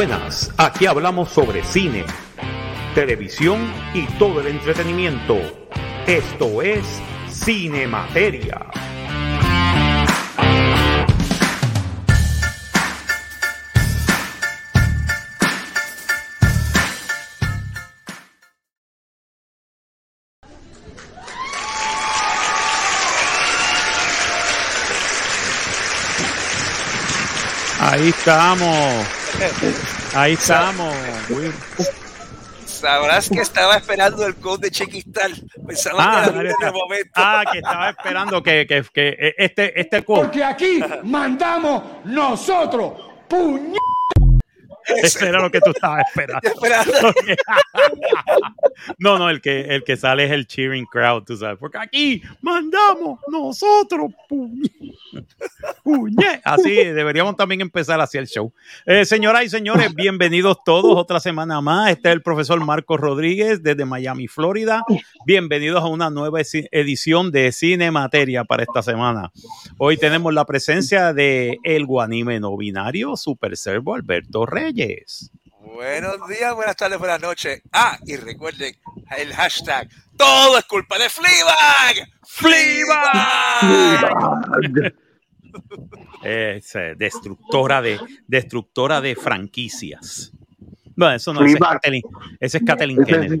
buenas, aquí hablamos sobre cine, televisión y todo el entretenimiento. Esto es Cine Materia. Ahí estamos. Ahí estamos. Sabrás que estaba esperando el code de Chequistal. Pensaba Ah, que era está. de momento. Ah, que estaba esperando que, que, que este, este quote. Porque aquí mandamos nosotros. ¡Puñ! Ese era lo que tú estabas esperando. No, no, el que, el que sale es el cheering crowd, tú sabes. Porque aquí mandamos nosotros. Puñe. Puñe. Así deberíamos también empezar así el show. Eh, señoras y señores, bienvenidos todos otra semana más. Este es el profesor Marcos Rodríguez desde Miami, Florida. Bienvenidos a una nueva edición de Cine Materia para esta semana. Hoy tenemos la presencia de el guanime no binario Super Servo Alberto Reyes. Buenos días, buenas tardes, buenas noches. Ah, y recuerden el hashtag. Todo es culpa de Fleabag. Fleabag. Es eh, destructora de destructora de franquicias. Bueno, eso no ese es Fleabag. Kathleen, ese es Kathleen Ese Kennedy. es,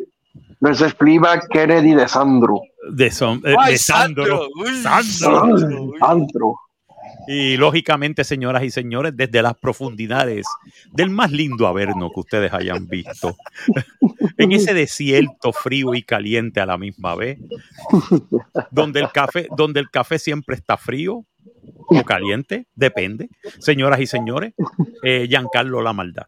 no, ese es Fleabag Kennedy de Sandro. De, son- eh, Ay, de Sandro. Uy, Sandro. Uy. Sandro. Y lógicamente, señoras y señores, desde las profundidades del más lindo averno que ustedes hayan visto, en ese desierto frío y caliente a la misma vez, donde el café, donde el café siempre está frío o caliente, depende. Señoras y señores, eh, Giancarlo La Maldad.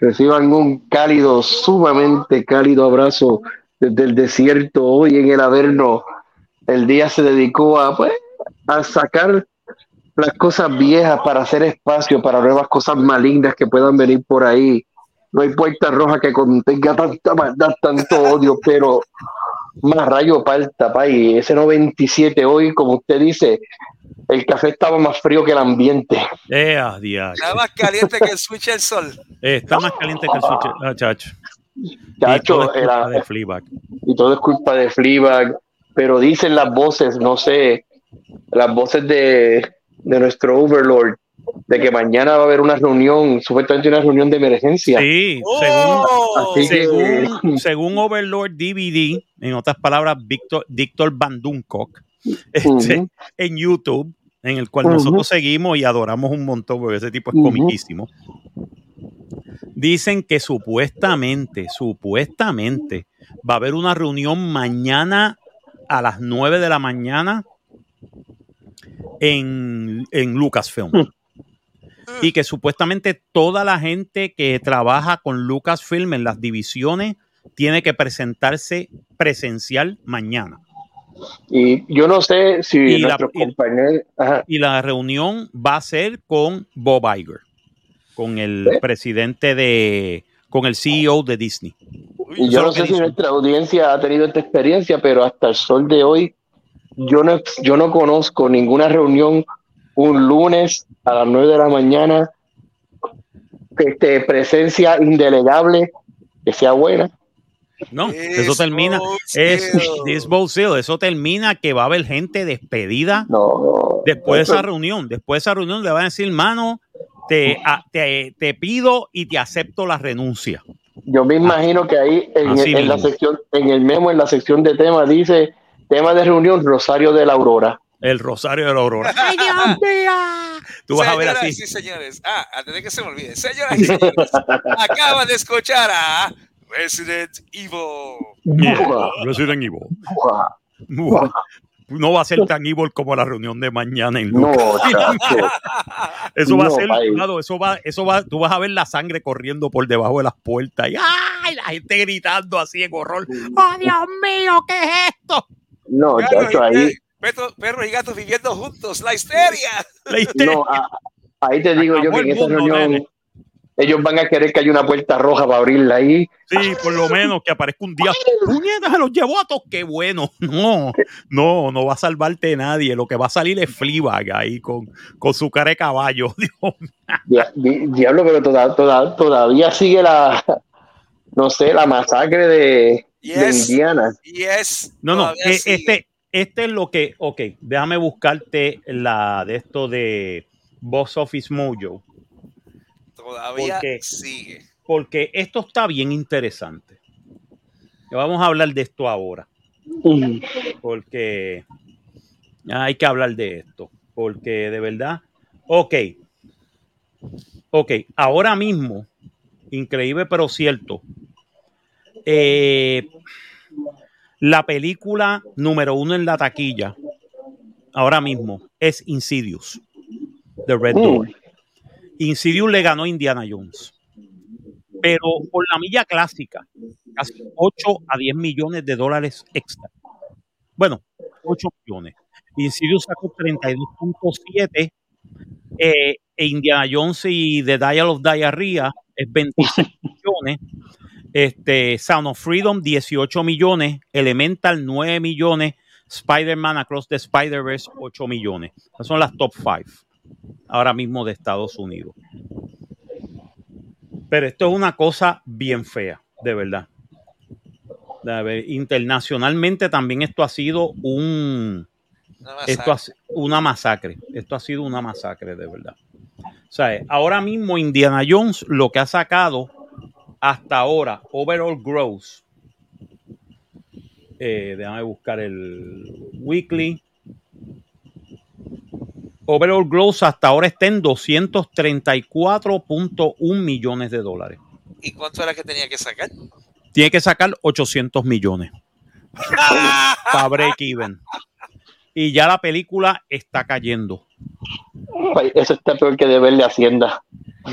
Reciban un cálido, sumamente cálido abrazo desde el desierto. Hoy en el Averno, el día se dedicó a, pues, a sacar las cosas viejas para hacer espacio para nuevas cosas malignas que puedan venir por ahí. No hay puerta roja que contenga tanta maldad, tanto odio, pero más rayo palta, pay. Ese 97 hoy, como usted dice, el café estaba más frío que el ambiente. Eh, ah. Está más caliente que el switch del sol. Eh, está más caliente que el sushi, ah, chacho. Y Chacho, todo es culpa era- de Fleabag. y todo es culpa de Fleabag, pero dicen las voces, no sé, las voces de, de nuestro Overlord, de que mañana va a haber una reunión, supuestamente una reunión de emergencia. Sí, ¡Oh! Según, según Overlord DVD, en otras palabras, Víctor, Víctor Van Dunkok, este, en YouTube, en el cual nosotros seguimos y adoramos un montón, porque ese tipo es Ujú. comiquísimo. Dicen que supuestamente, supuestamente, va a haber una reunión mañana a las 9 de la mañana en, en Lucasfilm. Y que supuestamente toda la gente que trabaja con Lucasfilm en las divisiones tiene que presentarse presencial mañana. Y yo no sé si Y la- nuestros y- compañeros... ajá, Y la reunión va a ser con Bob Iger, con el ¿Eh? presidente de, con el CEO de Disney. Y yo no sé si nuestra audiencia ha tenido esta experiencia, pero hasta el sol de hoy, yo no, yo no conozco ninguna reunión un lunes a las 9 de la mañana, este, presencia indelegable, que sea buena. No, eso termina, es bullshit, eso termina que va a haber gente despedida No, después de esa reunión. Después de esa reunión le van a decir, mano, te, a- te, te pido y te acepto la renuncia. Yo me imagino que ahí en, la sección, en el memo, en la sección de temas, dice tema de reunión Rosario de la Aurora. El Rosario de la Aurora. ¡Ay, Dios mío! Tú vas a ver Señoras así. y señores, ah, antes de que se me olvide, señoras y señores, acaban de escuchar a Resident Evil. Yeah, Resident Evil. No va a ser tan evil como la reunión de mañana en No, Lucas. Eso va a ser, cuidado, eso va, eso va, tú vas a ver la sangre corriendo por debajo de las puertas y ¡ay! la gente gritando así en horror. ¡Oh, Dios mío! ¿Qué es esto? No, Perros chacho, y- ahí, perros- perros y gatos viviendo juntos, la histeria. La histeria. no, a- ahí te digo yo que en mundo, reunión, nene. ellos van a querer que haya una puerta roja para abrirla ahí. Sí, por lo menos que aparezca un día. ¡Puñeta, se los llevó a todos! ¡Qué bueno! No, no, no va a salvarte nadie. Lo que va a salir es Fleabag ahí con, con su cara de caballo. Dios. Dia- di- Diablo, pero toda- toda- todavía sigue la, no sé, la masacre de, de. Indiana. Yes. No, no, eh, este, este es lo que. Ok, déjame buscarte la de esto de Box Office Mojo. Todavía porque- sigue. Porque esto está bien interesante. Vamos a hablar de esto ahora. Porque hay que hablar de esto, porque de verdad, ok, ok, ahora mismo, increíble pero cierto, eh, la película número uno en la taquilla, ahora mismo, es Insidious, The Red Door. Mm. Insidious le ganó a Indiana Jones. Pero por la milla clásica, casi 8 a 10 millones de dólares extra. Bueno, 8 millones. Insidious sacó 32.7 eh, e Indiana Jones y The Dial of Diarrhea es 26 millones. Este, Sound of Freedom 18 millones, Elemental 9 millones, Spider-Man Across the Spider-Verse 8 millones. Esas son las top 5 ahora mismo de Estados Unidos. Pero esto es una cosa bien fea, de verdad. A ver, internacionalmente también esto ha sido un Una masacre. esto ha, una masacre. Esto ha sido una masacre, de verdad. O sea, ahora mismo Indiana Jones lo que ha sacado hasta ahora, overall gross. Eh, déjame buscar el weekly. Overall gross hasta ahora está en 234.1 millones de dólares. ¿Y cuánto era que tenía que sacar? Tiene que sacar 800 millones para break even. Y ya la película está cayendo. Ay, Eso está peor que deberle a Hacienda.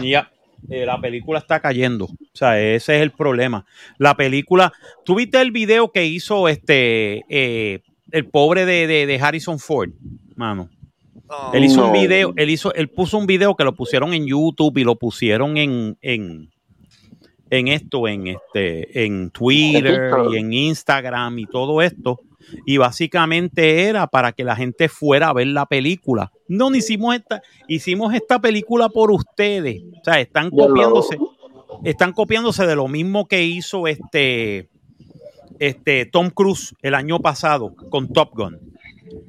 Ya, eh, la película está cayendo. O sea, ese es el problema. La película. ¿Tú viste el video que hizo este eh, el pobre de, de- de Harrison Ford? Mano. No. Él hizo un No. video, él hizo, él puso un video que lo pusieron en YouTube y lo pusieron en, en, en esto, en este, en Twitter y en Instagram y todo esto. Y básicamente era para que la gente fuera a ver la película. No, no hicimos esta, hicimos esta película por ustedes. O sea, están copiándose, están copiándose de lo mismo que hizo este, este Tom Cruise el año pasado con Top Gun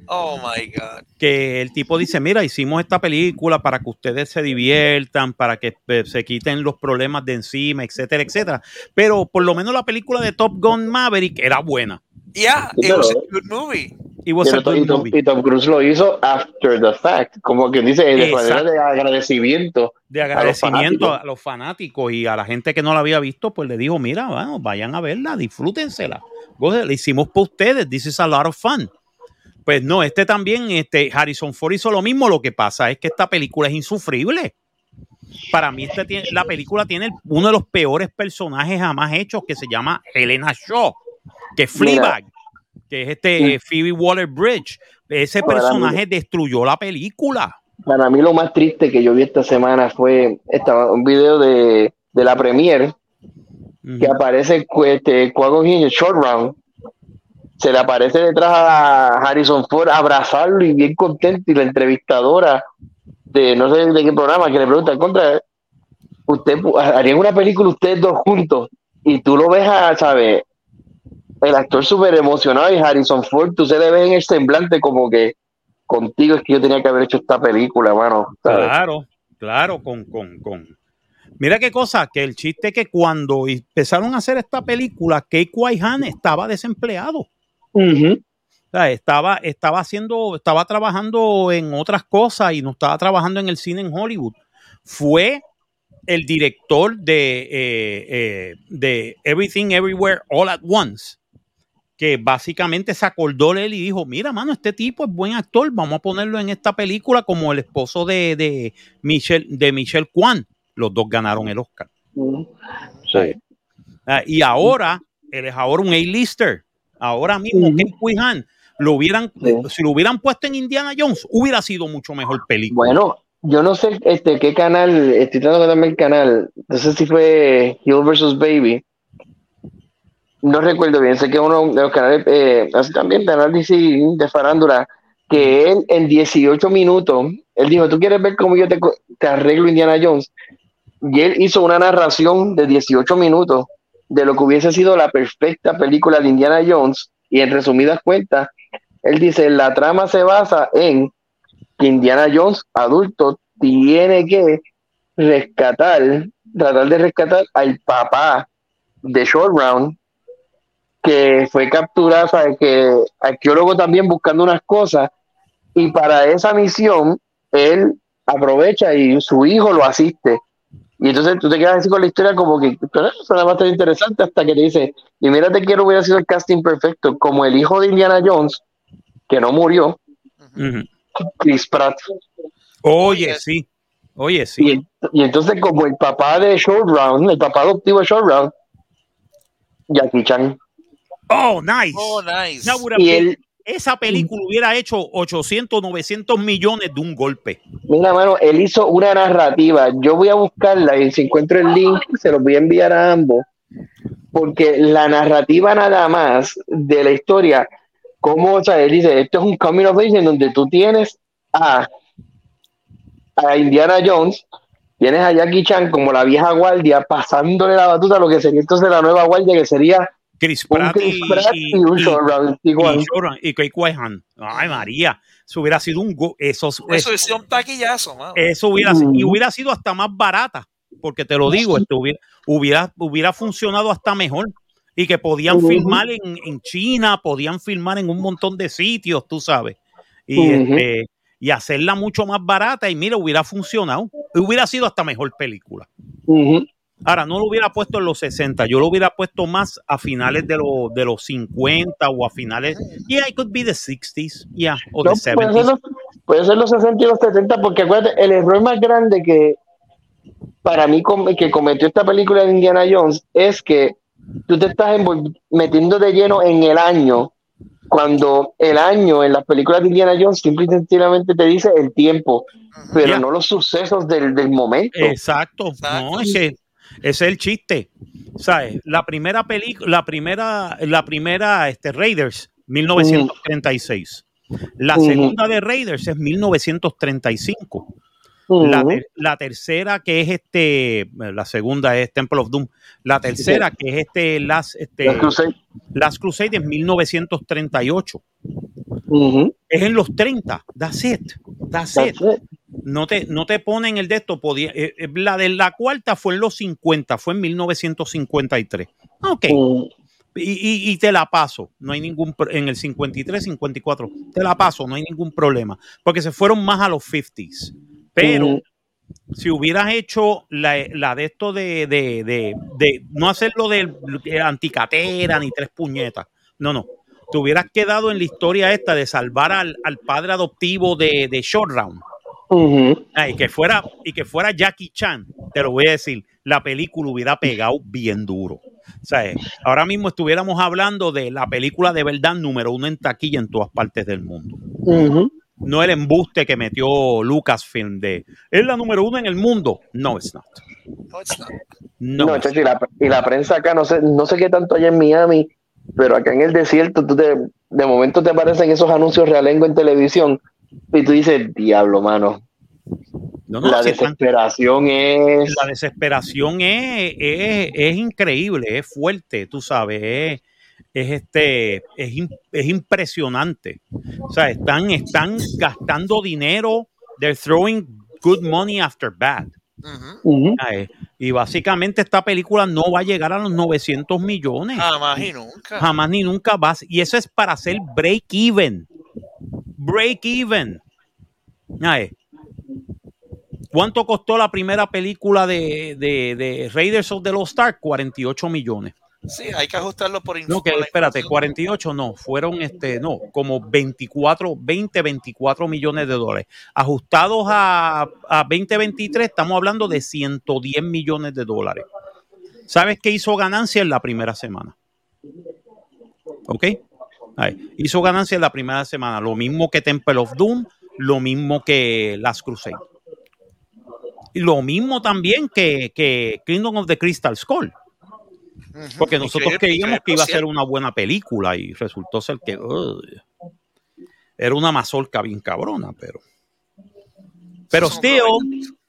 Oh my God. que el tipo dice, mira, hicimos esta película para que ustedes se diviertan, para que eh, se quiten los problemas de encima, etcétera, etcétera. Pero por lo menos la película de Top Gun Maverick era buena. Yeah, Sí, it was a good movie. It was a Pero good y, Tom, movie. y Tom Cruise lo hizo after the fact, como que dice, de manera de agradecimiento. De agradecimiento a los fanáticos y a la gente que no la había visto, pues le dijo, mira, bueno, vayan a verla, disfrútensela. La hicimos para ustedes, this is a lot of fun. Pues no, este también, este Harrison Ford hizo lo mismo, lo que pasa es que esta película es insufrible. Para mí este tiene- la película tiene uno de los peores personajes jamás hechos que se llama Helena Shaw, que. Fleabag, que es este eh, Phoebe Waller-Bridge. Ese Para mí- personaje destruyó la película. Para mí lo más triste que yo vi esta semana fue estaba un video de, de la premiere que aparece este, en el short round. Se le aparece detrás a Harrison Ford a abrazarlo y bien contento. Y la entrevistadora de no sé de qué programa que le pregunta contra usted harían una película ustedes dos juntos y tú lo ves a, ¿sabes? El actor súper emocionado y Harrison Ford, tú se le ves en el semblante como que contigo es que yo tenía que haber hecho esta película, mano. ¿sabes? Claro, claro, con, con, con. Mira qué cosa, que el chiste es que cuando empezaron a hacer esta película, Kate Waihan estaba desempleado. O sea, estaba, estaba haciendo, estaba trabajando en otras cosas y no estaba trabajando en el cine en Hollywood. Fue el director de, eh, eh, de Everything Everywhere All at Once, que básicamente se acordó de él y dijo, mira, mano, este tipo es buen actor, vamos a ponerlo en esta película como el esposo de, de Michelle, de Michelle Kwan. Los dos ganaron el Oscar. Sí. Ah, y ahora, él es ahora un A-lister. Ahora mismo, Ujú. Ken Cuijan, lo hubieran, Sí. si lo hubieran puesto en Indiana Jones, hubiera sido mucho mejor película. Bueno, yo no sé este qué canal, estoy tratando de darme el canal, no sé si fue Hill vs. Baby. No recuerdo bien, sé que uno de los canales, eh, también de análisis de farándula, que él en 18 minutos, él dijo, ¿tú quieres ver cómo yo te arreglo Indiana Jones? Y él hizo una narración de 18 minutos de lo que hubiese sido la perfecta película de Indiana Jones. Y en resumidas cuentas, él dice, la trama se basa en que Indiana Jones, adulto, tiene que rescatar, tratar de rescatar al papá de Short Round, que fue capturado, ¿sabes? que arqueólogo también buscando unas cosas, y para esa misión, él aprovecha y su hijo lo asiste. Y entonces tú te quedas así con la historia como que pero eso suena bastante interesante hasta que te dice, y mírate que hubiera sido el casting perfecto, como el hijo de Indiana Jones, que no murió, Ujú. Chris Pratt. Oye, sí. Oye, Y, sí. en- y entonces como el papá de Short Round, el papá adoptivo de Short Round, Jackie Chan. Oh, nice. Oh, nice. Y él, esa película hubiera hecho 800, 900 millones de un golpe. mira, mano, él hizo una narrativa. Yo voy a buscarla y si encuentro el link, se los voy a enviar a ambos. Porque la narrativa nada más de la historia, como, o sea, él dice, esto es un coming of age en donde tú tienes a, a Indiana Jones, tienes a Jackie Chan como la vieja guardia, pasándole la batuta a lo que sería entonces la nueva guardia, que sería Chris un Pratt Chris y, Pratt y- y un y- igual. Y Kate Whitehan. Ay, María. Eso hubiera sido un go- eso, Eso es un taquillazo, mano. eso hubiera, Mm. y hubiera sido hasta más barata. Porque te lo digo, esto hubiera, hubiera, hubiera funcionado hasta mejor. Y que podían filmar en, en China, podían filmar en un montón de sitios, tú sabes. Y, este, y hacerla mucho más barata. Y mira, hubiera funcionado. Hubiera sido hasta mejor película. Ahora, no lo hubiera puesto en los 60, yo lo hubiera puesto más a finales de, los de los 50 o a finales. Yeah, it could be the 60s, yeah, o No, the puede, 70s. ser los, puede ser los 60 y los 70, porque acuérdate, el error más grande que para mí que cometió esta película de Indiana Jones es que tú te estás metiendo de lleno en el año, cuando el año en las películas de Indiana Jones simple y sencillamente te dice el tiempo, pero no los sucesos del, del momento. Exacto, Exacto. no, es que ese es el chiste. ¿Sabes? La primera película, la primera, la primera, este, Raiders, 1936. La segunda de Raiders es 1935. La, ter- la tercera que es este, la segunda es Temple of Doom. La tercera que es este Last, este, Las Crusade. Last Crusade es 1938. Ujú. Es en los 30. That's it. That's it. That's it. No te, no te ponen el de esto. Podía, eh, eh, la de la cuarta fue en los 50, fue en 1953. Ok. Ujú. Y, y- y te la paso. No hay ningún en el 53, 54. Te la paso, no hay ningún problema. Porque se fueron más a los 50s. Pero si hubieras hecho la, la de esto de, de, de, de no hacerlo de, de anticatera ni tres puñetas. No, no. Te hubieras quedado en la historia esta de salvar al, al padre adoptivo de, de Short Round. Ah, y que fuera y que fuera Jackie Chan, te lo voy a decir, la película hubiera pegado bien duro. O sea, eh, ahora mismo estuviéramos hablando de la película de verdad número uno en taquilla en todas partes del mundo. No el embuste que metió Lucasfilm de es la número uno en el mundo. No, it's not. No, it's not. No, No, it's chacho, y la, y la prensa acá, no sé, no sé qué tanto hay en Miami, pero acá en el desierto, tú te, de momento te aparecen esos anuncios realengo en televisión y tú dices, diablo, mano, no, no, la si están- desesperación es... la desesperación es, es, es increíble, es fuerte, tú sabes, es, es este, es, es impresionante. O sea, están, están gastando dinero, they're throwing good money after bad. Y básicamente esta película no va a llegar a los 900 millones. Jamás y nunca. Jamás ni nunca va. a- Y eso es para hacer break even. Break even. ¿Cuánto costó la primera película de, de, de Raiders of the Lost Ark? 48 millones. Sí, hay que ajustarlo por No, que espérate, inflación. 48 no, fueron este, no, como 24, 20, 24 millones de dólares. Ajustados a, a 2023, estamos hablando de 110 millones de dólares. ¿Sabes qué hizo ganancia en la primera semana? ¿Ok? Ahí, Hizo ganancia en la primera semana, lo mismo que Temple of Doom, lo mismo que Las Crusade. Y lo mismo también que, que Kingdom of the Crystal Skull. Porque nosotros Increíble, creíamos que iba a ser una buena película y resultó ser que era una mazorca bien cabrona, pero. Pero still,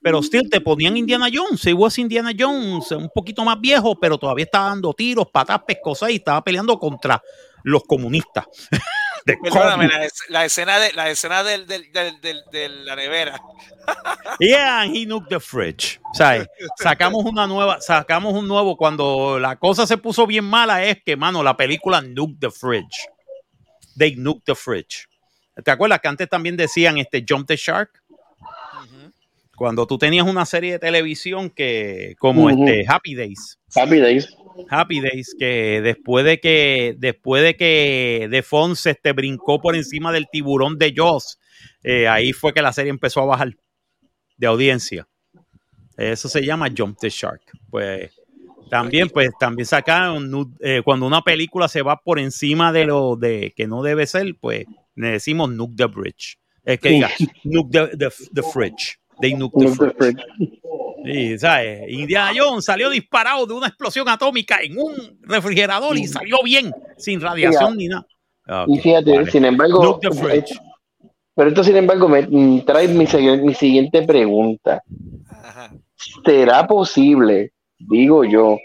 pero still te ponían Indiana Jones. Se was Indiana Jones, un poquito más viejo, pero todavía estaba dando tiros, patas, pescosas y estaba peleando contra los comunistas. De Perdóname, cómic. la, es- la escena de la escena del, del, del, del- de la nevera. Yeah, and he nuked the fridge. ¿Sabes? Sacamos una nueva, sacamos un nuevo. Cuando la cosa se puso bien mala, es que, mano, la película Nuke the Fridge. They nuked the fridge. ¿Te acuerdas que antes también decían este Jump the Shark? Cuando tú tenías una serie de televisión que, como este Happy Days. Happy Days. Happy Days, que después de que, después de que De Fonse este, brincó por encima del tiburón de Jaws, eh, ahí fue que la serie empezó a bajar de audiencia. Eso se llama Jump the Shark. Pues también, pues también sacaron eh, cuando una película se va por encima de lo de que no debe ser, pues le decimos nuke the bridge. Es que diga nuke the, the, the fridge. They nuke the Nuke the fridge. Sí, ¿sabes? Indiana Jones salió disparado de una explosión atómica en un refrigerador y salió bien, sin radiación ni nada. Ah, Y fíjate, vale. sin embargo, pero esto sin embargo me trae mi, mi siguiente pregunta. ¿Será posible, digo yo,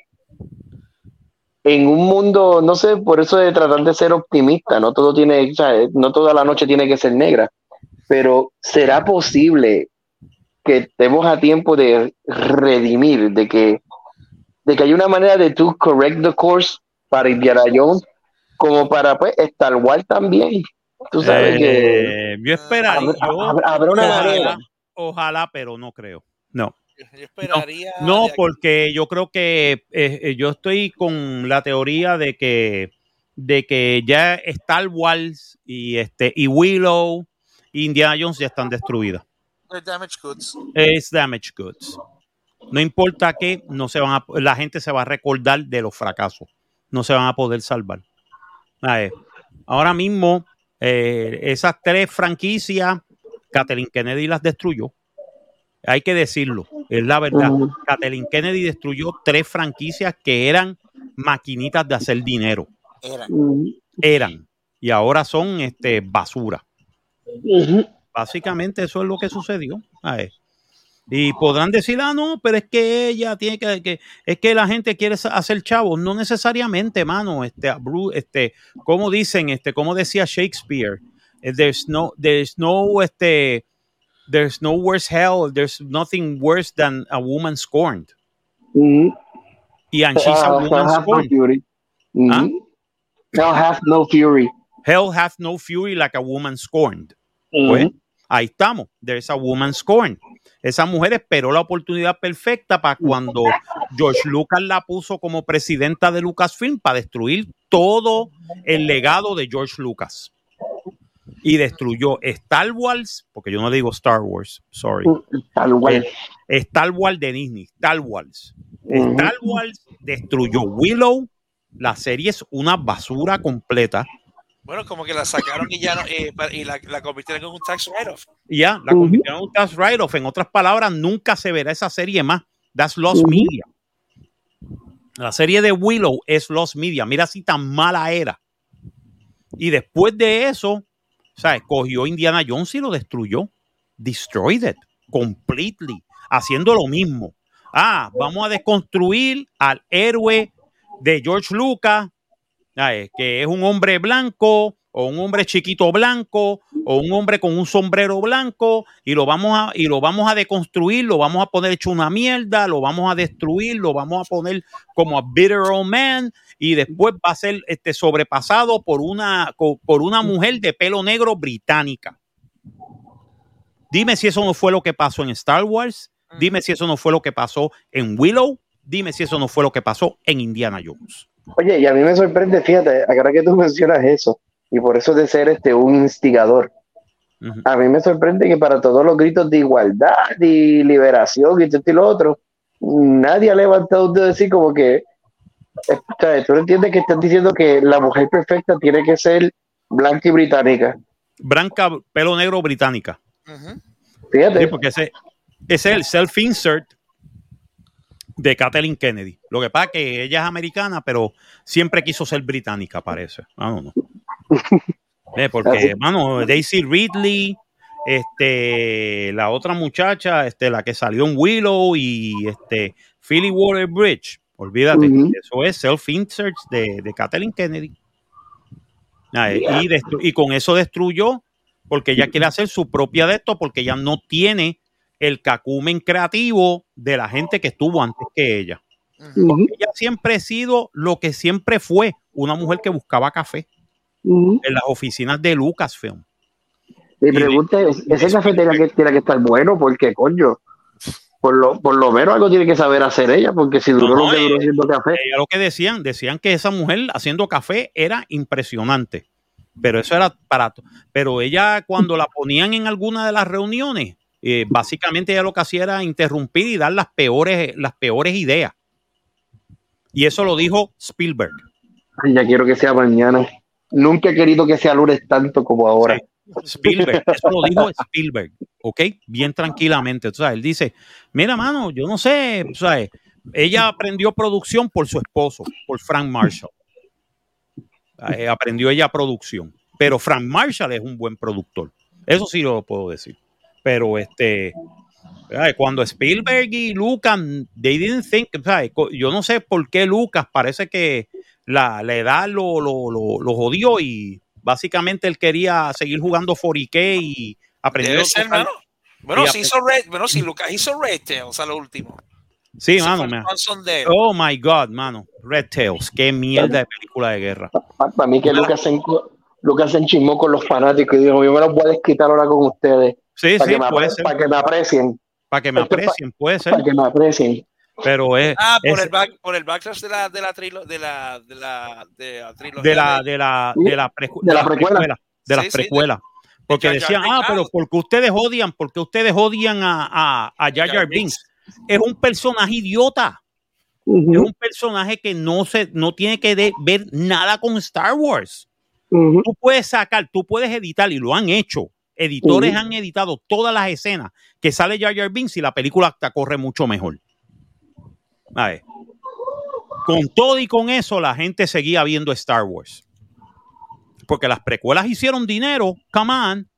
en un mundo, no sé, por eso de tratar de ser optimista, no todo tiene, o sea, no toda la noche tiene que ser negra, pero será posible que estemos a tiempo de redimir, de que, de que hay una manera de tú correct the course para Indiana Jones, como para pues Star Wars también. Tú sabes que Eh, yo esperaría. habrá, yo- habrá- habrá una ojalá, manera. ojalá, pero no creo. No. Yo esperaría. No, porque yo creo que eh, eh, yo estoy con la teoría de que de que ya Star Wars y este y Willow y Indiana Jones ya están destruidas. Damage Goods. Es damage goods. No importa que no se van a, la gente se va a recordar de los fracasos. No se van a poder salvar. A ver, ahora mismo eh, esas tres franquicias, Kathleen Kennedy las destruyó. Hay que decirlo, es la verdad. Kathleen Kennedy destruyó tres franquicias que eran maquinitas de hacer dinero. Era. Ujú. Eran. Y ahora son este, basura. Ujú. Básicamente eso es lo que sucedió. A. Y podrán decir, ah, no, pero es que ella tiene que, que- es que la gente quiere hacer chavos. No necesariamente, mano. Este, este, como dicen, este, como decía Shakespeare, eh, there's no, there's no, este, there's no worse hell, there's nothing worse than a woman scorned. Ujú. Y and she's a Ah, woman have no scorned. fury. Ujú. ¿Ah? No fury. Hell hath no fury like a woman scorned. Pues, Ujú. Ahí estamos. There's a woman scorned. Esa mujer esperó la oportunidad perfecta para cuando George Lucas la puso como presidenta de Lucasfilm para destruir todo el legado de George Lucas. Y destruyó Star Wars, porque yo no digo Star Wars, sorry. Tal cual. Eh, Star Wars de Disney, Star Wars. Star Wars destruyó Willow. La serie es una basura completa. Bueno, como que la sacaron y ya no, eh, y la, la convirtieron en un tax write-off. Ya, la Ujú. convirtieron en un tax write-off. En otras palabras, nunca se verá esa serie más. That's Lost. Media. La serie de Willow es Lost Media. Mira si tan mala era. Y después de eso, ¿sabes? Cogió Indiana Jones y lo destruyó. Destroyed it completely. Haciendo lo mismo. Ah, vamos a desconstruir al héroe de George Lucas, que es un hombre blanco o un hombre chiquito blanco o un hombre con un sombrero blanco y lo vamos a y lo vamos a deconstruir, lo vamos a poner hecho una mierda, lo vamos a destruir, lo vamos a poner como a bitter old man y después va a ser este sobrepasado por una por una mujer de pelo negro británica. Dime si eso no fue lo que pasó en Star Wars, dime si eso no fue lo que pasó en Willow, dime si eso no fue lo que pasó en Indiana Jones. Oye, y a mí me sorprende, fíjate, ahora que tú mencionas eso, y por eso de ser este un instigador, Ujú. a mí me sorprende que para todos los gritos de igualdad y liberación y esto y lo otro, nadie ha levantado de decir como que, eh, o sea, tú entiendes que están diciendo que la mujer perfecta tiene que ser blanca y británica. Blanca, pelo negro británica. Ujú. Fíjate, Sí, porque ese, Ese es el self-insert de Kathleen Kennedy. Lo que pasa es que ella es americana, pero siempre quiso ser británica, parece. Ah, no, no. Eh, porque, mano, Daisy Ridley, este, la otra muchacha, este, la que salió en Willow y este, Philly Water Bridge. Olvídate, eso es self-insert de, de Kathleen Kennedy. Ah, eh, y, y con eso destruyó, porque ella quiere hacer su propia de esto, porque ella no tiene el cacumen creativo de la gente que estuvo antes que ella. Ujú, Ella siempre ha sido lo que siempre fue, una mujer que buscaba café ujú. en las oficinas de Lucasfilm. Mi Y- pregunta es, ese café tiene que, tiene que estar bueno, porque coño, por lo, por lo menos algo tiene que saber hacer ella, porque si duró No, lo que duró eh, haciendo café, Ella lo que decían, decían que esa mujer haciendo café era impresionante. Pero eso era barato. Pero ella, cuando la ponían en alguna de las reuniones, eh, básicamente ella lo que hacía era interrumpir y dar las peores, las peores ideas. Y eso lo dijo Spielberg. ay, ya quiero que sea mañana. Nunca he querido que sea lunes tanto como ahora. Spielberg, eso lo dijo Spielberg, ¿ok? Bien tranquilamente. O sea, él dice, mira, mano, yo no sé, o sea, ella aprendió producción por su esposo, por Frank Marshall. Eh, aprendió ella producción. Pero Frank Marshall es un buen productor. Eso sí lo puedo decir. Pero este, cuando Spielberg y Lucas, they didn't think, ¿sabes? Yo no sé por qué Lucas parece que la, la edad lo, lo, lo, lo jodió y básicamente él quería seguir jugando 40K y aprendió Debe a ser, mano. Bueno, si hizo Red, bueno, si Lucas hizo Red Tails a lo último. Sí, Ese mano, man. Oh my God, mano. Red Tails, qué mierda de película de guerra. Para mí que Lucas se, Lucas se enchimó con los fanáticos y dijo, yo me los voy a desquitar ahora con ustedes, Sí, para, sí, que, puede ser. para que me aprecien, Para que me aprecien, puede ser. para que me aprecien. Pero es, Ah, por es el, back, por el backlash de la, de la, trilo, de la, de la, de la trilogía. de la, de la, de la, precu- De la las precuela. de las Sí, sí, precuelas. Porque Jar decían, ah, pero porque ustedes odian, porque ustedes odian a, a, a Jar Jar Binks. Es un personaje idiota. Es un personaje que no se, no tiene que de- ver nada con Star Wars. ujú. Tú puedes sacar, tú puedes editar y lo han hecho. Editores han editado todas las escenas que sale Jar Jar Binks y la película hasta corre mucho mejor. A ver. Con todo y con eso, la gente seguía viendo Star Wars. Porque las precuelas hicieron dinero, come on.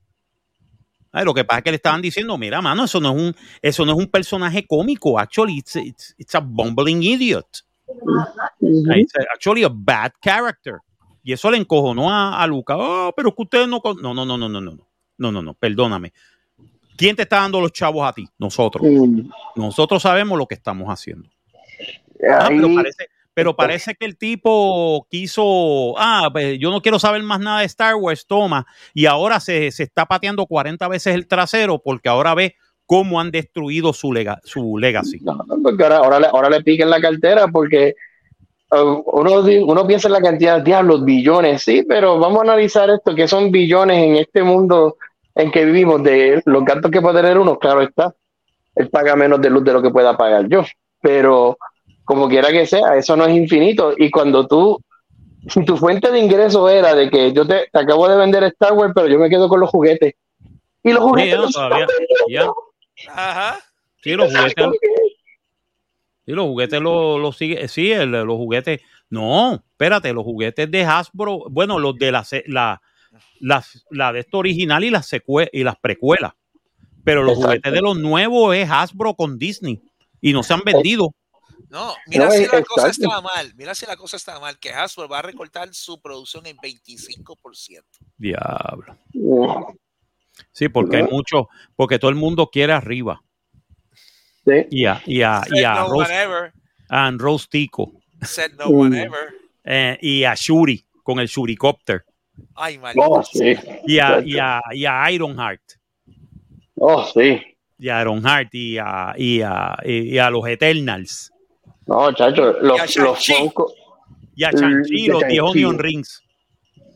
Lo que pasa es que le estaban diciendo, mira, mano, eso no es un, eso no es un personaje cómico. Actually, it's, it's- it's a bumbling idiot. It's actually a bad character. Y eso le encojonó a, a Luca. Oh, pero es que ustedes no, con-". no, no, no, no, no, no, no, no, no, perdóname. ¿Quién te está dando los chavos a ti? Nosotros. Nosotros sabemos lo que estamos haciendo. Ah, pero, parece, pero parece que el tipo quiso, ah, pues, yo no quiero saber más nada de Star Wars, toma, y ahora se, se está pateando 40 veces el trasero porque ahora ve cómo han destruido su, lega- su legacy. No, no, porque ahora, ahora, le, ahora le piquen la cartera porque uno, di- uno piensa en la cantidad de diablos, billones, sí, pero vamos a analizar esto, que son billones en este mundo en que vivimos, de los gastos que puede tener uno, claro está, él paga menos de luz de lo que pueda pagar yo, pero como quiera que sea, eso no es infinito, y cuando tú, si tu fuente de ingreso era de que yo te, te acabo de vender Star Wars, pero yo me quedo con los juguetes, y los juguetes todavía. Ajá. Sí, los juguetes, Sí, los juguetes los lo sigue, sí, el- los juguetes, no, espérate, los juguetes de Hasbro, bueno, los de la, la, la, la de esto original y las secue- y las precuelas, pero los Exacto. juguetes de los nuevos es Hasbro con Disney y no se han vendido. No, mira No, si la cosa estaba mal. Mira si la cosa está mal, que Hasbro va a recortar su producción en 25%. Diablo. Sí, porque hay mucho, porque todo el mundo quiere arriba. Sí. Y a, y a, y a, no Ros- one ever. a Rostico. Said no Mm. one ever. eh, y a Shuri con el Shuricopter. Ay. Oh, sí. Y a, y a, y a Ironheart. Oh, sí. Y a Ironheart y a, y a, y a los Eternals. No, chacho, Y a los, los. Funko- Y a Mm, Chanchi, los 10 Shang-Chi. Onion Rings.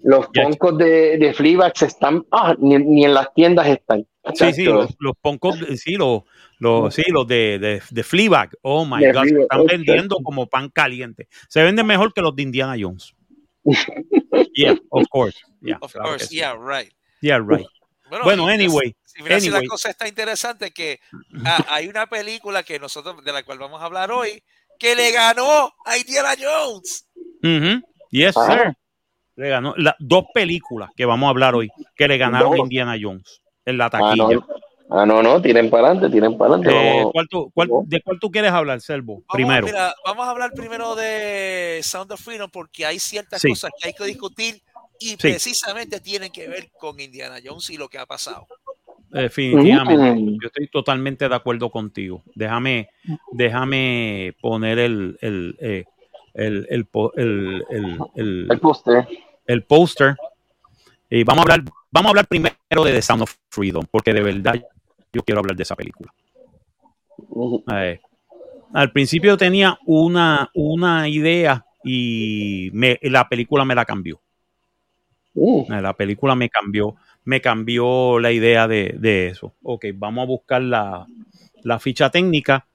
los. Funkos de, de Fleabag están, ah, ni, ni en las tiendas están. Sí, sí, Chacho, los, los Punkos, sí, los, los, sí, los de, de, de Fleabag. Oh my De God, se Fleabag, están oh, vendiendo como pan caliente. Se venden mejor que los de Indiana Jones. Yeah, of course. Yeah, Of claro course, sí. yeah, right. Yeah, right. Bueno, y- anyway, Si mira, si la anyway. cosa está interesante que ah, hay una película que nosotros de la cual vamos a hablar hoy que le ganó a Indiana Jones. Ujú. Yes, Ah. sir. Le ganó la- dos películas que vamos a hablar hoy que le ganaron a. Indiana Jones en la Ah, taquilla. no, ah, no, no, tiren para adelante, tiren para adelante. Eh. ¿cuál tú- cuál-. ¿De cuál tú quieres hablar, Selvo? Vamos, Primero. mira, vamos a hablar primero de Sound of Freedom porque hay ciertas Sí. cosas que hay que discutir y precisamente tienen que ver con Indiana Jones y lo que ha pasado. Definitivamente. Mm. Yo estoy totalmente de acuerdo contigo. Déjame, déjame poner el, el, eh, el, el, el, el- El póster. el póster. Y vamos a hablar, vamos a hablar primero de The Sound of Freedom, porque de verdad yo quiero hablar de esa película. Eh, al principio tenía una, una idea y me- la película me la cambió. Mm. Eh, La película me cambió, me cambió la idea de, de eso. Ok, vamos a buscar la, la ficha técnica.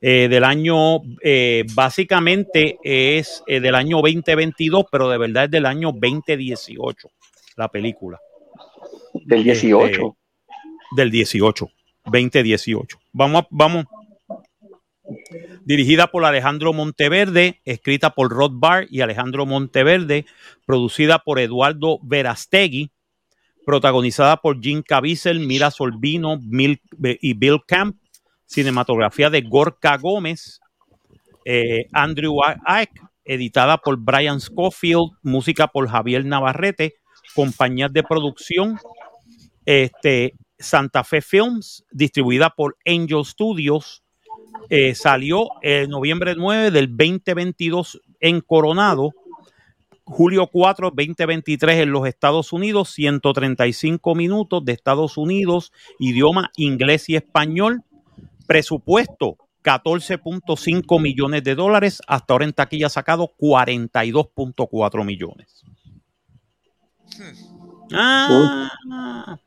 eh, del año, eh, básicamente es eh, del año 2022, pero de verdad es del año 2018, la película. Del 18. Este, del 18, 2018. Vamos, a- vamos. Dirigida por Alejandro Monteverde, escrita por Rod Barr y Alejandro Monteverde, producida por Eduardo Verastegui, protagonizada por Jim Caviezel, Mira Solvino y Bill Camp, cinematografía de Gorka Gómez, eh, Andrew Ike, editada por Brian Schofield, música por Javier Navarrete, compañías de producción, este, Santa Fe Films, distribuida por Angel Studios, eh, salió en noviembre 9 del 2022 en Coronado, julio 4, 2023 en los Estados Unidos, 135 minutos de Estados Unidos, idioma inglés y español, presupuesto 14.5 millones de dólares, hasta ahora en taquilla ha sacado 42.4 millones. Ah,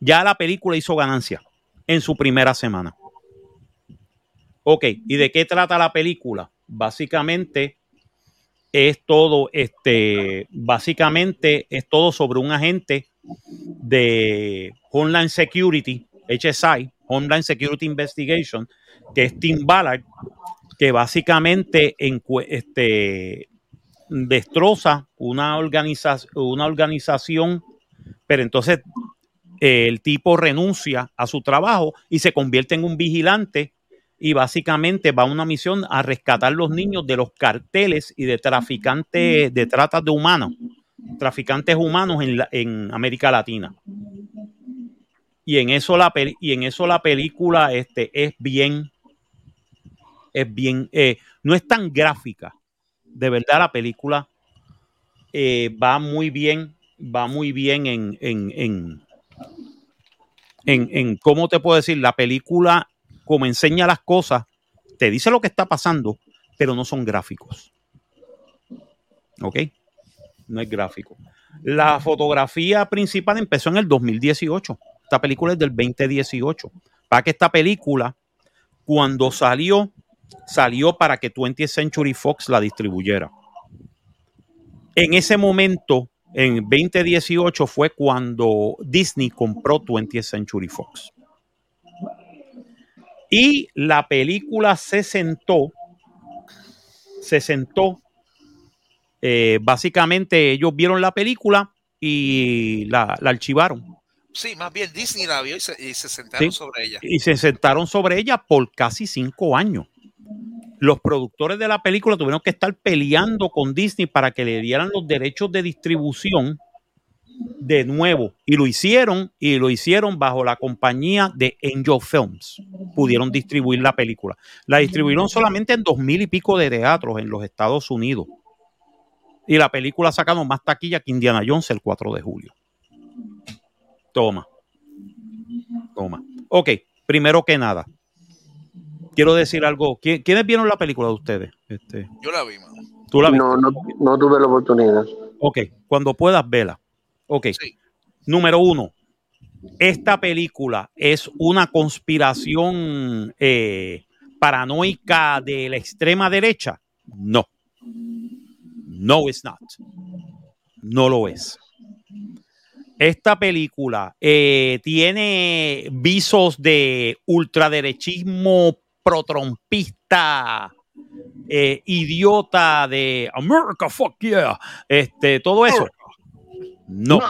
ya la película hizo ganancia en su primera semana. Ok, ¿y de qué trata la película? Básicamente es todo, este, básicamente es todo sobre un agente de Homeland Security, HSI, Homeland Security Investigation, que es Tim Ballard, que básicamente encue- este, destroza una, organiza una organización, pero entonces el tipo renuncia a su trabajo y se convierte en un vigilante y básicamente va a una misión a rescatar los niños de los carteles y de traficantes de trata de humanos, traficantes humanos en, en América Latina. Y en eso la y en eso la película este es bien es bien eh, no es tan gráfica. De verdad la película eh, va muy bien, va muy bien en, en, en, en, en cómo te puedo decir, la película como enseña las cosas, te dice lo que está pasando, pero no son gráficos. ¿Ok? No es gráfico. La fotografía principal empezó en el 2018. Esta película es del 2018. Para que esta película, cuando salió, salió para que 20th Century Fox la distribuyera. En ese momento, en 2018, fue cuando Disney compró 20th Century Fox. Y la película se sentó, se sentó, eh, básicamente ellos vieron la película y la, la archivaron. Sí, más bien Disney la vio y se, y se sentaron Sí. sobre ella. y se sentaron sobre ella por casi cinco años. Los productores de la película tuvieron que estar peleando con Disney para que le dieran los derechos de distribución de nuevo. Y lo hicieron, y lo hicieron bajo la compañía de Angel Films. Pudieron distribuir la película. La distribuyeron solamente en dos mil y pico de teatros en los Estados Unidos. Y la película ha sacado más taquilla que Indiana Jones el 4 de julio. Toma. Toma. Ok, primero que nada, quiero decir algo. ¿Qui- ¿Quiénes vieron la película de ustedes? Este, Yo la vi, mano. ¿Tú la viste? No, no, no tuve la oportunidad. Ok, cuando puedas, vela. Ok. Sí. Número uno, esta película es una conspiración eh, paranoica de la extrema derecha. No. No, it's not. No lo es. esta película eh, tiene visos de ultraderechismo protrompista, eh, idiota de America, fuck yeah, este, todo eso. No,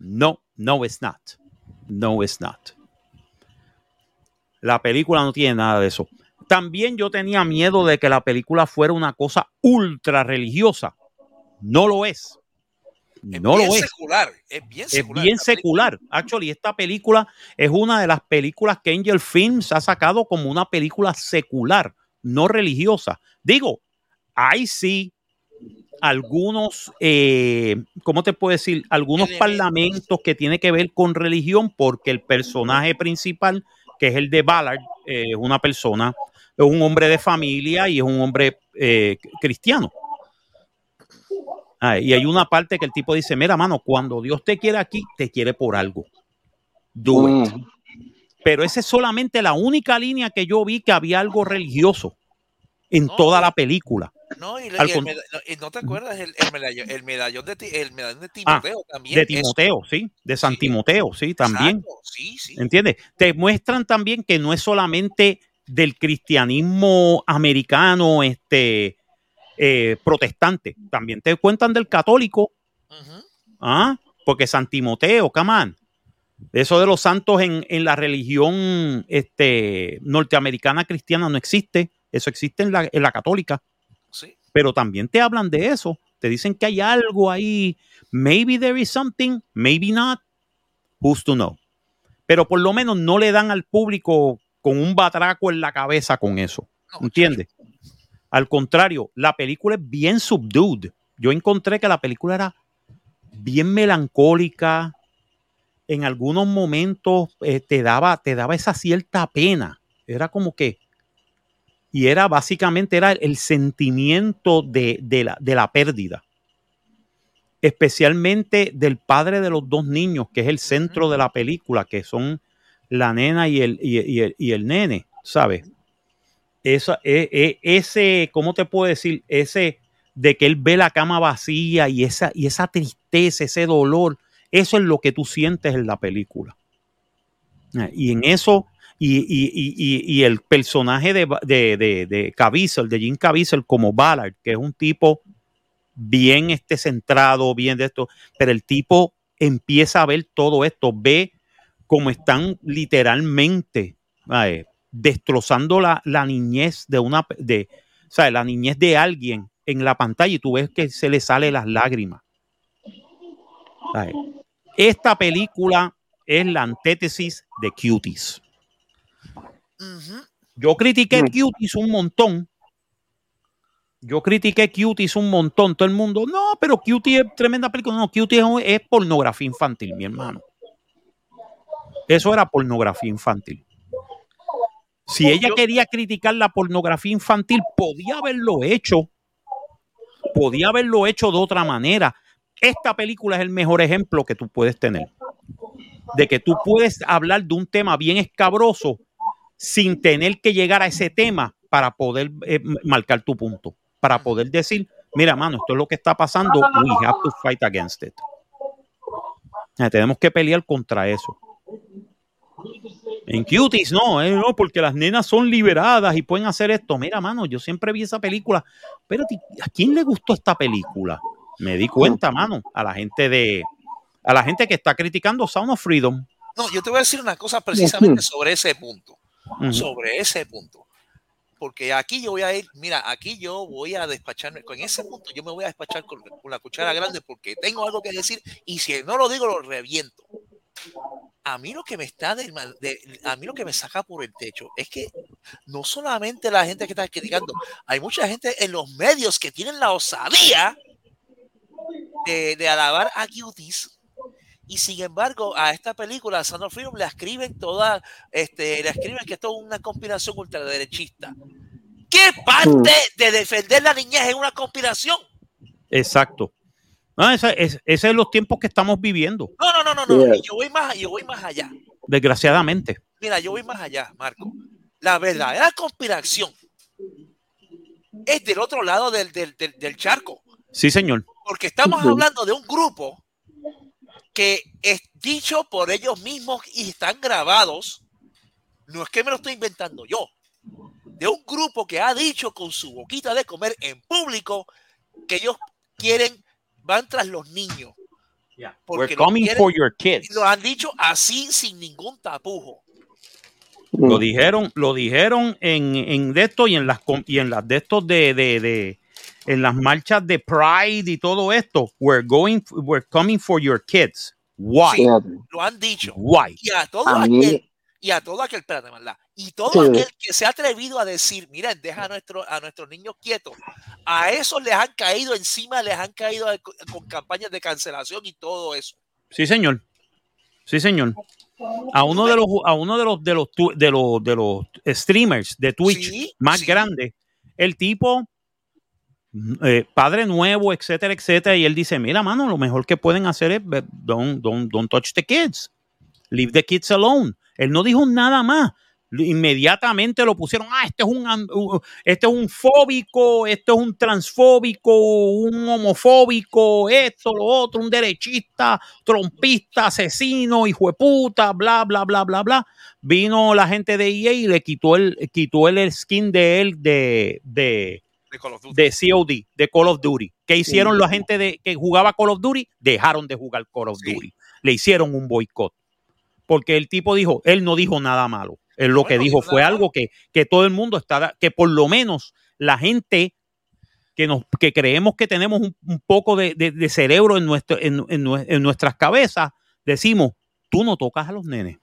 no, no, it's not. No, it's not. La película no tiene nada de eso. También yo tenía miedo de que la película fuera una cosa ultra religiosa. No lo es. Es No bien lo es. secular. Es bien Es secular. bien esta película. secular. Actually, esta película es una de las películas que Angel Films ha sacado como una película secular, no religiosa. Digo, hay sí algunos, eh, ¿cómo te puedo decir? Algunos Elementos. parlamentos que tienen que ver con religión porque el personaje principal, que es el de Ballard, eh, es una persona, es un hombre de familia y es un hombre eh, cristiano. Ah, y hay una parte que el tipo dice, mira, mano, cuando Dios te quiere aquí, te quiere por algo. Do it. Mm. Pero esa es solamente la única línea que yo vi que había algo religioso en No. toda la película. No, y, Al y el con- meda- no, y no te acuerdas el, el medallón, el medallón de, ti- el medallón de Ah, Timoteo también. De es- Timoteo, sí, de San Sí. Timoteo, sí, también. Exacto, Sí, sí. ¿Entiendes? Te muestran también que no es solamente del cristianismo americano, este, eh, protestante, también te cuentan del católico. ¿ah? Porque San Timoteo, come on. Eso de los santos en, en la religión este, norteamericana cristiana no existe, eso existe en la, en la católica, Sí. pero también te hablan de eso, te dicen que hay algo ahí, maybe there is something, maybe not, who's to know. Pero por lo menos no le dan al público con un batraco en la cabeza con eso. ¿Entiendes? Al contrario, la película es bien subdued. Yo encontré que la película era bien melancólica. En algunos momentos eh, te, daba, te daba esa cierta pena. Era como que. Y era básicamente era el sentimiento de, de la, de la pérdida. Especialmente del padre de los dos niños, que es el centro de la película, que son la nena y el, y, y el, y el nene, ¿sabes? Esa, e- e- ese, ¿cómo te puedo decir? Ese de que él ve la cama vacía y esa, y esa tristeza, ese dolor, eso es lo que tú sientes en la película. Eh, Y en eso, y, y- y- y- el personaje de, de, de, de de Jim Caviezel como Ballard, que es un tipo bien este, centrado, bien de esto, pero el tipo empieza a ver todo esto, ve cómo están literalmente ay, destrozando la, la niñez de una, de, o sea, la niñez de alguien en la pantalla y tú ves que se le sale las lágrimas. Esta película es la antítesis de Cuties. Yo critiqué Mm. Cuties un montón. Yo critiqué Cuties un montón. Todo el mundo, no, pero Cuties es tremenda película. No, Cuties es, es pornografía infantil, mi hermano. Eso era pornografía infantil. Si ella Yo- quería criticar la pornografía infantil, podía haberlo hecho. Podía haberlo hecho de otra manera. Esta película es el mejor ejemplo que tú puedes tener. De que tú puedes hablar de un tema bien escabroso sin tener que llegar a ese tema para poder eh, marcar tu punto. Para poder decir, mira, mano, esto es lo que está pasando. We have to fight against it. Eh, tenemos que pelear contra eso. En Cuties, no, eh, no, porque las nenas son liberadas y pueden hacer esto. Mira, mano, yo siempre vi esa película. Pero ¿a quién le gustó esta película? Me di cuenta, mano, a la gente de, a la gente que está criticando Sound of Freedom. No, yo te voy a decir una cosa precisamente sobre ese punto. Sobre ese punto. Porque aquí yo voy a ir, mira, aquí yo voy a despacharme, con ese punto yo me voy a despachar con, con la cuchara grande porque tengo algo que decir y si no lo digo lo reviento. A mí lo que me está de- a mí lo que me saca por el techo es que no solamente la gente que está criticando, hay mucha gente en los medios que tienen la osadía de, de alabar a Cuties y sin embargo a esta película Sound of Freedom le escriben toda este le escriben que esto es una conspiración ultraderechista ¿qué parte de defender la niñez es una conspiración? Exacto. No, ese, es, ese es los tiempos que estamos viviendo, no no no no no yo voy más yo voy más allá desgraciadamente. mira yo voy más allá Marco la verdadera conspiración es del otro lado del, del, del, del charco Sí, señor. porque estamos hablando de un grupo que es dicho por ellos mismos y están grabados. No es que me lo estoy inventando yo. De un grupo que ha dicho con su boquita de comer en público que ellos quieren, van tras los niños. We're Porque lo, coming quieren- for your kids. lo han dicho así sin ningún tapujo. Lo dijeron, lo dijeron en, en de esto y en las y en las de estos de, de, de- en las marchas de Pride y todo esto. We're going, we're coming for your kids. Why? Sí. Lo han dicho. Why? Y a todo A aquel, mí, y a todo aquel, espérate, ¿verdad? Y todo Sí. aquel que se ha atrevido a decir, miren, deja a, nuestro, a nuestros niños quietos, a esos les han caído encima, les han caído con campañas de cancelación y todo eso. Sí, señor. Sí, señor. A uno de los a uno de los de los tu- de los de los streamers de Twitch Sí, más sí. grande, el tipo eh, padre nuevo, etcétera, etcétera, y él dice, "Mira, mano, lo mejor que pueden hacer es don't don't don't touch the kids. Leave the kids alone." Él no dijo nada más. Inmediatamente lo pusieron, ah, este es un este es un fóbico, este es un transfóbico, un homofóbico, esto, lo otro, un derechista, trompista, asesino, hijo de puta, bla, bla, bla, bla, bla. Vino la gente de EA y le quitó el, quitó el skin de él de, de, de Call of Duty. de COD, de Call of Duty. ¿Qué hicieron la gente de, que jugaba Call of Duty? Dejaron de jugar Call of Sí. Duty. Le hicieron un boicot. Porque el tipo dijo, él no dijo nada malo. Él lo que dijo fue algo que, que todo el mundo está, que por lo menos la gente que nos que creemos que tenemos un, un poco de, de- de cerebro en, nuestro, en, en en nuestras cabezas, decimos, tú no tocas a los nenes.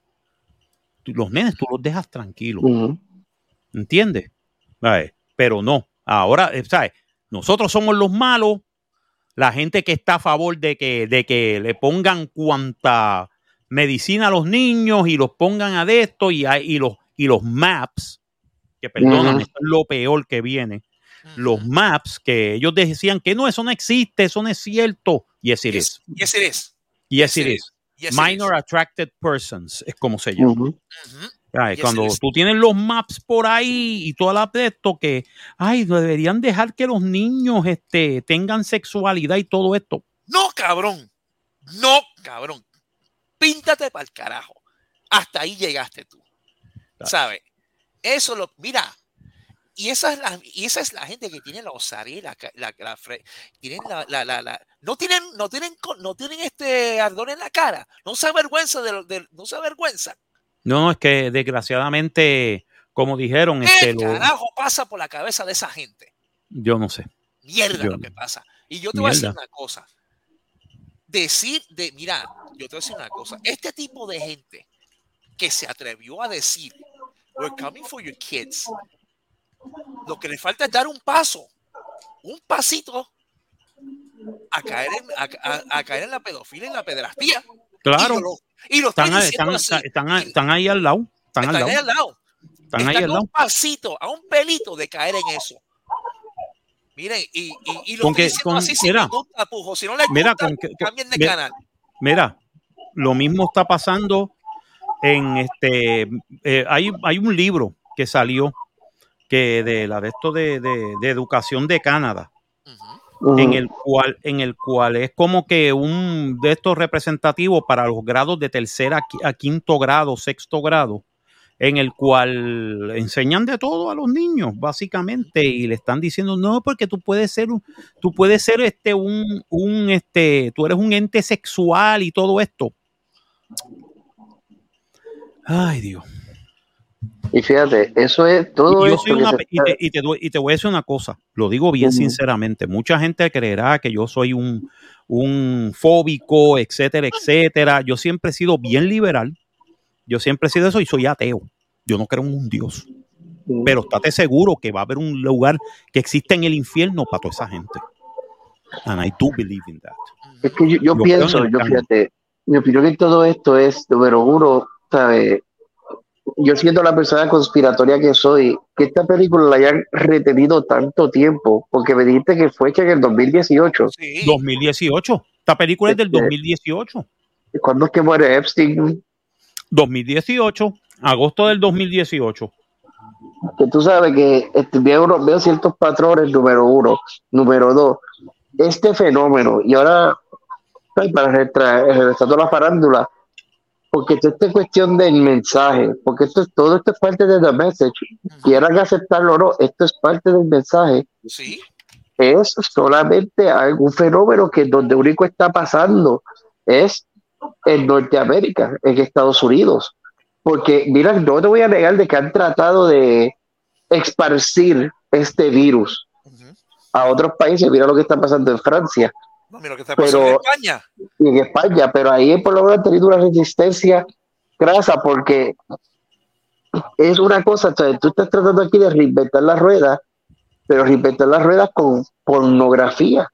Tú- Los nenes tú los dejas tranquilos. ujú. ¿Entiendes? ¿Sabes? Pero no. Ahora, eh, ¿sabes? Nosotros somos los malos. La gente que está a favor de que, de que le pongan cuanta medicina a los niños y los pongan a de esto y, hay- y, los, y los maps, que perdóname, esto es lo peor que viene. Los maps que ellos decían que no, eso no existe, eso no es cierto. Yes, it is. Yes, it is. Yes, Yes, it it is. Yes, it Minor attracted persons es como se llama. Is. Yes, cuando is. tú tienes los maps por ahí y toda la de esto que, ay, deberían dejar que los niños este, tengan sexualidad y todo esto. No, cabrón. No, cabrón. Píntate para el carajo. Hasta ahí llegaste tú. ¿Sabes? Eso lo. Mira. Y esa es la, y esa es la gente que tiene la osadía, la, la, la tienen la, la, no tienen, no tienen, no tienen este ardor en la cara, no se avergüenza de, lo- de- no se avergüenza. No, es que desgraciadamente, como dijeron, ¿Qué este, lo- carajo pasa por la cabeza de esa gente? yo no sé. Mierda Yo- lo que pasa. Y yo te voy a decir Mierda. una cosa. Decir de, mira, yo te voy a decir una cosa. Este tipo de gente que se atrevió a decir, we're coming for your kids, lo que le falta es dar un paso, un pasito a caer en, a, a- a caer en la pedofilia en la pederastía. Claro, Y lo, y lo están, ahí- están, están, ahí- están ahí al lado. Están, al ahí lado. al lado. Están ahí al a lado. un pasito, a un pelito de caer en eso. Miren, y, y, y lo Con que- con- así sin mira, ningún tapujo. Si no les mira, gusta, con que- con- cambien de mira, canal. Mira, lo mismo está pasando en este. eh, hay, hay un libro que salió que de la de esto de, de- de educación de Canadá, en el cual, en el cual es como que un de estos representativos para los grados de tercera a quinto grado, sexto grado, en el cual enseñan de todo a los niños, básicamente, y le están diciendo, no, porque tú puedes ser tú puedes ser este un, un este, tú eres un ente sexual y todo esto. Ay, Dios. Y fíjate, eso es todo Y yo una y, te, y te y te voy a decir una cosa, lo digo bien sinceramente. Mucha gente creerá que yo soy un, un fóbico, etcétera, etcétera. Yo siempre he sido bien liberal. Yo siempre he sido eso y soy ateo. Yo no creo en un Dios. Pero estate seguro que va a haber un lugar que existe en el infierno para toda esa gente. And I do believe in that. Es que yo, yo Yo creo pienso, yo fíjate, mi opinión en todo esto es, número uno, ¿sabes? Yo siendo la persona conspiratoria que soy, que esta película la hayan retenido tanto tiempo, porque me dijiste que fue hecha en el 2018. Sí. 2018. Esta película es del Este- 2018. ¿Cuándo es que muere Epstein? 2018. Agosto del 2018. Que tú sabes que este, veo, veo ciertos patrones, número uno. Número dos, este fenómeno, y ahora Ay, para regresando a la farándula, porque esto es cuestión del mensaje, porque esto es, todo esto es parte de the message, quieran aceptarlo o no, esto es parte del mensaje, Sí, es solamente algún fenómeno que donde único está pasando es en Norteamérica, en Estados Unidos, porque mira, no te voy a negar de que han tratado de esparcir este virus a otros países, mira lo que está pasando en Francia, No, mira lo que está pasando Pero- en España. y en España, pero ahí por lo menos han tenido una resistencia grasa porque es una cosa, o sea, tú estás tratando aquí de reinventar la rueda, pero reinventar las ruedas con pornografía,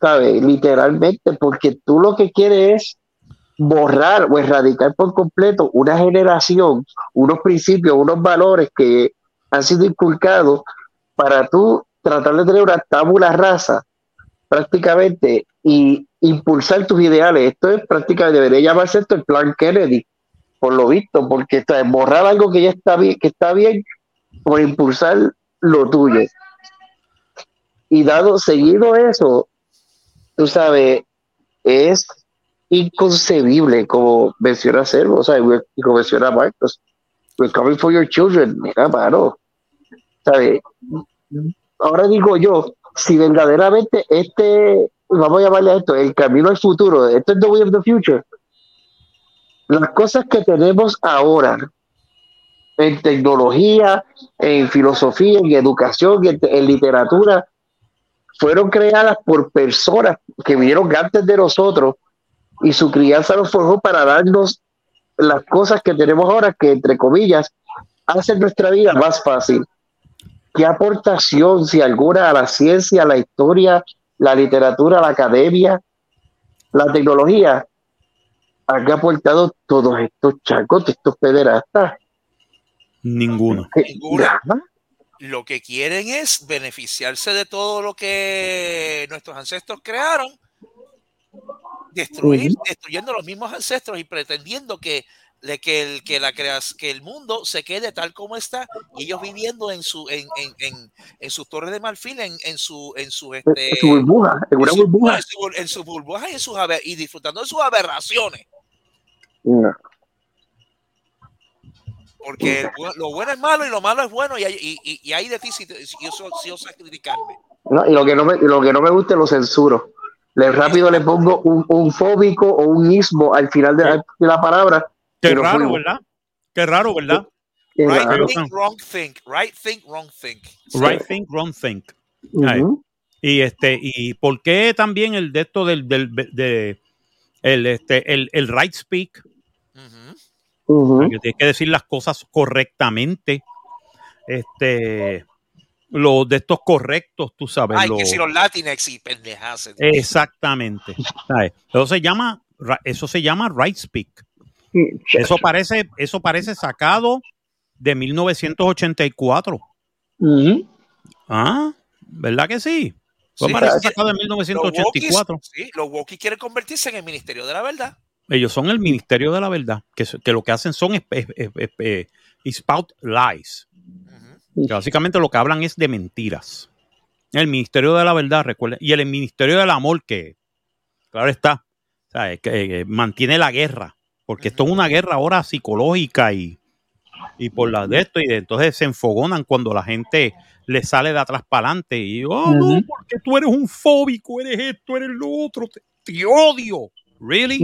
¿sabes? Literalmente, porque tú lo que quieres es borrar o erradicar por completo una generación, unos principios, unos valores que han sido inculcados para tú tratar de tener una tabula rasa prácticamente y impulsar tus ideales. Esto es prácticamente, debería llamarse esto el plan Kennedy, por lo visto, porque esto es borrar algo que ya está bien, que está bien, por impulsar lo tuyo. Y dado, seguido eso, tú sabes, es inconcebible, como menciona Servo, o sea, y como menciona Marcos, we're coming for your children, mira, mano, ¿sabes? Ahora digo yo, si verdaderamente este, vamos a llamarle a esto, el camino al futuro, esto es the way of the future, las cosas que tenemos ahora en tecnología, en filosofía, en educación, en, en literatura, fueron creadas por personas que vinieron antes de nosotros y su crianza nos forjó para darnos las cosas que tenemos ahora que, entre comillas, hacen nuestra vida más fácil. ¿Qué aportación, si alguna, a la ciencia, a la historia, la literatura, la academia, la tecnología han aportado todos estos chacos, estos pederastas? Ninguno. Ninguna. Nada. Lo que quieren es beneficiarse de todo lo que nuestros ancestros crearon, destruir, destruyendo los mismos ancestros y pretendiendo que, que, el, que, la creas, que el mundo se quede tal como está y ellos viviendo en su en, en, en, en sus torres de marfil, en, en su en su este su burbuja, en su- burbuja. en su- en sus burbujas y, en sus aber- y disfrutando de sus aberraciones. No. Porque lo bueno es malo y lo malo es bueno y hay, y, y- y hay de ti si, si si osas criticarme. No, y lo que no me, lo que no me gusta lo censuro. Le rápido le pongo un, un fóbico o un ismo al final de la, de la palabra. Qué raro. ¿verdad? Qué raro, ¿verdad? Qué Right raro. think, wrong think. Right think, wrong think. Right think, wrong think. Y este, y por qué también el de esto del, del de el este el, el right speak, que tienes que decir las cosas correctamente. Este los de estos correctos, tú sabes. Ay, los- que si los latinex y pendejas. Exactamente. ¿sabes? Eso se llama, eso se llama right speak. Eso parece, eso parece sacado de 1984. Ujú. Ah, ¿verdad que sí? Eso Sí, parece sí. sacado de Los 1984. wokies, sí, los wokies quieren convertirse en el Ministerio de la Verdad. Ellos son el Ministerio de la Verdad, que, que lo que hacen son es- es- es- es- eh, spout lies. Que básicamente lo que hablan es de mentiras. El Ministerio de la Verdad, recuerden, y el Ministerio del Amor, que, claro está, ¿sabes? que eh, mantiene la guerra, porque esto es una guerra ahora psicológica y, y por la de esto, y de- entonces se enfogonan cuando la gente le sale de atrás para adelante y, oh, no, porque tú eres un fóbico, eres esto, eres lo otro, te, te odio. ¿Really?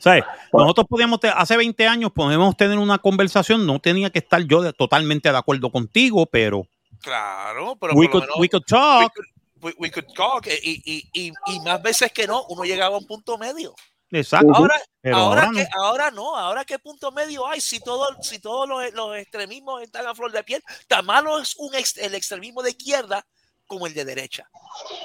¿Sabes? Nosotros podíamos, hace 20 años podemos tener una conversación, no tenía que estar yo de- totalmente de acuerdo contigo, pero Claro, pero we could, menos we could we talk. could, we- we could talk, eh, y, y, y, y más veces que no, uno llegaba a un punto medio. Exacto. Ujú. Ahora, pero ahora, ahora que, no. ahora no, ahora qué punto medio hay, si, todo, si todos los, los extremismos están a flor de piel, tan malo es un ex- el extremismo de izquierda como el de derecha.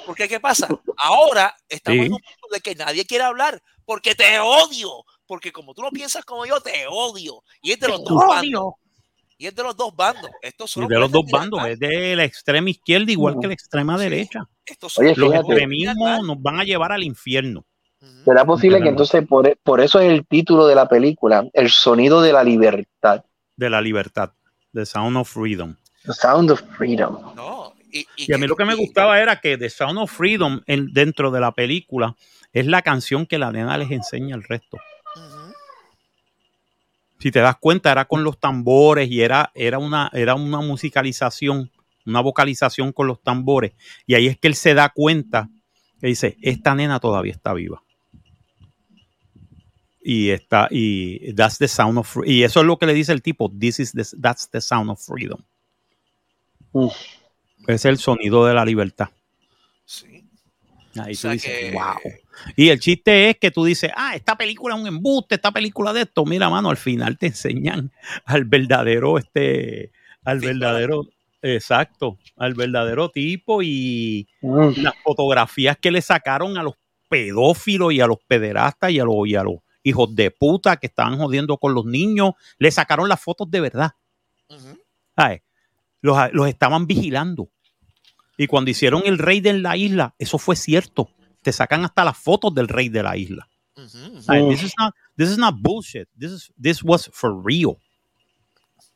Porque ¿qué pasa? Ahora estamos Sí. en un punto de que nadie quiere hablar porque te odio, porque como tú no piensas como yo, te odio. Y es de los dos bandos. Y es de los dos bandos. Estos son Y de los dos bandos, es de la extrema izquierda igual que la extrema Sí. derecha. Estos son Oye, Los Fíjate. extremismos nos van a llevar al infierno. ¿Será posible que entonces por, por eso es el título de la película, El sonido de la libertad? de la libertad, The Sound of Freedom. The Sound of Freedom. No, Y, Y a mí lo que me y- gustaba era que The Sound of Freedom en- dentro de la película es la canción que la nena les enseña al resto. Si te das cuenta, era con los tambores y era, era, una, era una musicalización, una vocalización con los tambores. Y ahí es que él se da cuenta que dice, esta nena todavía está viva. Y está, y that's the sound of y eso es lo que le dice el tipo, this is the, that's the sound of freedom. Es el sonido de la libertad. Sí. Ahí O tú dices, que- wow. Y el chiste es que tú dices, ah, esta película es un embuste, esta película de esto. Mira, mano, al final te enseñan al verdadero, este, al Sí, verdadero, exacto, al verdadero tipo y Mm. las fotografías que le sacaron a los pedófilos y a los pederastas y a los, y a los hijos de puta que estaban jodiendo con los niños, le sacaron las fotos de verdad. ¿sabes? Los, los estaban vigilando. Y cuando hicieron el rey de la isla, eso fue cierto. Te sacan hasta las fotos del rey de la isla. This, is not, this is not bullshit. This, is, this was for real.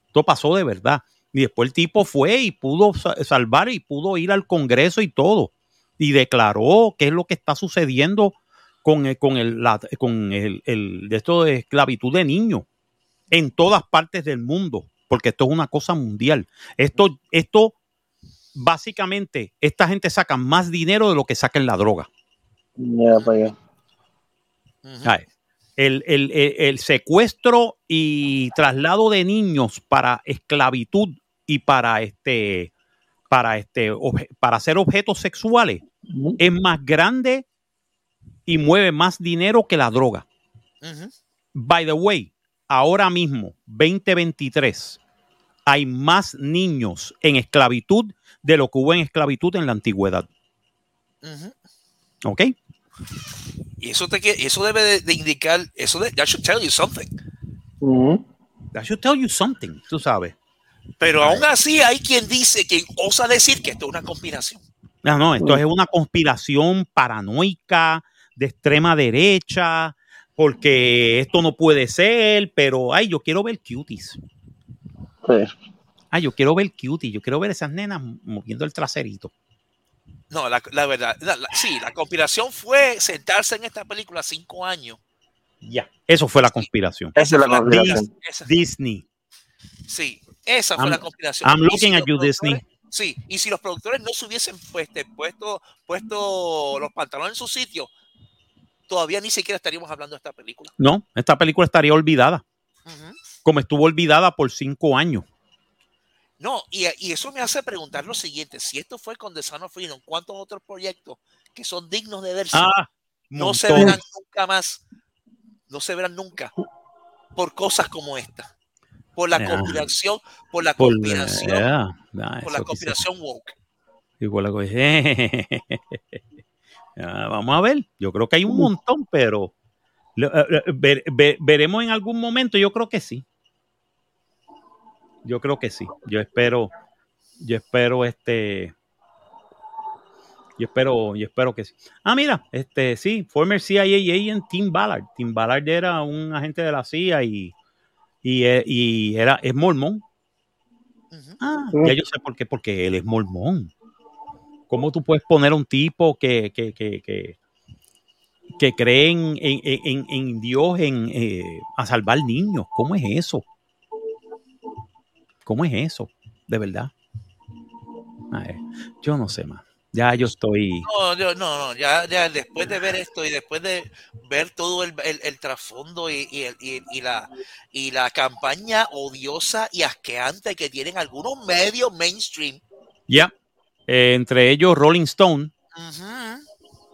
Esto pasó de verdad. Y después el tipo fue y pudo sa- salvar y pudo ir al Congreso y todo. Y declaró qué es lo que está sucediendo con el, con el, la- con el, esto de esclavitud de niños en todas partes del mundo, porque esto es una cosa mundial. Esto, esto, básicamente, esta gente saca más dinero de lo que saca en la droga. Ya, para allá. Ujú. ¿sabes? El, el- el- el secuestro y traslado de niños para esclavitud y para este para este obje- para ser objetos sexuales es más grande y mueve más dinero que la droga. By the way, ahora mismo, 2023, hay más niños en esclavitud de lo que hubo en esclavitud en la antigüedad. ¿Ok? Y eso, te, que- eso debe de, de indicar, eso de, that should tell you something. Ujú. That should tell you something, tú sabes. Pero aún así hay quien dice, quien osa decir que esto es una conspiración. No, no, esto es una conspiración paranoica de extrema derecha, porque esto no puede ser, pero ay, yo quiero ver cuties. Sí. Ay, yo quiero ver cuties, yo quiero ver esas nenas moviendo el traserito. No, la, la verdad, la- la- sí, la conspiración fue sentarse en esta película cinco años. Ya. Eso fue la conspiración. Esa es la conspiración. Disney. sí, esa fue I'm- la conspiración. I'm looking si at you, Disney. Sí, y si los productores no se hubiesen puesto, puesto los pantalones en su sitio, todavía ni siquiera estaríamos hablando de esta película. No, esta película estaría olvidada, como estuvo olvidada por cinco años. No, y, y eso me hace preguntar lo siguiente: si esto fue con The Sound of Freedom, ¿cuántos otros proyectos que son dignos de verse Ah, no se verán nunca más? No se verán nunca por cosas como esta. Por la Ya. conspiración, por la Por- conspiración, ya, por la conspiración woke. Por la Ya, vamos a ver. Yo creo que hay un montón, pero eh, eh, ver- ver- veremos en algún momento. Yo creo que sí. Yo creo que sí. Yo espero, yo espero este. Yo espero, yo espero que sí. Ah, mira, este sí, former CIA agent Tim Ballard. Tim Ballard era un agente de la CIA y, y, eh, y era, es mormón. Ah, ya yo sé por qué, porque él es mormón. ¿Cómo tú puedes poner a un tipo que, que, que, que, que cree en, en- en- en Dios en, eh, a salvar niños? ¿Cómo es eso? ¿Cómo es eso? De verdad. Yo no sé más. Ya yo estoy. No, yo- no, no, ya, ya después de ver esto y después de ver todo el, el- el trasfondo y, y el- y- y la, y la campaña odiosa y asqueante que tienen algunos medios mainstream. Ya. Eh, entre ellos Rolling Stone,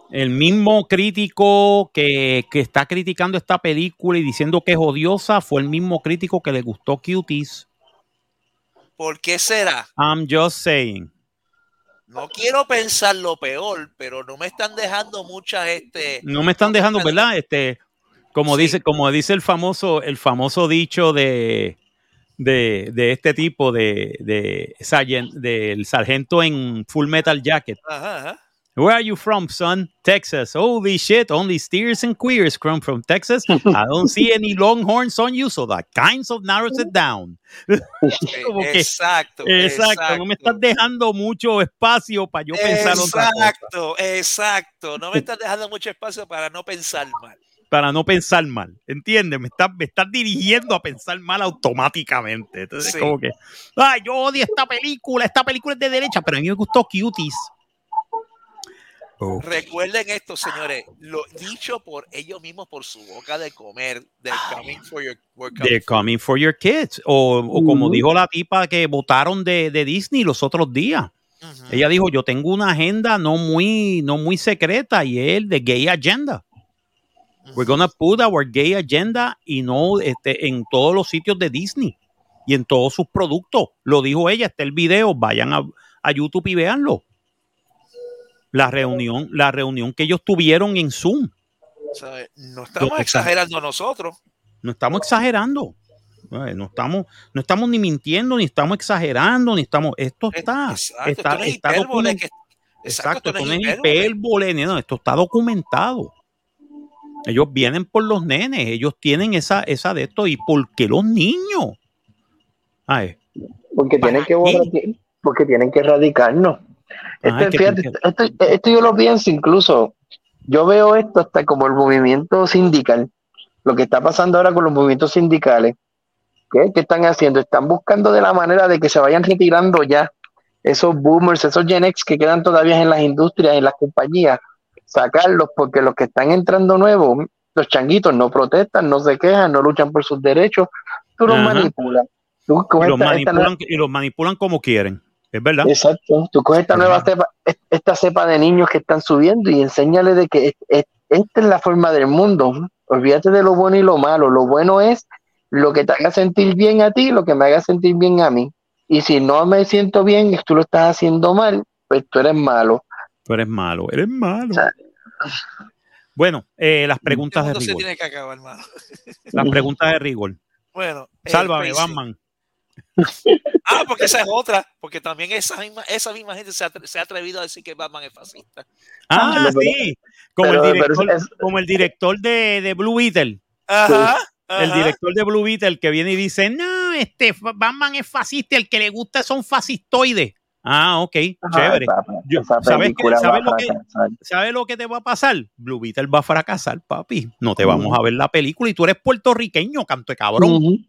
el mismo crítico que, que está criticando esta película y diciendo que es odiosa, fue el mismo crítico que le gustó Cuties. ¿Por qué será? I'm just saying. No quiero pensar lo peor, pero no me están dejando muchas este No me están dejando, ¿verdad? Este, como Sí. dice, como dice el famoso, el famoso dicho de, de, de este tipo de, de del sargento en Full Metal Jacket. Ajá, ajá. Where are you from, son? Texas. Holy shit, only steers and queers come from Texas. I don't see any longhorns on you, so that kinds of narrows it down. Que- Exacto. Exacto, no me estás dejando mucho espacio para yo pensar otra cosa. Exacto, exacto. No me estás dejando mucho espacio para no pensar mal. Para no pensar mal, ¿entiendes? Me estás, me estás dirigiendo a pensar mal automáticamente. Entonces, Sí. como que, ay, yo odio esta película, esta película es de derecha, pero a mí me gustó Cuties. Oh. Recuerden esto, señores, lo dicho por ellos mismos por su boca de comer, they're coming for your coming They're coming for your kids. O, o como dijo la tipa que votaron de, de Disney los otros días. Ella dijo, yo tengo una agenda no muy, no muy secreta y es el de gay agenda. We're gonna put our gay agenda y no este, en todos los sitios de Disney y en todos sus productos. Lo dijo ella, está el video, vayan a, a YouTube y véanlo. La reunión, la reunión que ellos tuvieron en Zoom. ¿Sabe? No estamos exagerando nosotros. No estamos exagerando. Eh, No estamos, no estamos ni mintiendo, ni estamos exagerando, ni estamos. Esto está. Exacto, está, esto no es está hipérbole, documen- que- Exacto, esto no es hipérbole. esto está documentado. Ellos vienen por los nenes, ellos tienen esa, esa de esto. ¿Y por qué los niños? Ay, Porque ¿Para tienen que borrar- porque tienen que erradicarnos. Este, fíjate, esto, esto yo lo pienso incluso. Yo veo esto hasta como el movimiento sindical. Lo que está pasando ahora con los movimientos sindicales. ¿Qué, ¿Qué están haciendo? Están buscando de la manera de que se vayan retirando ya esos boomers, esos Gen X que quedan todavía en las industrias, en las compañías, sacarlos porque los que están entrando nuevos, los changuitos no protestan, no se quejan, no luchan por sus derechos, tú los Ajá. manipulas. Tú y, los esta manipulan, y los manipulan como quieren. Es verdad. Exacto. Tú coges esta nueva cepa, est- esta cepa de niños que están subiendo y enséñale de que es- es- esta es la forma del mundo. Olvídate de lo bueno y lo malo. Lo bueno es lo que te haga sentir bien a ti, lo que me haga sentir bien a mí. Y si no me siento bien, y tú lo estás haciendo mal, pues tú eres malo. Tú eres malo, eres malo. O sea, Bueno, eh, las preguntas de mundo se rigor. tiene que acabar, hermano. Las preguntas de rigor. Bueno, Sálvame. Batman. Ah, porque esa es otra, porque también esa misma, esa misma gente se ha, atre- se ha atrevido a decir que Batman es fascista. Ah, pero- sí. Como pero- el director, es- como el director de, de Blue Beetle. Ajá. El ajá. director de Blue Beetle que viene y dice, no, este Batman es fascista, el que le gusta son fascistoides. Ah, ok, chévere. Yo- ¿sabes lo que- fracasar. ¿Sabes lo que te va a pasar? Blue Beetle va a fracasar, papi. No te vamos a ver la película y tú eres puertorriqueño, canto de cabrón.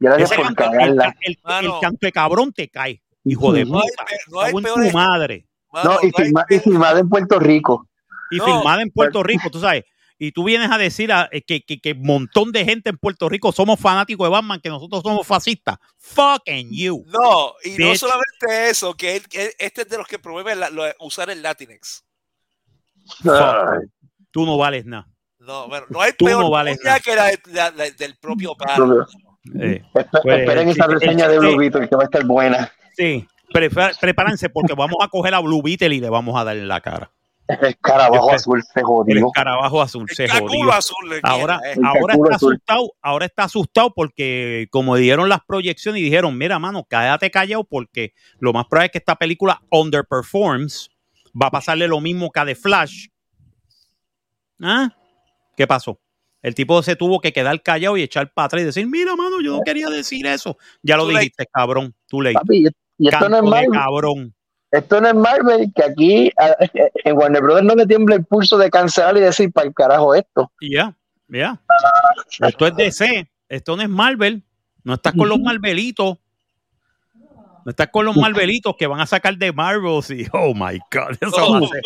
Ese por el, el- el Mano. canto de cabrón te cae, hijo de Ujú. No hay puta. no hay tu madre. Mano, No, y, no y en Puerto Rico. Y No. filmada en Puerto Rico, tú sabes. Y tú vienes a decir a- eh, que, que, que un montón de gente en Puerto Rico somos fanáticos de Batman, que nosotros somos fascistas. Fucking you. No, y no solamente eso, que él- que este es de los que promueve la- lo- usar el Latinx. Ay, Tú no vales nada. No, bueno, no hay Tú peor no vales que la, la- la- del propio padre. Eh, Pues, Esperen esa el- el reseña de Blue Beetle que va a estar buena. sí, prepárense porque vamos a coger a Blue Beetle y le vamos a dar en la cara. El escarabajo El- azul se El jodió. escarabajo azul se El jodió. azul le Ahora, ahora está azul. asustado, ahora está asustado porque como dieron las proyecciones y dijeron, mira, mano, cállate callado porque lo más probable es que esta película underperforms. Va a pasarle lo mismo que a The Flash. ¿Ah? ¿Qué pasó? El tipo se tuvo que quedar callado y echar para atrás y decir, mira, mano, yo no quería decir eso. Ya lo dijiste, cabrón. Tú le Papi, y esto no es Marvel. cabrón. Esto no es Marvel, que aquí a- en Warner Brothers no le tiembla el pulso de cancelar y decir para el carajo esto. Y ya, ya. Esto es DC, esto no es Marvel. No estás con los Marvelitos. No estás con los Marvelitos que van a sacar de Marvel. Y, oh my God, eso va a ser,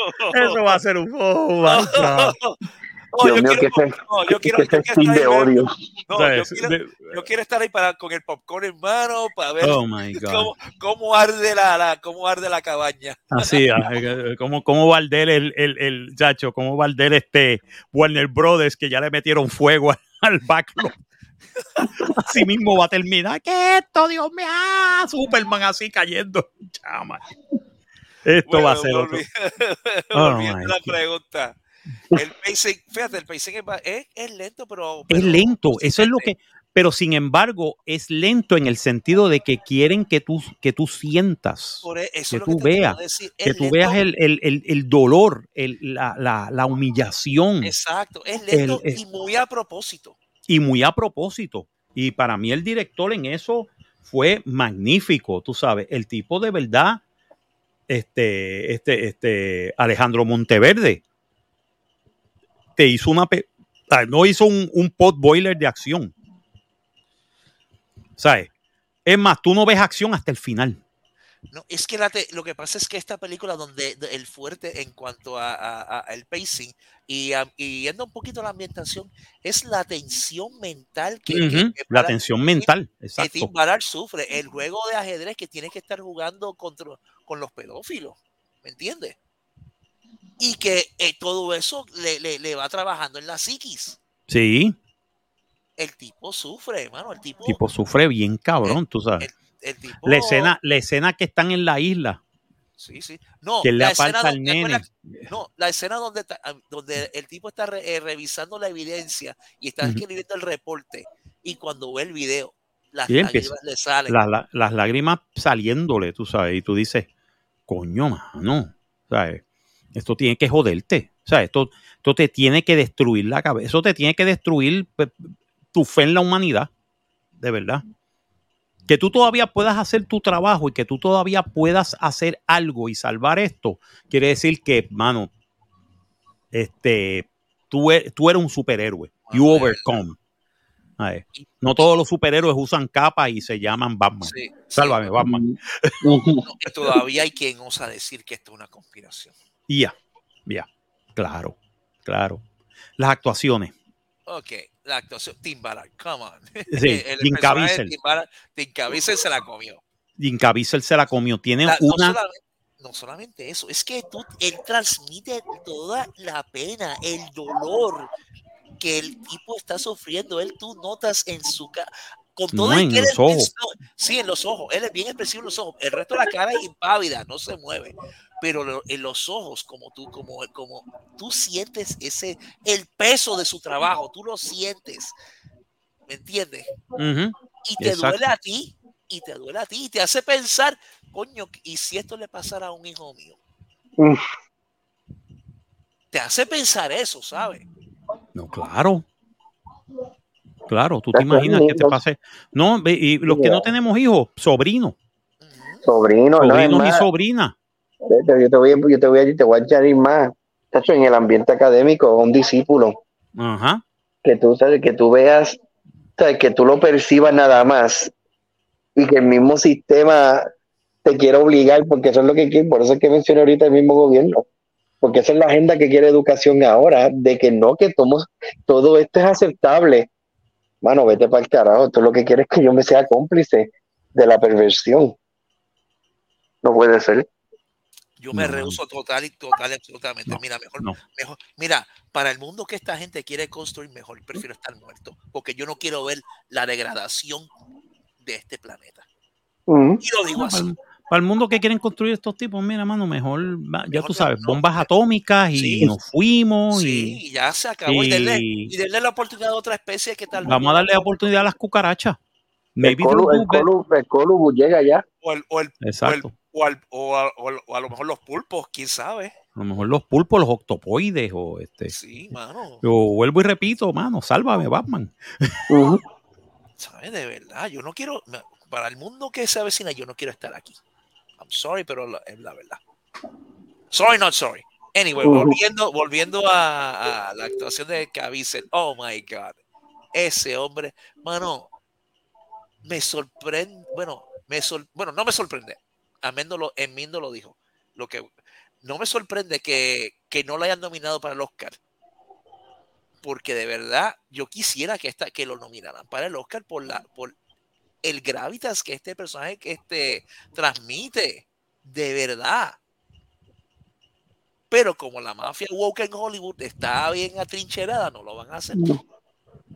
eso va a ser un. Oh Dios yo mío, quiero- que no, yo que quiero- ese yo de ahí, odio. no, O sea, yo quiero- yo quiero estar ahí para, con el popcorn en mano para ver oh my God. cómo, cómo arde la, la- cómo arde la cabaña. Así, ah, eh, como, como va a arder el, el, el chacho, cómo va a arder este Warner Brothers que ya le metieron fuego al, backlog. Así mismo va a terminar. ¿Qué es esto, Dios mío? Ah, Superman así cayendo. Chama. Esto va a ser otro. volvi- Oh, volviendo my a la God. pregunta. El pacing, fíjate, el pacing es, lento, pero, Es lento, eso es lo que. pero sin embargo es lento en el sentido de que quieren que tú, que tú sientas, Por e- eso que tú veas, que tú veas el, el- el- el dolor, la, la- la humillación Exacto, es lento y muy a propósito. y muy a propósito. Y para mí el director en eso fue magnífico, tú sabes, el tipo de verdad, este, este, este, Alejandro Monteverde, te hizo una, no hizo un, un pot boiler de acción. ¿Sabes? Es más, tú no ves acción hasta el final. No, es que la te- lo que pasa es que esta película donde de- el fuerte en cuanto a, a- a el pacing y, a- y yendo un poquito a la ambientación es la tensión mental que, que- que La tensión mental, que exacto. Tim Ballard sufre, el juego de ajedrez que tiene que estar jugando contra, con los pedófilos, ¿me entiendes? Y que eh, todo eso le, le- le va trabajando en la psiquis. Sí, El tipo sufre, hermano, el tipo, el tipo sufre bien cabrón, tú sabes. el tipo La escena, la escena que están en la isla, Sí, sí. No, que él le la escena al donde-. No, la escena donde, ah, donde el tipo está re- eh, revisando la evidencia y está escribiendo el reporte y cuando ve el video, las empieza- lágrimas le salen. la- la- las lágrimas saliéndole, tú sabes, y tú dices, coño, mano, ¿sabes? Esto tiene que joderte, ¿sabes? Esto, esto te tiene que destruir la cabeza, eso te tiene que destruir tu fe en la humanidad, de verdad. Que tú todavía puedas hacer tu trabajo y que tú todavía puedas hacer algo y salvar esto, quiere decir que, mano, este, tú, e- tú eres un superhéroe. You overcome. ¿sabes? No todos los superhéroes usan capa y se llaman Batman. Sí, sí. Sálvame, Batman. No, todavía hay quien osa decir que esto es una conspiración. Ya, ya. Claro, claro. Las actuaciones. Ok, la actuación, Tim Ballard, come on. Sí, el Jim Caviezel. Tim Caviezel se la comió. Jim Caviezel se la comió. Tiene La- no, una. solamente, no solamente eso, es que tú, él transmite toda la pena, el dolor que el tipo está sufriendo. Él tú notas en su cara. Con todo No, en que los ojos. no, sí, en los ojos. Él es bien expresivo en los ojos. El resto de la cara es impávida, no se mueve. Pero lo- en los ojos, como tú, como, como tú sientes ese, el peso de su trabajo, tú lo sientes. ¿Me entiendes? Y te Exacto. duele a ti, y te duele a ti, y te hace pensar, coño, ¿y si esto le pasara a un hijo mío? Uf. Te hace pensar eso, ¿sabes? No, claro. Claro, tú te imaginas que te pase. No, y los que no tenemos hijos, sobrinos, Ujú. Sobrino, no es sobrinos y sobrinas. Yo te voy, a- yo te voy, a- te voy a añadir más. Tacho, en el ambiente académico, un discípulo, Ajá. que tú sabes, que tú veas, sabes, que tú lo percibas nada más y que el mismo sistema te quiera obligar, porque eso es lo que quiere, por eso es que mencioné ahorita el mismo gobierno, porque esa es la agenda que quiere educación ahora, de que no, que tomo- todo esto es aceptable. Mano, vete para el carajo, tú lo que quieres es que yo me sea cómplice de la perversión. No puede ser. Yo me No. rehuso total y total y absolutamente. No, mira, mejor, no. mejor, mira, para el mundo que esta gente quiere construir, mejor prefiero estar muerto, porque yo no quiero ver la degradación de este planeta. Y lo digo así. Para el mundo que quieren construir estos tipos, mira, mano, mejor, ya Mejor tú sabes, no. bombas atómicas y Sí. nos fuimos Sí, y ya se acabó. Y, denle, y- y denle la oportunidad a otra especie que tal vez vamos a darle oportunidad a las cucarachas. El Maybe colu, el, colu, el colu llega ya. o, el, o, el, o, el, Exacto. o, al- o a, o lo mejor los pulpos, quién sabe. A lo mejor los pulpos, los octopoides o este. Sí, mano. Yo vuelvo y repito, mano, sálvame, Batman. ¿Sabes? De verdad, yo no quiero, para el mundo que se avecina, yo no quiero estar aquí. I'm sorry, pero la- es la verdad. Sorry, not sorry. Anyway, Ujú. volviendo, volviendo a, a la actuación de Caviezel. Oh my God. Ese hombre, mano, me sorprende. Bueno, me sor- bueno, no me sorprende. Améndolo, Enmindo lo dijo. Lo que no me sorprende que, que no lo hayan nominado para el Oscar. Porque de verdad, yo quisiera que, esta, que lo nominaran para el Oscar por la, por el gravitas que este personaje que este transmite. De verdad. Pero como la mafia woke en Hollywood está bien atrincherada, no lo van a hacer.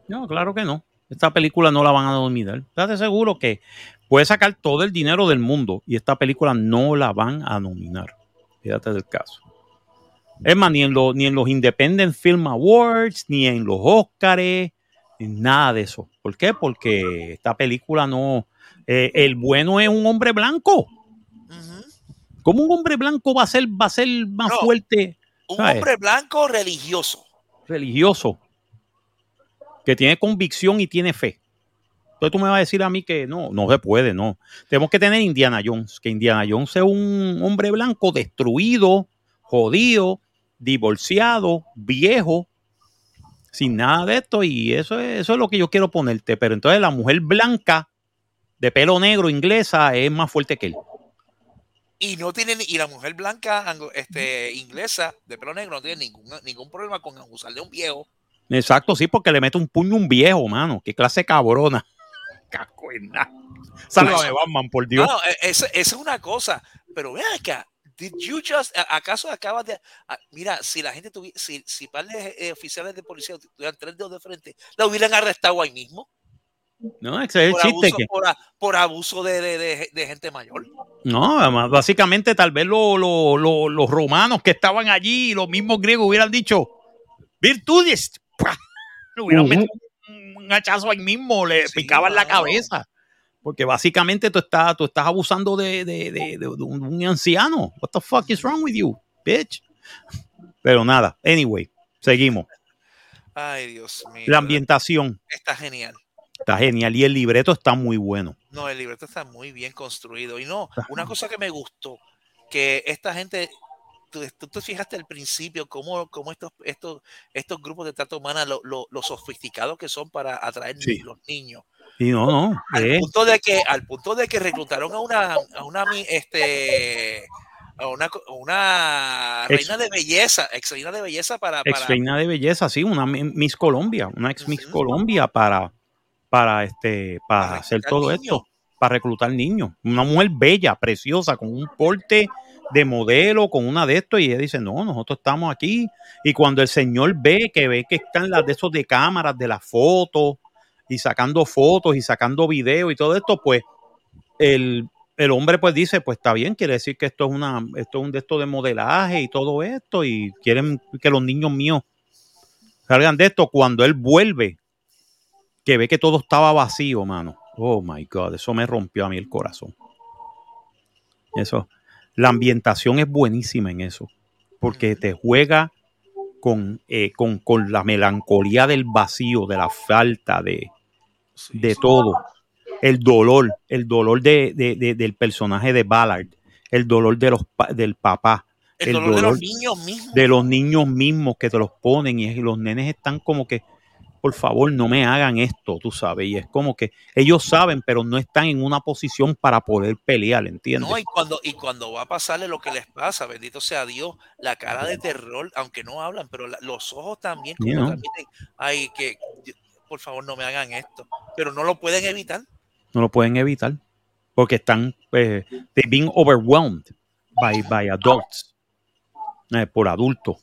No, claro que no. Esta película no la van a nominar. Estate seguro que puede sacar todo el dinero del mundo y esta película no la van a nominar. Fíjate del caso. Es más, ni en, los ni en los Independent Film Awards, ni en los Oscars, Nada de eso. ¿Por qué? Porque esta película no. eh, el bueno es un hombre blanco. ¿Cómo un hombre blanco va a ser, va a ser más No. fuerte Un ¿Sabes? hombre blanco religioso. religioso? Que tiene convicción y tiene fe. Entonces tú me vas a decir a mí que no, no se puede, no. Tenemos que tener Indiana Jones, que Indiana Jones es un hombre blanco destruido, jodido, divorciado, viejo, sin nada de esto, y eso es, eso es lo que yo quiero ponerte. Pero entonces la mujer blanca, de pelo negro, inglesa, es más fuerte que él. Y no tiene ni- y la mujer blanca este, inglesa de pelo negro no tiene ningún, ningún problema con usarle un viejo. Exacto, sí, porque le mete un puño a un viejo, mano. Qué clase cabrona. En nada. Sálvame, Batman, por Dios. No, no, e- esa esa es una cosa. Pero ven acá, did you just, ¿acaso acabas de, a- mira, si la gente tuviera, si, si par de eh, oficiales de policía tuvieran tres dedos de frente, la hubieran arrestado ahí mismo No, ese es el chiste abuso, que. por, por abuso de, de- de- de gente mayor. No, además, básicamente tal vez lo- lo- lo- los romanos que estaban allí, los mismos griegos hubieran dicho virtudes. Le hubieran Ujú. metido un, hachazo ahí mismo, le Sí, picaban la cabeza. Porque básicamente tú estás, tú estás abusando de, de- de- de un, anciano. What the fuck is wrong with you, bitch? Pero nada, anyway, seguimos. Ay, Dios mío. La ambientación Está genial. está genial y el libreto está muy bueno. No, el libreto está muy bien construido. Y no, una cosa que me gustó, que esta gente, tú, tú te fijaste al principio cómo, cómo estos, estos, estos grupos de trata humana, lo, lo- lo sofisticados que son para atraer Sí. los niños. Y no, no, Al punto de que, al punto de que reclutaron a una, a una este a una, Ex- reina de belleza, ex reina de belleza para, ex reina de belleza, sí, una mi- Miss Colombia, una ex Miss. Colombia para, para este, para, Para hacer todo niños. esto, para reclutar niños. Una mujer bella, preciosa, con un porte de modelo, con una de estos, y ella dice, no, nosotros estamos aquí. Y cuando el señor ve que ve que están las de esos de cámaras, de las fotos, y sacando fotos y sacando videos y todo esto, pues el, el hombre pues dice, pues está bien, quiere decir que esto es una, esto es un de esto de modelaje y todo esto, y quieren que los niños míos salgan de esto. Cuando él vuelve, que ve que todo estaba vacío, mano. Oh my God, eso me rompió a mí el corazón. Eso, la ambientación es buenísima en eso, porque te juega con, eh, con, con la melancolía del vacío, de la falta, de, de todo. El dolor, el dolor de, de- de- del personaje de Ballard, el dolor de los, del papá, el, el dolor, de los niños mismos. de los niños mismos que te los ponen y, los nenes están como que, por favor, no me hagan esto, tú sabes. Y es como que ellos saben, pero no están en una posición para poder pelear, ¿entiendes? No, y cuando, y cuando va a pasarle lo que les pasa, bendito sea Dios, la cara de terror, aunque no hablan, pero la- los ojos también, como Yeah, transmiten, ay, que por favor no me hagan esto, pero no lo pueden evitar. no lo pueden evitar porque están eh, they're being overwhelmed by, by adults eh, por adultos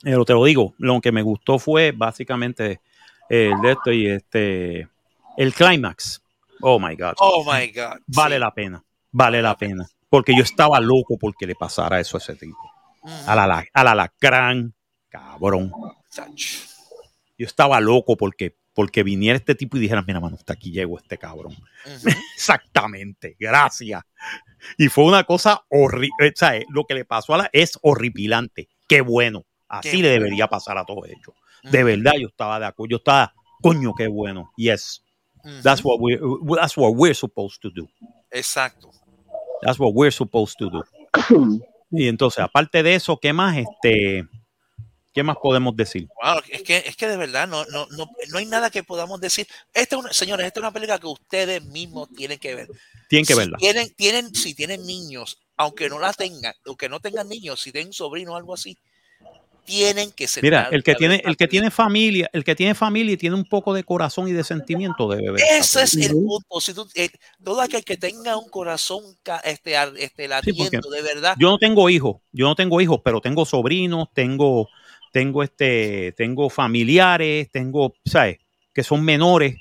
pero te lo digo lo que me gustó fue básicamente eh, el de esto y este el climax oh my god Oh my God. vale sí. la pena vale la pena porque yo estaba loco porque le pasara eso a ese tipo Ujú. a la, la- a la lacrán cabrón Sach. Yo estaba loco porque porque viniera este tipo y dijera mira mano hasta aquí llego este cabrón. Exactamente, gracias. Y fue una cosa horrible, lo que le pasó a la es horripilante. Qué bueno. Así Qué le bueno. debería pasar a todos ellos. De verdad, yo estaba de acuerdo. Yo estaba, coño, qué bueno. Yes, that's what we that's what we're supposed to do. Exacto. That's what we're supposed to do. Y entonces, aparte de eso, ¿qué más? Este, ¿qué más podemos decir? Wow, es que, es que de verdad no, no, no, no hay nada que podamos decir. Esta es una, señores, esta es una película que ustedes mismos tienen que ver. Tienen que si verla. Tienen, tienen, si tienen niños, aunque no la tengan, aunque no tengan niños, si tienen sobrino o algo así, tienen que ser. Mira, el que tiene, el que tiene familia, el que tiene familia y tiene un poco de corazón y de sentimiento debe ver. esta Ese es el punto. Si tú, eh, todo aquel que tenga un corazón este, este, latiendo de verdad, yo no tengo hijos, yo no tengo hijos, pero tengo sobrinos, tengo, tengo este, tengo familiares, tengo, ¿sabes? Que son menores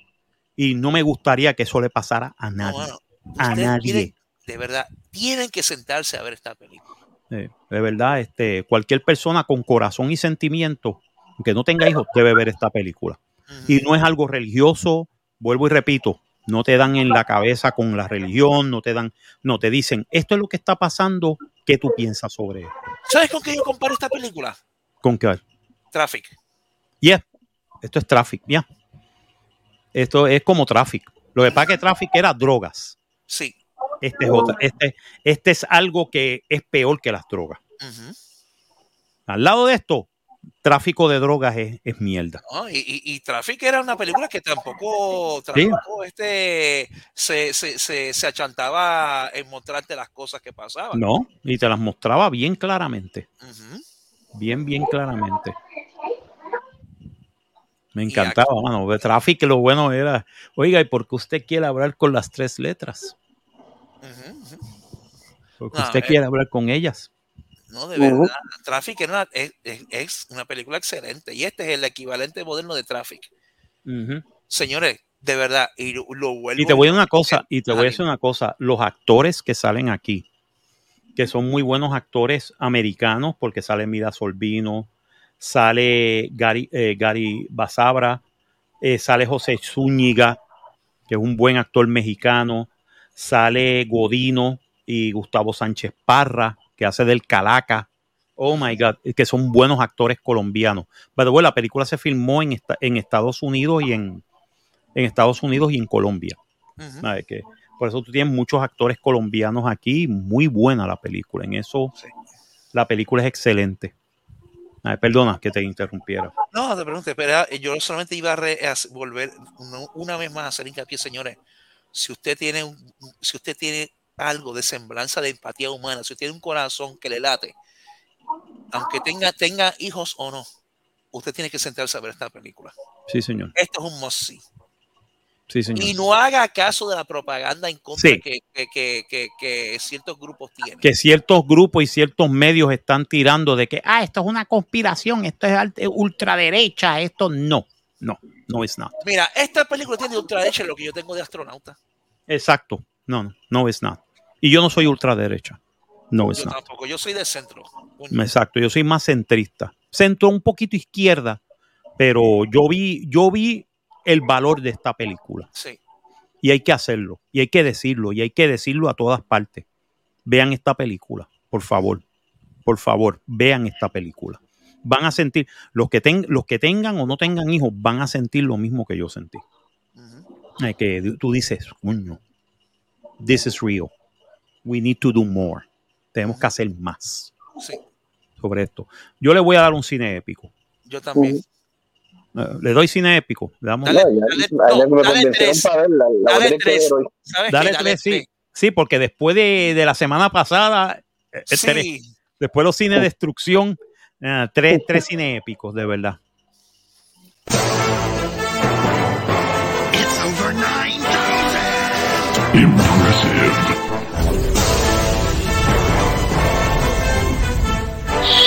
y no me gustaría que eso le pasara a no, nadie, a nadie. tienen- de verdad, tienen que sentarse a ver esta película. Eh, de verdad, este, cualquier persona con corazón y sentimiento, que no tenga hijos, debe ver esta película. Y no es algo religioso, vuelvo y repito, no te dan en la cabeza con la religión, no te dan, no te dicen, esto es lo que está pasando, ¿qué tú piensas sobre esto? ¿Sabes con qué yo comparo esta película? ¿Con qué? Traffic. Yeah, esto es traffic, ya. Esto es como traffic. Lo que pasa es que traffic era drogas. Sí. Este es otra. Este, este es algo que es peor que las drogas. Al lado de esto, tráfico de drogas es, es mierda. ¿no? Y, y, y Traffic era una película que tampoco, tampoco este, se, se, se, se achantaba en mostrarte las cosas que pasaban. No, y te las mostraba bien claramente. Bien, bien claramente. Me encantaba, mano. De Traffic lo bueno era, oiga, ¿y por qué usted quiere hablar con las tres letras? Porque No, usted eh. quiere hablar con ellas. No, de verdad. Traffic era una- es, una película excelente. Y este es el equivalente moderno de Traffic. Señores, de verdad. Y lo, lo vuelvo Y te voy a una cosa, y te voy a decir una cosa, los actores que salen aquí, que son muy buenos actores americanos, porque sale Mira Solvino, sale Gary, eh, Gary Basabra, eh, sale José Zúñiga, que es un buen actor mexicano, sale Godino y Gustavo Sánchez Parra, que hace del Calaca. Oh my God, que son buenos actores colombianos. Pero la película se filmó en, esta- en Estados Unidos y en, en Estados Unidos y en Colombia. ¿sabes? Que por eso tú tienes muchos actores colombianos aquí. Muy buena la película. En eso, Sí. la película es excelente. Ay, perdona que te interrumpiera. No, te pregunté, pero era- yo solamente iba a, re- a volver una, una vez más a hacer hincapié, señores. Si usted tiene un- si usted tiene algo de semblanza de empatía humana, si usted tiene un corazón que le late, aunque tenga, tenga hijos o no, usted tiene que sentarse a ver esta película. Sí, señor. Esto es un must. Sí, señor. Y no haga caso de la propaganda en contra Sí. que, que, que, que- ciertos grupos tienen. Que ciertos grupos y ciertos medios están tirando de que, ah, esto es una conspiración, esto es ultraderecha, esto no. No, no es nada. Mira, esta película tiene ultraderecha lo que yo tengo de astronauta. Exacto. No, no, no es nada. Y yo no soy ultraderecha. No es Yo nada. tampoco, yo soy de centro. Exacto, yo soy más centrista. Centro un poquito izquierda, pero yo vi, yo vi el valor de esta película. Sí. Y hay que hacerlo, y hay que decirlo, y hay que decirlo a todas partes. Vean esta película, por favor. Por favor, vean esta película. Van a sentir, los que, ten- los que tengan o no tengan hijos, van a sentir lo mismo que yo sentí. Que tú dices, coño, this is real. We need to do more. Tenemos que hacer más Sí, sobre esto. Yo le voy a dar un cine épico. yo también. Eh, le doy cine épico. Le damos- Dale, tres. Dale tres. tres, sí. tres. Sí, porque después de, de la semana pasada, eh, tres- Sí. después los cines de destrucción, eh, tres, tres cine épicos, de verdad. It's over 9,000. Impressive.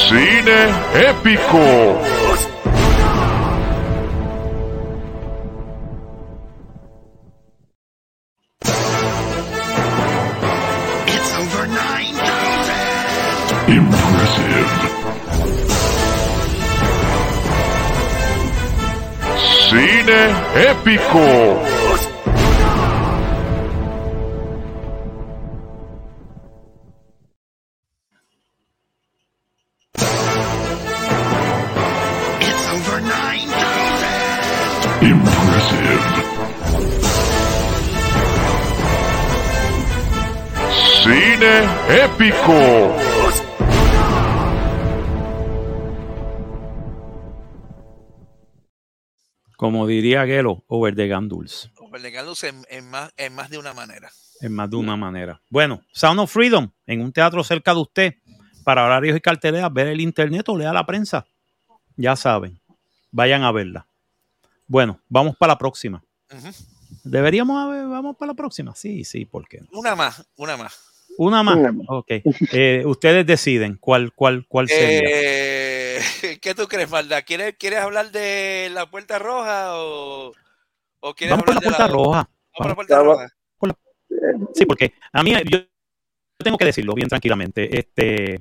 Cine épico. Impressive. Cine épico. It's over 9,000. Impressive. Cine épico. Como diría Gelo, over the Ganduls, Overlegándose en, en más, en más de una manera. en más de una manera. Bueno, Sound of Freedom, en un teatro cerca de usted, para horarios y carteleras, ver el internet o lea la prensa. Ya saben, vayan a verla. Bueno, vamos para la próxima. Deberíamos haber, vamos para la próxima. Sí, sí, ¿por qué no? Una más, una más. Una más. Una más. Ok. Eh, ustedes deciden cuál, cuál, cuál sería. Eh, ¿Qué tú crees, Malda? ¿Quieres, ¿Quieres hablar de la puerta roja o, o quieres Vamos por la hablar de puerta roja. Vamos la puerta roja. Sí, porque a mí, yo, tengo que decirlo bien tranquilamente. Este,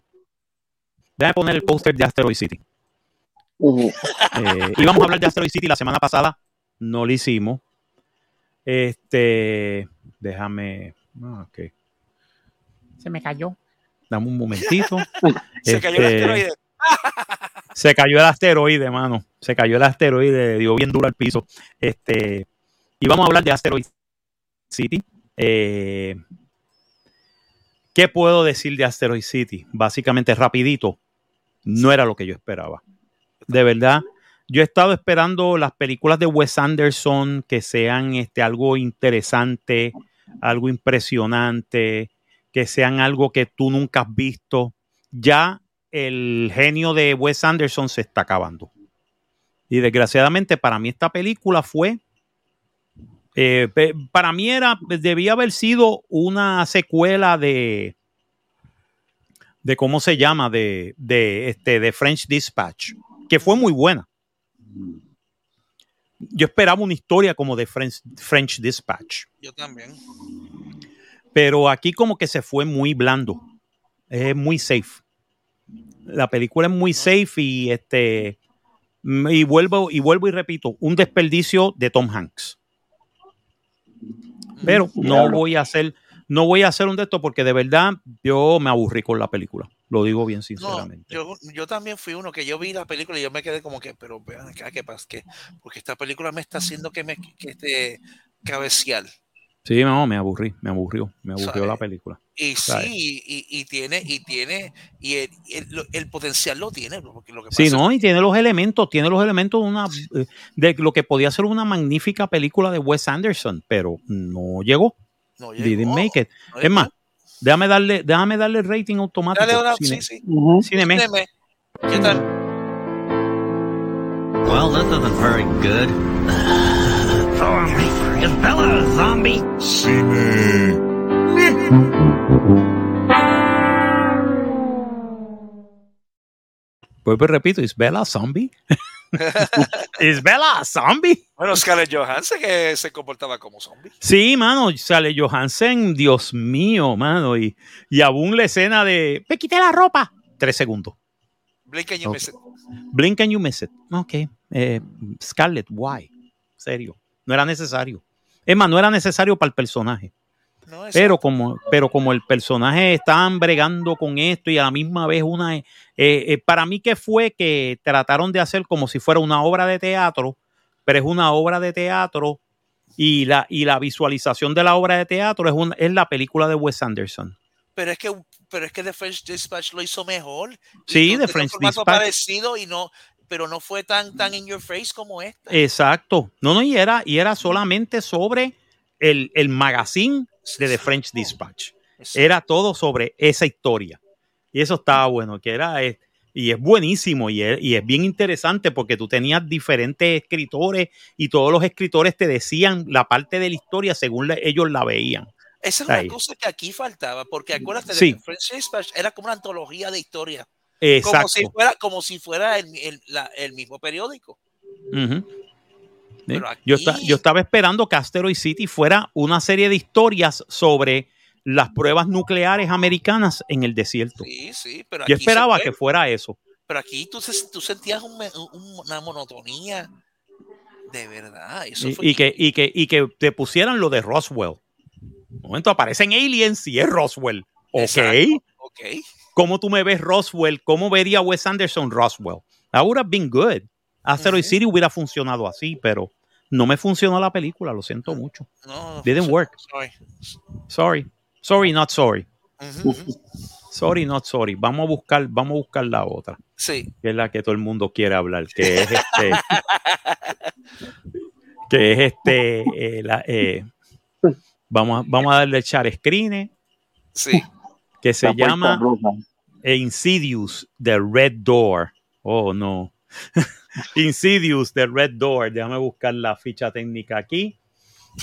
déjame poner el póster de Asteroid City. Eh, íbamos a hablar de Asteroid City la semana pasada, no lo hicimos. Este, déjame. ah. Se me cayó. Dame un momentito. Se cayó el Este, asteroide. Se cayó el asteroide, mano. Se cayó el asteroide, dio bien duro al piso. Este, y vamos a hablar de Asteroid City. Eh, ¿Qué puedo decir de Asteroid City? Básicamente, rapidito, no era lo que yo esperaba. De verdad, yo he estado esperando las películas de Wes Anderson que sean este, algo interesante, algo impresionante, que sean algo que tú nunca has visto. Ya el genio de Wes Anderson se está acabando. Y desgraciadamente para mí esta película fue, eh, para mí era, debía haber sido una secuela de, de cómo se llama, de, de, este, de French Dispatch, que fue muy buena. Yo esperaba una historia como de French, French Dispatch, Yo también. pero aquí como que se fue muy blando, es muy safe. La película es muy safe y este y vuelvo y vuelvo y repito, un desperdicio de Tom Hanks. Pero no voy a hacer no voy a hacer un de esto porque de verdad yo me aburrí con la película. Lo digo bien No, sinceramente. yo, yo también fui uno que yo vi la película y yo me quedé como que, pero vean acá, ¿qué pasa? ¿Qué? Porque esta película me está haciendo que me que este cabecial. Sí, no, me aburrí, me aburrió, me aburrió la película. Y sí, y, y tiene, y tiene, y el, el- lo- el potencial lo tiene, porque lo que pasa Sí, no, y tiene los elementos, tiene los elementos de una de lo que podía ser una magnífica película de Wes Anderson, pero no llegó. no Didn't llegó, make it. no Es más, déjame darle, déjame darle rating automático. Dale una, Cine- sí, sí. Cineme. Dime, ¿Qué tal? Well, this isn't very good. Is Bella a zombie? Cine. Pues, pues, repito, ¿es Bella a zombie? ¿Es Bella a zombie? Bueno, Scarlett Johansson que se comportaba como zombie. Sí, mano, sale Johansen, Dios mío, mano, y, y aún la escena de me quité la ropa. Tres segundos. Blink and you miss it. Blink and you miss it. Ok. Eh, Scarlett, why? Serio. No era necesario. Es más, no era necesario para el personaje. No, Pero como, pero como el personaje estaban bregando con esto y a la misma vez una... eh, eh, para mí que fue que trataron de hacer como si fuera una obra de teatro, pero es una obra de teatro y la, y la visualización de la obra de teatro es, una, es la película de Wes Anderson. Pero es que, pero es que The French Dispatch lo hizo mejor. Sí, The en un French Dispatch. parecido y no, pero no fue tan, tan in your face como esta. Exacto. No, no, y era, y era solamente sobre el, el magazine de The French Dispatch. Exacto. Era todo sobre esa historia. Y eso estaba bueno, que era, eh, y es buenísimo, y es, y es bien interesante porque tú tenías diferentes escritores y todos los escritores te decían la parte de la historia según la- ellos la veían. Esa es una ahí. cosa que aquí faltaba, porque acuérdate Sí. de que French Dispatch era como una antología de historia. Como si fuera, como si fuera el, el- la- el mismo periódico. Pero Yo, aquí- yo estaba esperando que Asteroid City fuera una serie de historias sobre las pruebas nucleares americanas en el desierto. Sí, sí, pero Yo esperaba que fuera eso. Pero aquí tú, tú sentías un me- un- una monotonía de verdad. Eso Y, fue y que, y, que, y que te pusieran lo de Roswell. Un momento, aparecen aliens y es Roswell. Ok. Exacto. Ok. ¿Cómo tú me ves Roswell? ¿Cómo vería Wes Anderson Roswell? That would have been good. Asteroid. City hubiera funcionado así, pero no me funcionó la película, lo siento mucho. No, Didn't work. Sorry. Sorry. Sorry, not sorry. Sorry, not sorry. Vamos a buscar, vamos a buscar la otra, Sí. que es la que todo el mundo quiere hablar, que es este. que es este. eh, la, eh, vamos, a, vamos a darle echar screen, Sí. Que se llama. Insidious The Red Door. Oh, no. Insidious The Red Door. Déjame buscar la ficha técnica aquí.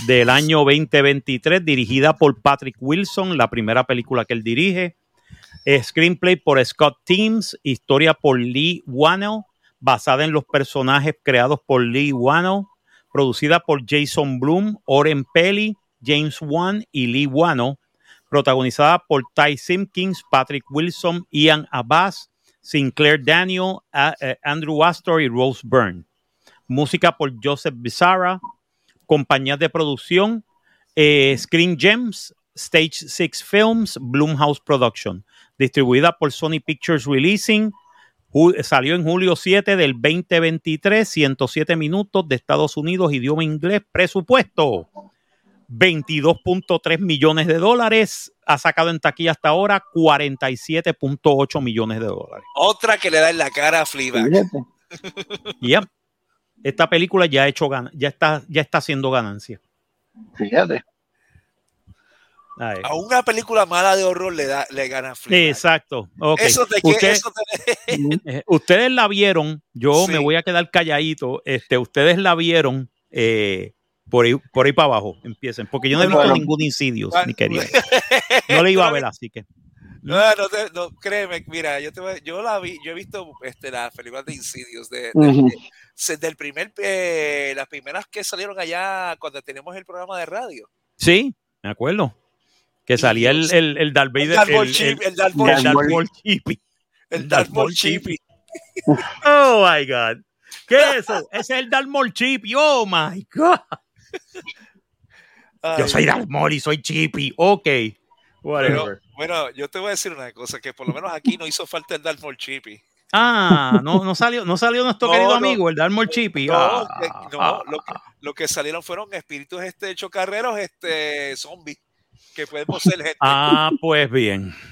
Del año 2023, dirigida por Patrick Wilson, la primera película que él dirige. Screenplay por Scott Teams, historia por Lee Wannell, basada en los personajes creados por Lee Wannell, producida por Jason Bloom, Oren Pelly, James Wan y Lee Wannell, protagonizada por Ty Simpkins, Patrick Wilson, Ian Abbas, Sinclair Daniel, eh, Andrew Astor y Rose Byrne. música por Joseph Bizarra, compañías de producción, eh, Screen Gems, Stage 6 Films, Bloomhouse Production, distribuida por Sony Pictures Releasing, salió en julio 7 del 2023, 107 minutos de Estados Unidos, idioma inglés, presupuesto 22.3 millones de dólares, ha sacado en taquilla hasta ahora 47.8 millones de dólares. Otra que le da en la cara a Fleabag. Yep. Esta película ya ha hecho gan- ya está, ya está haciendo ganancia. Fíjate. A una película mala de horror le da, le gana a Fleabag. Exacto. ok. Eso te Usted- eso te- eh, ustedes la vieron, yo Sí. me voy a quedar calladito. Este, ustedes la vieron eh, por, ahí, por ahí para abajo. Empiecen, porque yo no he visto Bueno. ningún Insidious, Ah, mi querido. No le iba a ver, así que. No, no, te- no, créeme, mira, yo, te yo la vi, yo he visto este, las películas de Insidious de, de- Ujú. de- desde el primer, eh, las primeras que salieron allá cuando tenemos el programa de radio. Sí, me acuerdo. Que salía el, el, el Darth El Vader. Darth el- Darth el Maul Chippy. el Darth Maul Maul Chip. Chippy. Oh my God. ¿Qué es eso? Ese es el Darth Maul Chippy. Oh my God. Yo soy y soy Chippy. Ok. Pero, Whatever. bueno, yo te voy a decir una cosa, que por lo menos aquí no hizo falta el Maul Chippy. Ah, no, no salió, no salió nuestro No, querido no. amigo, el Maul Chippy. No, Ah, que- no, ah, lo, que, lo que salieron fueron espíritus este chocarreros, este zombies, que podemos ser gente. ah, pues bien.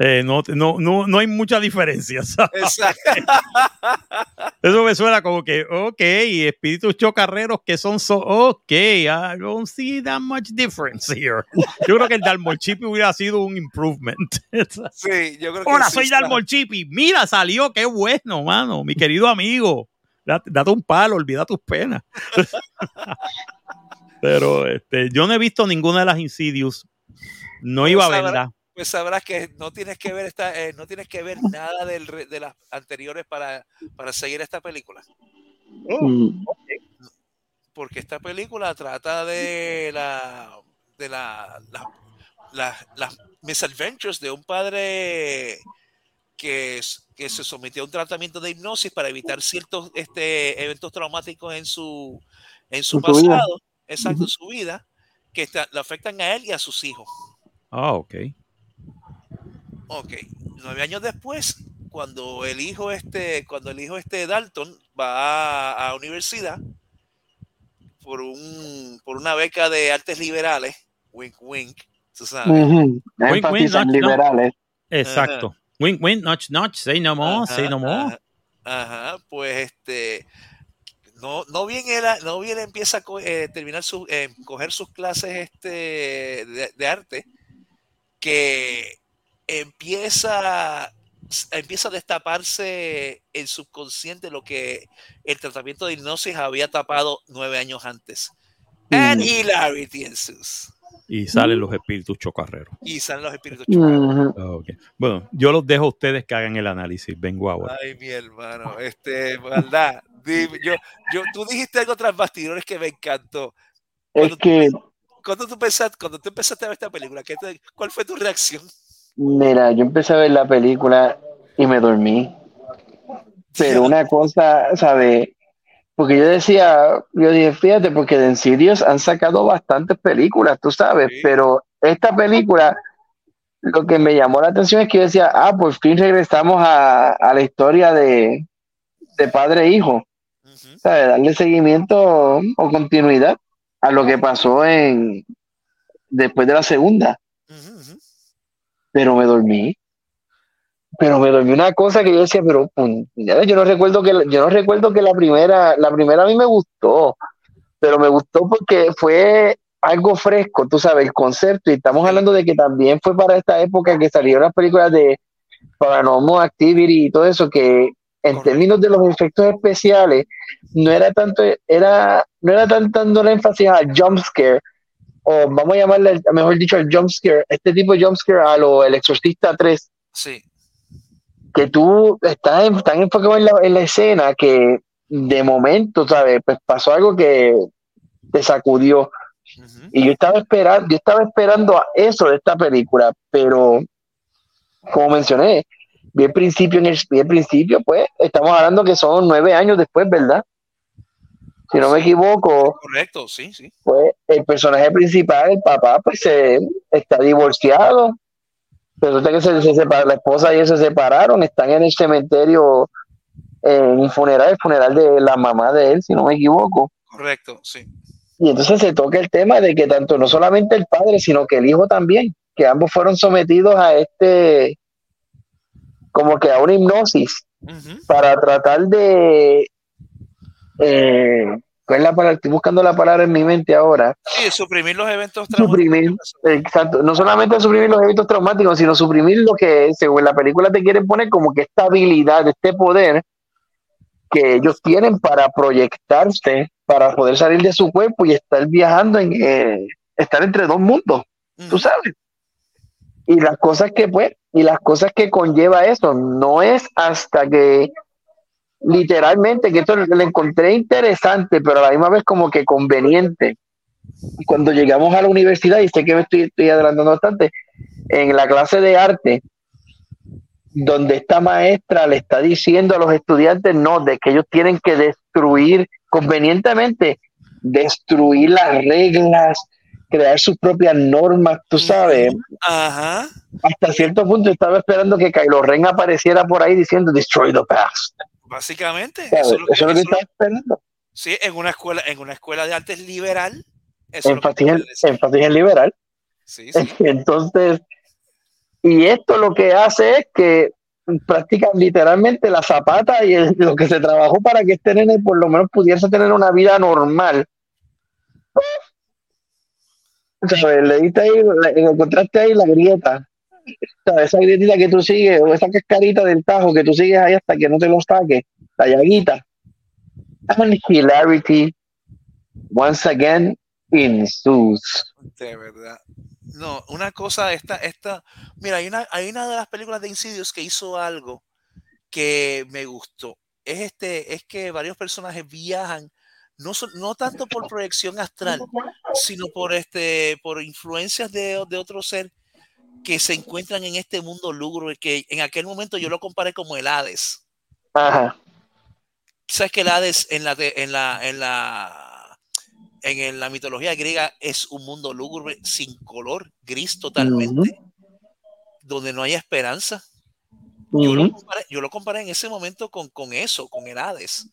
Eh, no, no, no, no hay mucha diferencia. ¿sabes? Exacto. Eso me suena como que, ok, espíritus chocarreros que son, so, ok, I don't see that much difference here. Yo creo que el Chippy hubiera sido un improvement. Sí, yo creo que Hola, sí soy está. Chippy. Mira, salió, qué bueno, mano, mi querido amigo. Date, date un palo, olvida tus penas. Pero este, yo no he visto ninguna de las Insidious. No iba a verla. Pues sabrás que no tienes que ver esta, eh, no tienes que ver nada del de las anteriores para, para seguir esta película. Mm. Porque esta película trata de la de la, la- la- las misadventures de un padre que, que se sometió a un tratamiento de hipnosis para evitar ciertos este, eventos traumáticos en su, en su En su vida. pasado, exacto, en su vida, que está- le afectan a él y a sus hijos. Ah, ok. Ok, nueve años después, cuando el hijo este, cuando el hijo este Dalton va a, a universidad por un por una beca de artes liberales, wink wink, tú sabes. Ujú. wink, no. liberales. Exacto. Wink, wink, notch, notch, say no more, say no more. Ajá, ajá, pues este no, no bien él, no bien empieza a co- eh, terminar su, eh, coger sus clases este de, de arte que empieza empieza a destaparse el subconsciente lo que el tratamiento de hipnosis había tapado nueve años antes. And Mm. hilarity ensues. Y salen los espíritus chocarreros. Y salen los espíritus chocados. Ujú. Ah, ok. Bueno, yo los dejo a ustedes que hagan el análisis. Vengo ahora. Ay, mi hermano, este, verdad. Dime, yo, yo, tú dijiste algo tras bastidores que me encantó. Es que, Cuando tú pensaste, cuando tú empezaste a ver esta película, ¿qué te- ¿cuál fue tu reacción? Mira, yo empecé a ver la película y me dormí. Pero una cosa, ¿sabes? Porque yo decía, yo dije, fíjate, porque de Insidious han sacado bastantes películas, tú sabes, Sí. pero esta película, lo que me llamó la atención es que yo decía, ah, por fin regresamos a, a la historia de, de padre e hijo, Ujú, ¿sabes? Darle seguimiento o continuidad a lo que pasó en después de la segunda. Pero me dormí. Pero me dormí una cosa que yo decía, pero yo no recuerdo que yo no recuerdo que la primera, la primera a mí me gustó, pero me gustó porque fue algo fresco, tú sabes, el concepto, y estamos hablando de que también fue para esta época que salieron las películas de Paranormal Activity y todo eso, que en términos de los efectos especiales, no era tanto, era, no era tan dando énfasis al jump scare, o vamos a llamarle, mejor dicho, al jump scare, este tipo de jump scare a lo El Exorcista 3, Sí, que tú estás en- tan enfocado en la, en la escena que de momento, ¿sabes? Pues pasó algo que te sacudió. Y yo estaba esperando, yo estaba esperando a eso de esta película, pero como mencioné, vi el principio en el, vi el principio, pues, estamos hablando que son nueve años después, ¿verdad? Si no me equivoco, Correcto, sí, sí. pues el personaje principal, el papá, pues se, está divorciado. Resulta que se, se separa- la esposa y él se separaron, están en el cementerio en un funeral, el funeral de la mamá de él, si no me equivoco. Correcto, sí. Y entonces se toca el tema de que tanto no solamente el padre, sino que el hijo también, que ambos fueron sometidos a este, como que a una hipnosis para tratar de, eh, ¿cuál es la palabra? Estoy buscando la palabra en mi mente ahora. Sí, suprimir los eventos Suprimir, traumáticos. exacto, no solamente suprimir los eventos traumáticos, sino suprimir lo que según la película te quieren poner como que esta habilidad, este poder que ellos tienen para proyectarse, para poder salir de su cuerpo y estar viajando en eh, estar entre dos mundos, tú sabes. Y las cosas que pues, y las cosas que conlleva eso, no es hasta que literalmente, que esto lo encontré interesante, pero a la misma vez como que conveniente. Cuando llegamos a la universidad, y sé que me estoy, estoy adelantando bastante, en la clase de arte, donde esta maestra le está diciendo a los estudiantes, no, de que ellos tienen que destruir convenientemente, destruir las reglas, crear sus propias normas, tú sabes. Ajá. Hasta cierto punto estaba esperando que Kylo Ren apareciera por ahí diciendo destroy the past. Básicamente, eso es lo que, Eso es lo que eso- estaba esperando. sí, en una escuela, en una escuela de artes liberal. Énfasis en, liberal. Sí, sí. Entonces, y esto lo que hace es que practican literalmente la zapata y el- lo que se trabajó para que este nene por lo menos pudiese tener una vida normal. ¿Sabes? Le diste ahí, le encontraste ahí la grieta. Esa grietita que tú sigues, o esa cascarita del tajo que tú sigues ahí hasta que no te lo saques, la llaguita. And hilarity once again ensues. De verdad. No, una cosa, esta, esta, mira, hay una, hay una de las películas de Insidious que hizo algo que me gustó. Es este, es que varios personajes viajan, no, no tanto por proyección astral, sino por este, por influencias de, de otro ser que se encuentran en este mundo lúgubre, que en aquel momento yo lo comparé como el Hades. Ajá. sabes que el Hades en la en la en la en la mitología griega es un mundo lúgubre sin color gris totalmente donde no hay esperanza yo, lo Ujú. comparé, yo lo comparé en ese momento con, con eso con el Hades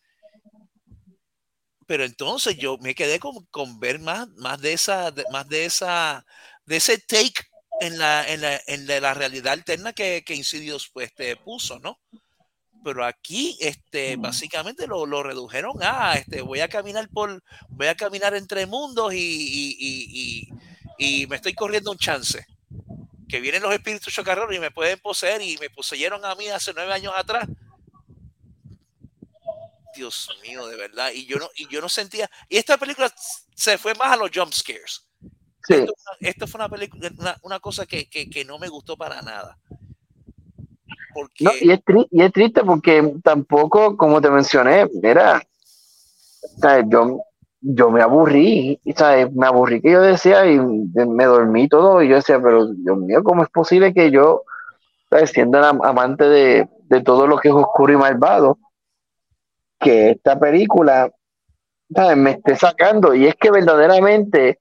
pero entonces yo me quedé con, con ver más más de esa de- más de esa de ese take en la en la, en la, realidad alterna que, que Insidious pues te puso no pero aquí este básicamente lo, lo redujeron a este voy a caminar por voy a caminar entre mundos y, y, y- y- y me estoy corriendo un chance. Que vienen los espíritus chocarreros y me pueden poseer y me poseyeron a mí hace nueve años atrás. Dios mío de verdad. Y yo no y yo no sentía y esta película se fue más a los jump scares Sí. esto, esto fue una película una, una cosa que, que, que no me gustó para nada porque No, y, es y es triste porque tampoco, como te mencioné, era, ¿sabes? yo, yo me aburrí, ¿sabes? me aburrí que yo decía y me dormí todo y yo decía, pero Dios mío, ¿cómo es posible que yo, ¿sabes? siendo am- amante de, de todo lo que es oscuro y malvado, que esta película ¿sabes? me esté sacando? Y es que verdaderamente,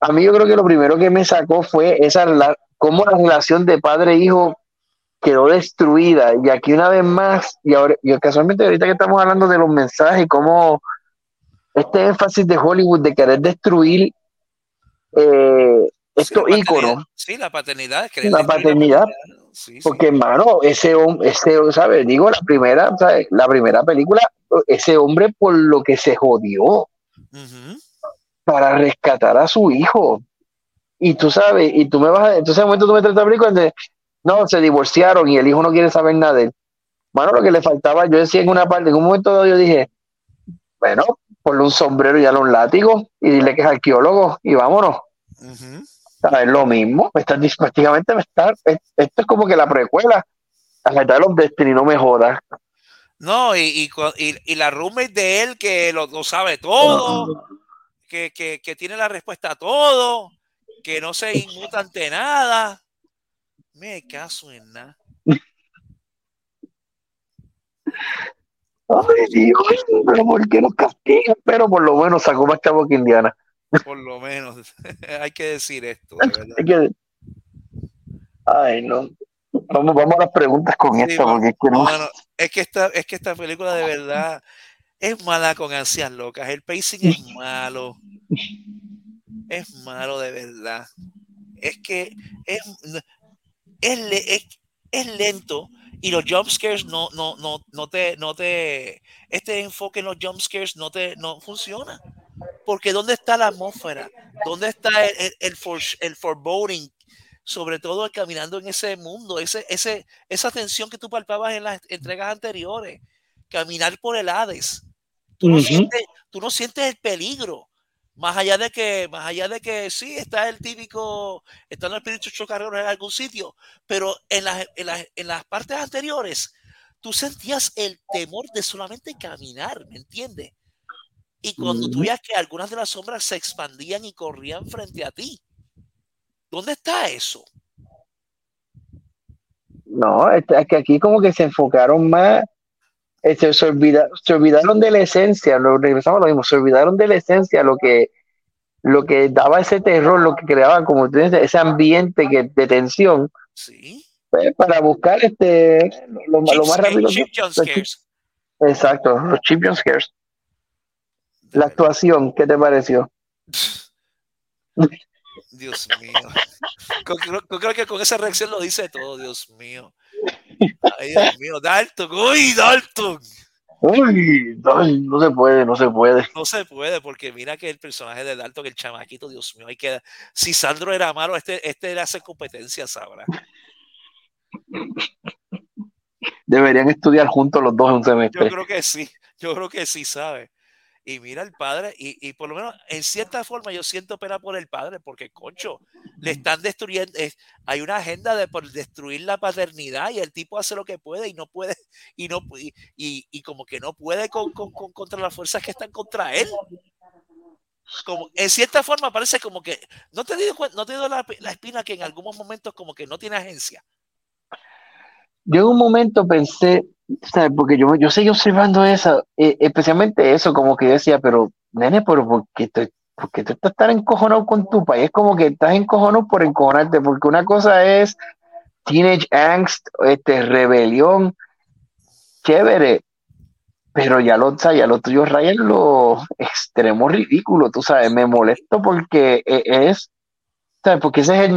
a mí yo creo que lo primero que me sacó fue esa, la, cómo la relación de padre e hijo quedó destruida. Y aquí una vez más, y ahora, y casualmente ahorita que estamos hablando de los mensajes, cómo este énfasis de Hollywood de querer destruir eh, Sí, estos la íconos. Sí, la paternidad. querer La destruir paternidad. Sí, sí. porque hermano, ese hombre, ese, ¿sabes? Digo, la primera, ¿sabes? La primera película, ese hombre por lo que se jodió Ujú. Para rescatar a su hijo. Y tú sabes, y tú me vas a, entonces en un momento tú me traes esta película donde, no, se divorciaron y el hijo no quiere saber nada de él. Bueno, lo que le faltaba, yo decía en una parte, en un momento dado yo dije, bueno, ponle un sombrero y dale un látigo y dile que es arqueólogo y vámonos. Ujú. ¿Sabes? Lo mismo, me estás, prácticamente me está, esto es como que la precuela, a Metal of Destiny, no me jodas. No, y, y, y- y la roommate de él que lo, lo sabe todo, que, que, que tiene la respuesta a todo, que no se inmuta ante nada. Me caso en nada. Ay, Dios, pero ¿por qué nos castigan? Pero por lo menos sacó más chavo que Indiana. Por lo menos. Hay que decir esto, de verdad. Hay que- Ay, no. Vamos, vamos a las preguntas con Sí, esto, porque es que no. Es que esta, es que esta película de verdad es mala con ansias locas. El pacing es malo. Es malo de verdad. Es que es, es, le- es- es lento y los jump scares no, no, no, no te, no te, este enfoque en los jump scares no te, no funciona. Porque ¿dónde está la atmósfera? ¿Dónde está el, el, el, for- el foreboding? Sobre todo caminando en ese mundo, ese, ese, esa tensión que tú palpabas en las entregas anteriores. Caminar por el Hades. Tú no, sientes, tú no sientes el peligro. Más allá de que, más allá de que sí, está el típico, están los espíritus chocarreros en algún sitio, pero en las, en las, en las partes anteriores, tú sentías el temor de solamente caminar, ¿me entiendes? Y cuando tú veías que algunas de las sombras se expandían y corrían frente a ti. ¿Dónde está eso? No, es que aquí como que se enfocaron más, se, se olvida- se olvidaron de la esencia, lo, regresamos a lo mismo, se olvidaron de la esencia, lo que, lo que daba ese terror, lo que creaba, como tú dices, ese ambiente que, de tensión, Sí. pues, para buscar este, lo, más rápido. scares. exacto, los jump scares. La actuación, ¿qué te pareció? Dios mío. Creo, creo que con esa reacción lo dice todo, Dios mío. Ay, Dios mío, Dalton, uy, Dalton. Uy, ay, no se puede, no se puede. No se puede, porque mira que el personaje de Dalton, el chamaquito, Dios mío, hay que. Si Sandro era malo, este, este le hace competencia, sabrá. Deberían estudiar juntos los dos en un Yo semestre. creo que sí, yo creo que sí, sabe. Y mira el padre, y, y por lo menos en cierta forma yo siento pena por el padre, porque concho, le están destruyendo, es- hay una agenda de por destruir la paternidad y el tipo hace lo que puede y no puede, y no y, y, y como que no puede con, con- con- contra las fuerzas que están contra él. Como, en cierta forma parece como que no te dio, no te dio la, la espina que en algunos momentos como que no tiene agencia. Yo en un momento pensé, ¿sabes? Porque yo, yo seguí observando eso, eh, especialmente eso, como que yo decía, pero, nene, pero ¿por qué, te, por tú estás tan encojonado con tu país? Es como que estás encojonado por encojonarte, porque una cosa es teenage angst, este, rebelión, chévere, pero ya lo, ya lo tuyo raya en lo extremo ridículo, tú sabes, me molesto porque e- es, ¿sabes? Porque ese es el,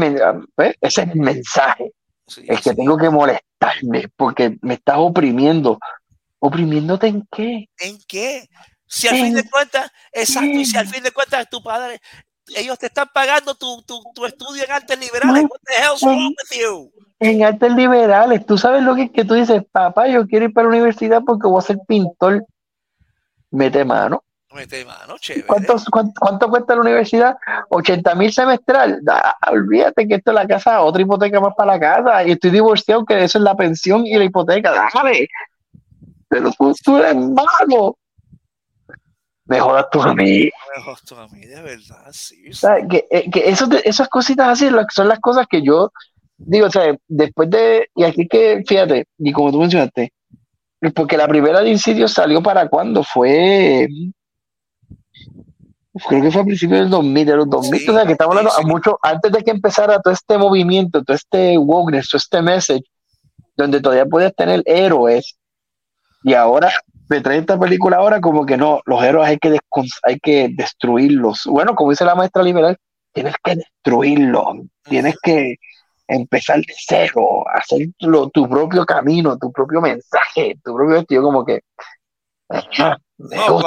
¿ves? ese es el mensaje. Sí, Es que sí. tengo que molestarme porque me estás oprimiendo. ¿Oprimiéndote en qué? ¿En qué? Si al fin de ¿En cuentas, exacto, y si al fin de cuentas tu padre, ellos te están pagando tu, tu, tu estudio en artes liberales. No, What the hell's wrong with you? En artes liberales, tú sabes lo que es que tú dices, papá, yo quiero ir para la universidad porque voy a ser pintor. Mete mano. Mete mano, chévere. ¿Cuánto, cuánto, cuánto cuesta la universidad? 80 mil semestral. Da, olvídate que esto es la casa, otra hipoteca más para la casa. Y estoy divorciado, que eso es la pensión y la hipoteca. Dale. Pero tú, tú eres malo. Me jodas tú a mí. Mejor tú a mí, de verdad, sí. Que, eh, que eso esas cositas así son las cosas que yo digo, o sea, después de, y aquí que, fíjate, y como tú mencionaste, porque la primera de Insidious salió para cuando fue, creo que fue a principios del 2000, de los 2000, Sí, o sea, que estamos hablando sí, a sí. mucho, antes de que empezara todo este movimiento, todo este wokeness, todo este message, donde todavía puedes tener héroes, y ahora me trae esta película ahora como que no, los héroes hay que, hay que destruirlos. Bueno, como dice la maestra liberal, tienes que destruirlos, tienes que empezar de cero, hacer lo- tu propio camino, tu propio mensaje, tu propio estilo, como que... No,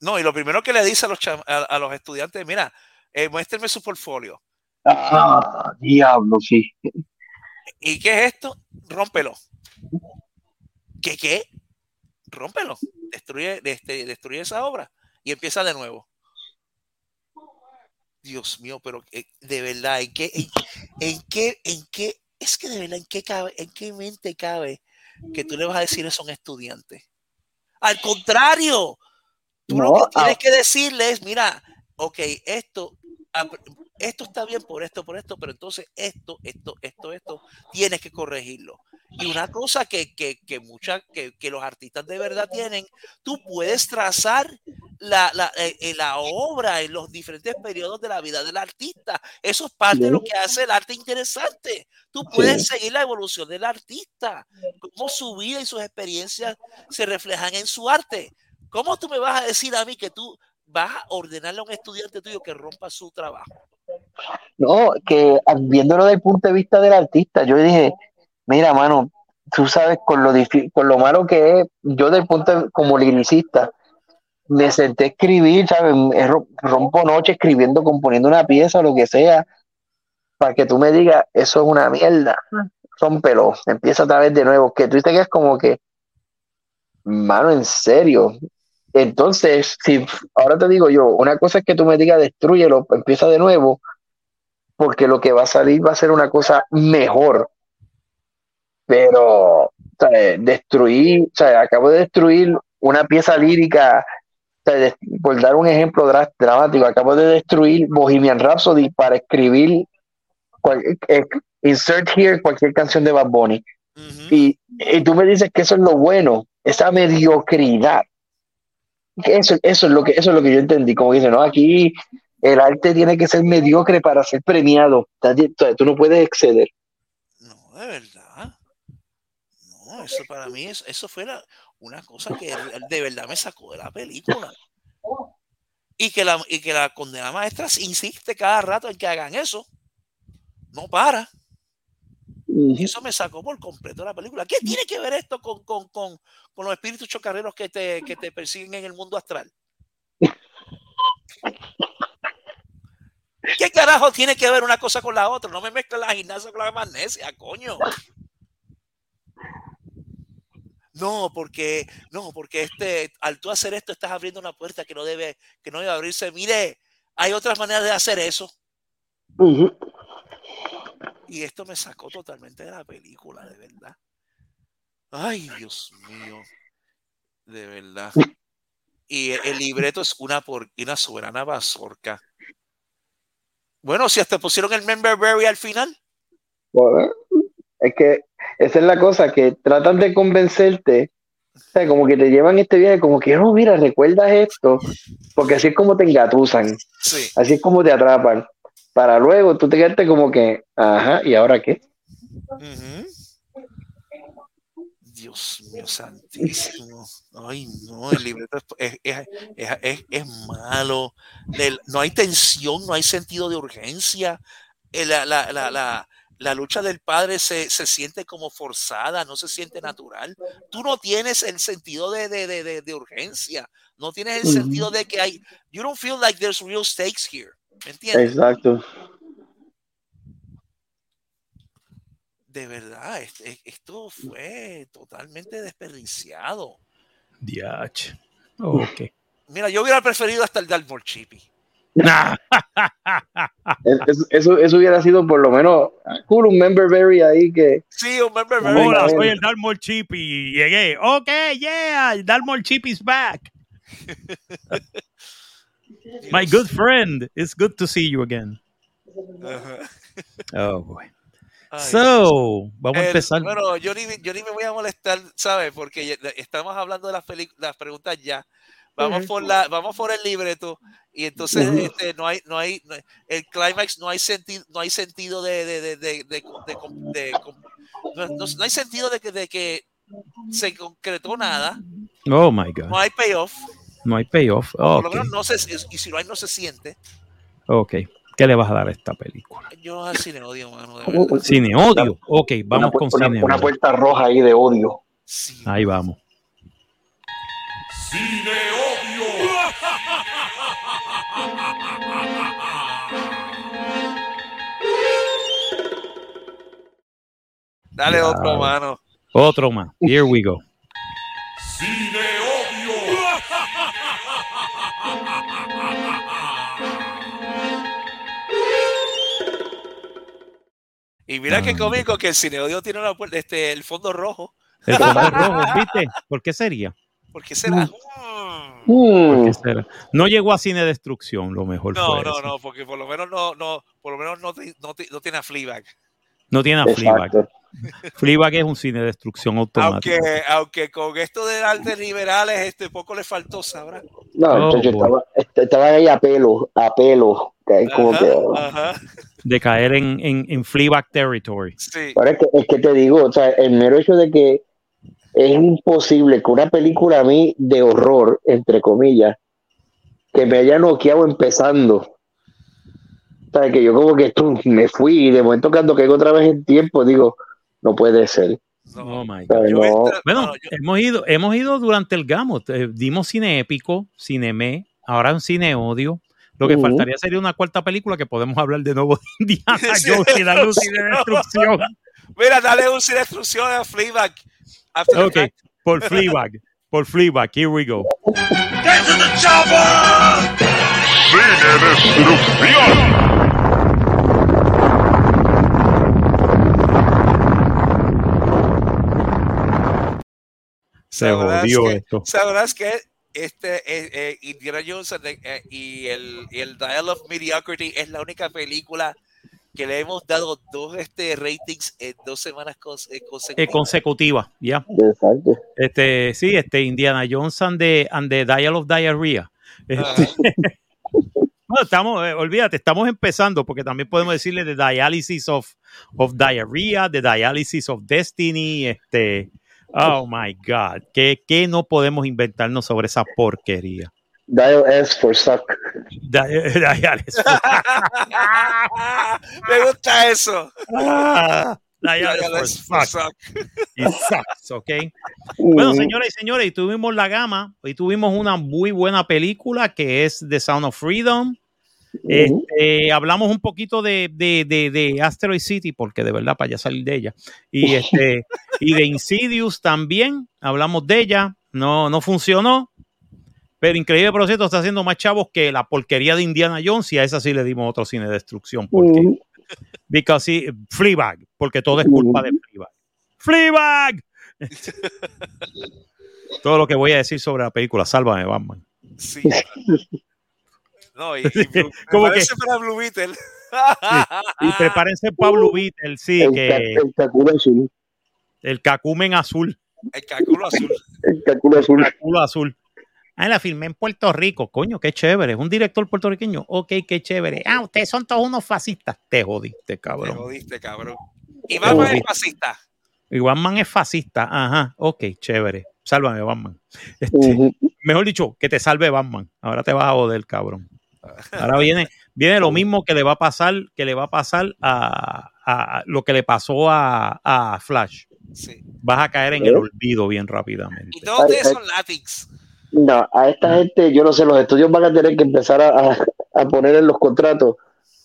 no, y lo primero que le dice a los, a, a los estudiantes, mira, eh, muéstrenme su portfolio. Ah, diablo, sí. ¿Y qué es esto? Rómpelo. ¿Qué qué? Rómpelo. Destruye, este, destruye esa obra y empieza de nuevo. Dios mío, pero eh, de verdad, ¿en qué, en, en qué, en qué, es que de verdad, ¿en qué cabe, en qué mente cabe que tú le vas a decir eso a un estudiante? Al contrario, tú lo No, que tienes ah. que decirle es, mira, ok, esto, esto está bien por esto, por esto, pero entonces esto, esto, esto, esto, tienes que corregirlo. Y una cosa que, que, que, mucha- que, que los artistas de verdad tienen, tú puedes trazar la, la, eh, eh, la obra en los diferentes periodos de la vida del artista. Eso es parte de lo que hace el arte interesante. Tú puedes seguir la evolución del artista, cómo su vida y sus experiencias se reflejan en su arte. ¿Cómo tú me vas a decir a mí que tú vas a ordenarle a un estudiante tuyo que rompa su trabajo? No, que viéndolo desde el punto de vista del artista, yo dije, mira, mano, tú sabes con lo con lo malo que es, yo del punto de- como liricista, me senté a escribir, ¿sabes? Ro- Rompo noche escribiendo, componiendo una pieza lo que sea, para que tú me digas, eso es una mierda, rómpelo, empieza otra vez de nuevo, que tú te quedas como que, mano, en serio. Entonces, si ahora te digo yo, una cosa es que tú me digas, destruyelo, empieza de nuevo, porque lo que va a salir va a ser una cosa mejor. Pero, sea, destruir, o sea, acabo de destruir una pieza lírica, o sea, de- por dar un ejemplo dra- dramático, acabo de destruir Bohemian Rhapsody para escribir, cual- eh, insert here cualquier canción de Bad Bunny. Y tú me dices que eso es lo bueno, esa mediocridad. Eso, eso, es lo que, eso es lo que yo entendí. Como dice, no, aquí el arte tiene que ser mediocre para ser premiado. Tú- no puedes exceder. No, de verdad. No, eso para mí, es, eso fue una cosa que de verdad me sacó de la película. Y que la, y que la condena maestra insiste cada rato en que hagan eso. No para. Eso me sacó por completo la película. ¿Qué tiene que ver esto con, con, con, con los espíritus chocarreros que te, que te persiguen en el mundo astral? ¿Qué carajo tiene que ver una cosa con la otra? No me mezclen la gimnasia con la magnesia, coño. No, porque, no, porque este, al tú hacer esto estás abriendo una puerta que no debe, que no debe abrirse. Mire, hay otras maneras de hacer eso. Ujú. Y esto me sacó totalmente de la película, de verdad. Ay, Dios mío. De verdad. Y el, libreto es una, por, una soberana bazorca. Bueno, si hasta pusieron el Member Berry al final. Bueno, es que esa es la cosa, que tratan de convencerte, o sea, como que te llevan este viaje, como que, no, mira, recuerdas esto, porque así es como te engatusan, Sí. así es como te atrapan, para luego tú te quedarte como que, ajá, ¿y ahora qué? Dios mío santísimo. Ay, no, el libreto es, es- es- es- malo. El- no hay tensión, no hay sentido de urgencia. Eh, La, la- la- la- la lucha del padre se, se siente como forzada, no se siente natural. Tú no tienes el sentido de, de- de- de- urgencia. No tienes el sentido de que hay. You don't feel like there's real stakes here. ¿Me entiendes? Exacto. De verdad, es- es- esto fue totalmente desperdiciado. Diach. Ok. Mira, yo hubiera preferido hasta el Dalmor Chippy. Nah. Eso, eso hubiera sido por lo menos cool, un member berry ahí que, Sí, un member Hola, Venga, soy venga. el Dalmor Chip y llegué. Ok, yeah, el Dalmor Chip is back. My good friend, it's good to see you again. Ajá. Oh, boy. Ay, So, vamos a el- empezar. Bueno, yo ni, yo ni me voy a molestar, ¿sabes? Porque estamos hablando de las, las preguntas ya. Vamos por la, vamos por el libreto y entonces Ujú. este, no hay, no hay, no el clímax no hay sentido, no hay sentido de, de, de, de, de- no, no- no hay sentido de que, de que se concretó nada, Oh my no God. hay payoff, No hay payoff. por lo menos no se, y si no hay no se siente. Ok. ¿Qué le vas a dar a esta película? Yo al cine odio, mano, Cine odio. Ok, vamos una, con una- cine una odio. puerta roja ahí de odio. Sí. Ahí vamos. Dale Ya. otro, mano. Otro más. Here we go. Y mira qué Ah. cómico que el cine odio tiene una puerta, este, el fondo rojo. El fondo rojo, ¿viste? ¿Por qué sería? ¿Por qué será? Mm. ¿Por Mm, qué será? No llegó a cine destrucción, lo mejor No, fue no, eso. no, porque por lo menos no, no, por lo menos no, no, no tiene a Fleabag. No tiene a Fleabag. Fleabag es un cine de destrucción automática. Aunque, aunque con esto de artes liberales, este poco le faltó, sabrá. No, Oh, muchacho, boy. estaba, est- estaba ahí a pelo, a pelo. que es como Ajá, que, ajá, De caer en, en, en Fleabag territory. sí. Ahora es que, es que te digo, o sea, el mero hecho de que es imposible que una película a mí de horror, entre comillas, que me haya noqueado empezando. O sea, que yo como que esto me fui y de momento cuando caigo otra vez en tiempo, digo, no puede ser. No, Oh my God. yo no. entra- Bueno, no, yo- hemos ido, hemos ido durante el gamut. Eh, dimos cine épico, cine me, ahora un cine odio. Lo que faltaría sería una cuarta película que podemos hablar de nuevo de Indiana. Jones y darle un cine de destrucción. Mira, dale un sin destrucción a Fleabag. After Ok, por Fleabag. Por Fleabag, here we go. Get to the chopper! Cine Destrucción. Se Sabrás jodió que- esto. Sabrás que este eh, eh, Indiana Jones and the- eh, y el, y el Dial of Mediocrity es la única película que le hemos dado dos este, ratings en dos semanas cons- eh, Eh, consecutivas. consecutiva, ya. Exacto. Este, sí, este Indiana Jones and the, and the Dial of Diarrhea. Este, no, estamos, eh, olvídate, estamos empezando porque también podemos decirle the dialysis of, of diarrhea, the dialysis of destiny, este, oh my God, ¿qué, qué no podemos inventarnos sobre esa porquería? Dial S for suck. Di- dialysis. Me gusta eso. Ah, for Dial for fuck. suck. It sucks, ¿ok? Bueno, Ujú. señoras y señores, y tuvimos la gama, y tuvimos una muy buena película que es The Sound of Freedom. Este, hablamos un poquito de, de, de, de Asteroid City, porque de verdad para ya salir de ella. Y, este, y de Insidious también, hablamos de ella, no, no funcionó. Pero Increíble por cierto está haciendo más chavos que la porquería de Indiana Jones y a esa sí le dimos otro cine de destrucción. Porque, Ujú. because sí, Fleabag, porque todo es culpa de Fleabag. ¡Fleabag! Todo lo que voy a decir sobre la película, sálvame, Batman. Sí. No, y, Blue- Como parece para Blue Beetle. Y prepárense Pablo Beatle, sí, el, que el caculo azul. el cacumen azul, El cálculo azul. El caculo azul. culo azul. Ah, la filmé en Puerto Rico, coño, qué chévere. Es un director puertorriqueño. Ok, qué chévere. Ah, ustedes son todos unos fascistas. Te jodiste, Te cabrón. jodiste, cabrón. Y Batman es fascista. Y Batman es fascista. Ajá, ok, chévere. Sálvame, Batman. Este, mejor dicho, que te salve Batman. Ahora te vas a joder, cabrón. Ahora viene, viene lo mismo que le va a pasar, que le va a pasar a, a lo que le pasó a, a Flash. Sí. Vas a caer en el olvido bien rápidamente. Y todos ustedes son Latins. No, a esta gente, yo no sé, los estudios van a tener que empezar a, a- a poner en los contratos.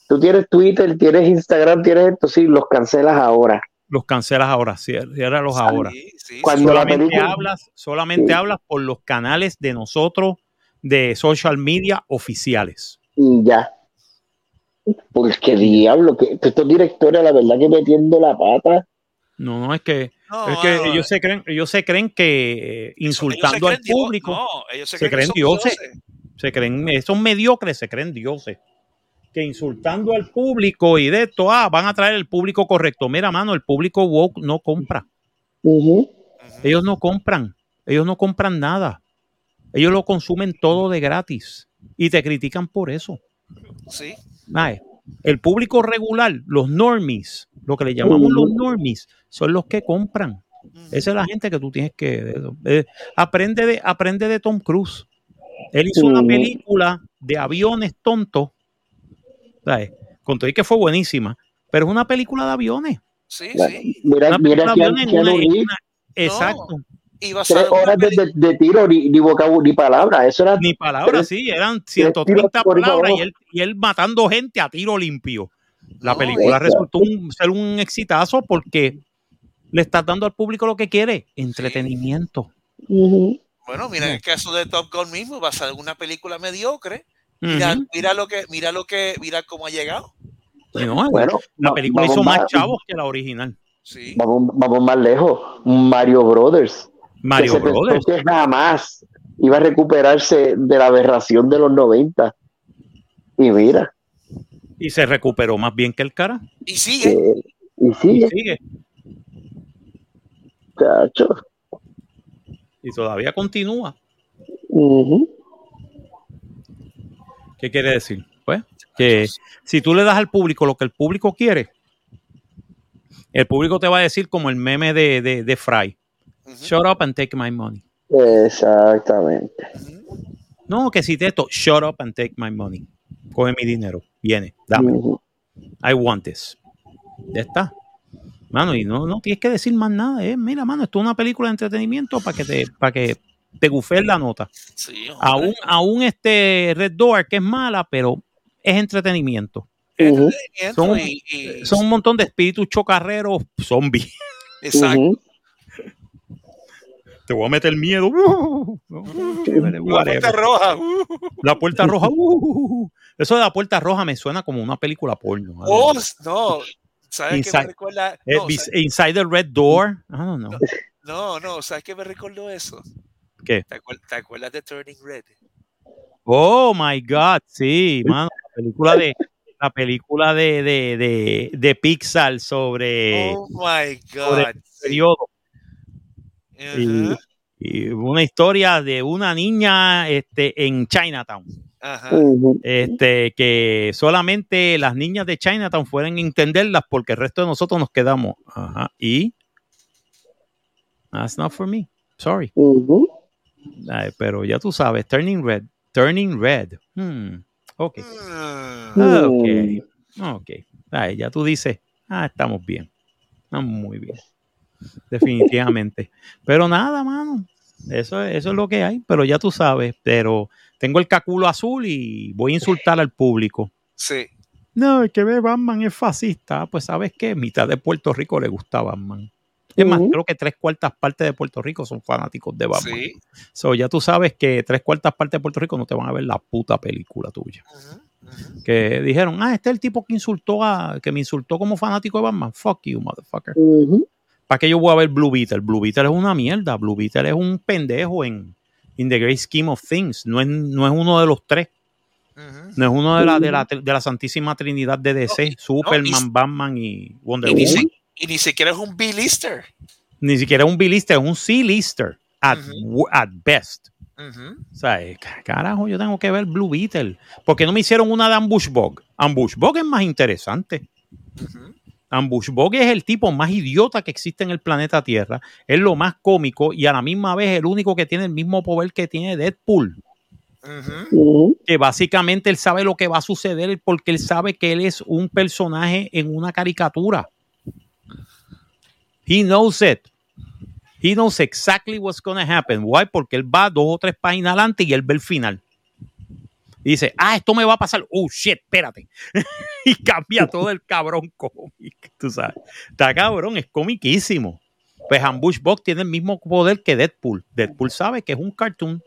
Tú tienes Twitter, tienes Instagram, tienes esto, sí, los cancelas ahora. Los cancelas ahora, ciérralos ahora. Sí, sí, Cuando la Solamente película- hablas, solamente Sí. hablas por los canales de nosotros de social media oficiales. Y ya. Porque diablo, que, que estos directores, la verdad que metiendo la pata. No, no es que, No, es que no, ellos se creen, ellos se creen que eh, ellos insultando al creen público, No, ellos se, se creen, son dioses. se creen, esos mediocres se creen dioses. Que insultando al público y de esto, ah, van a traer el público correcto. Mira, mano, el público woke no compra. Ellos no compran. Ellos no compran nada. Ellos lo consumen todo de gratis. Y te critican por eso. Sí. Ay, el público regular, los normies, lo que le llamamos los normies, son los que compran. Esa es la gente que tú tienes que. eh, aprende, de, aprende de Tom Cruise. Él hizo una película de aviones tontos. ¿sabes? Con todo y que fue buenísima. Pero es una película de aviones. Sí, sí. Mira, Una mira película de aviones una- una- exacto. Y basado tres horas de, peli- de- de tiro, ni, ni vocabulario, ni palabra. Eso era Ni palabras, Tres- sí, eran tiros 130 por ahí para palabras y él, y él matando gente a tiro limpio. La No, película resultó un- ser un exitazo porque le estás dando al público lo que quiere, entretenimiento. Bueno, mira el caso de Top Gun mismo, basado en una película mediocre. Mira, mira lo que, mira lo que, mira cómo ha llegado. No, Bueno, la película hizo más más- chavos que la original. Sí. Vamos, vamos más lejos. Mario Brothers. Mario que se Brothers. que jamás iba a recuperarse de la aberración de los 90. Y mira, Y se recuperó más bien que el cara. Y sigue. eh, y Y sigue. sigue. Chacho. Y todavía continúa. ¿Qué quiere decir? Pues que si tú le das al público lo que el público quiere, el público te va a decir como el meme de, de, de Fry. Shut up and take my money. Exactamente. No, que si te esto, shut up and take my money. Coge mi dinero. Viene, dame. I want this. Ya está. Mano, y no, no tienes que decir más nada. eh. Mira, mano, esto es una película de entretenimiento para que te, para que te gufes la nota. Sí. Aún, aún este Red Door, que es mala, pero es entretenimiento. Son- y- y- Son un montón de espíritus chocarreros zombies. Exacto. Te voy a meter miedo. Uh, La puerta roja. uh. La puerta roja. uh, eso de la puerta roja me suena como una película porno. Oh, no. ¿Sabes qué me recuerda? Eh, No, Inside the Red Door. I don't know. no, no, ¿sabes qué me recordó eso? ¿Qué? ¿Te acuer- ¿Te acuerdas de Turning Red? Oh my God, sí, mano. La película de la película de, de, de, de Pixar sobre oh my sobre God. el periodo. Y, una historia de una niña este, en Chinatown. ajá. Este, que solamente las niñas de Chinatown pueden entenderlas porque el resto de nosotros nos quedamos. Ajá. Y that's not for me. Sorry. Ay, pero ya tú sabes, Turning Red. Turning Red. Hmm. Ok. Mm. Ok. Ok. Ay, ya tú dices, ah, estamos bien. Estamos muy bien. Definitivamente. Pero nada, mano. Eso, es- eso es lo que hay. Pero ya tú sabes. Pero tengo el caculo azul y voy a insultar al público. Sí. No, el que ve Batman es fascista. Ah, Pues sabes qué, mitad de Puerto Rico le gusta Batman. Es más, creo que tres cuartas partes de Puerto Rico son fanáticos de Batman. Sí. So, ya tú sabes que tres cuartas partes de Puerto Rico no te van a ver la puta película tuya. Que dijeron, ah, este es el tipo que insultó a, que me insultó como fanático de Batman. Fuck you, motherfucker. ¿Para qué yo voy a ver Blue Beetle? Blue Beetle es una mierda. Blue Beetle es un pendejo en in the great scheme of things. No es, no es uno de los tres. No es uno de la, de la, de la Santísima Trinidad de DC. No, Superman, no, y- Batman y Wonder Y ni, Woman. si- y ni siquiera es un B-lister. Ni siquiera es un B-lister, es un C-lister. At, at best. O sea, eh, ca- carajo, yo tengo que ver Blue Beetle. ¿Por qué no me hicieron una de Ambush Bog? Ambush Bog es más interesante. Ujú. Ambush Bog es el tipo más idiota que existe en el planeta Tierra. Es lo más cómico y a la misma vez el único que tiene el mismo poder que tiene Deadpool. Que básicamente él sabe lo que va a suceder porque él sabe que él es un personaje en una caricatura. He knows it. He knows exactly what's going to happen. Why? Porque él va dos o tres páginas adelante y él ve el final. Y dice, ah, esto me va a pasar. Oh, shit, espérate. y cambia todo el cabrón cómic. Tú sabes. Está cabrón, es comiquísimo. Pues Ambush Box tiene el mismo poder que Deadpool. Deadpool sabe que es un cartoon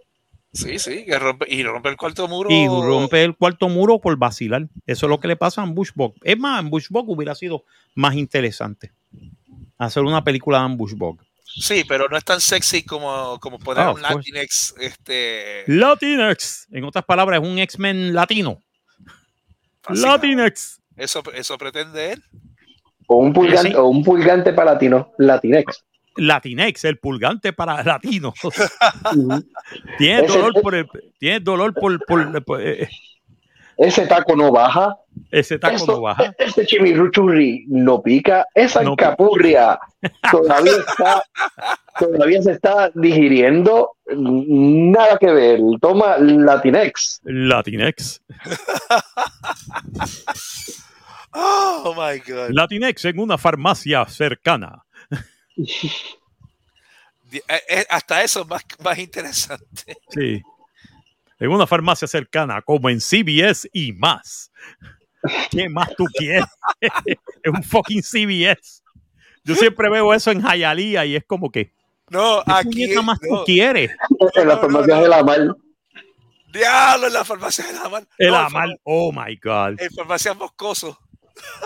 Sí, sí, que rompe, y rompe el cuarto muro. y rompe el cuarto muro por vacilar. Eso es lo que le pasa a Ambush Bog. Es más, Ambush Bog hubiera sido más interesante. Hacer una película de Ambush Bog. Sí, pero no es tan sexy como, como poner Ah, un. Latinx. Este, Latinx. En otras palabras, es un X-Men latino. fascinante. Latinx. Eso, eso pretende él. O un pulgante, Sí. o un pulgante para latino, latinex. Latinex, el pulgante para latinos. Tiene dolor por el. Tiene dolor por, por- por, eh, Ese taco no baja. ese taco no baja. Este chimichurri no pica. Esa No alcapurria todavía está, todavía se está digiriendo. Nada que ver. Toma Latinex. Latinex. Oh my God. Latinex en una farmacia cercana. Eh, eh, Hasta eso es más, más interesante. Sí. En una farmacia cercana, como en CBS y más. ¿Qué más tú quieres? es un fucking CBS. Yo siempre veo eso en Hialeah y es como que, No, ¿qué aquí. puñeta más no. tú quieres? En las farmacias de la mar. Diablo, en la farmacia de la mano. El No, amal, oh my God. En farmacia Moscoso.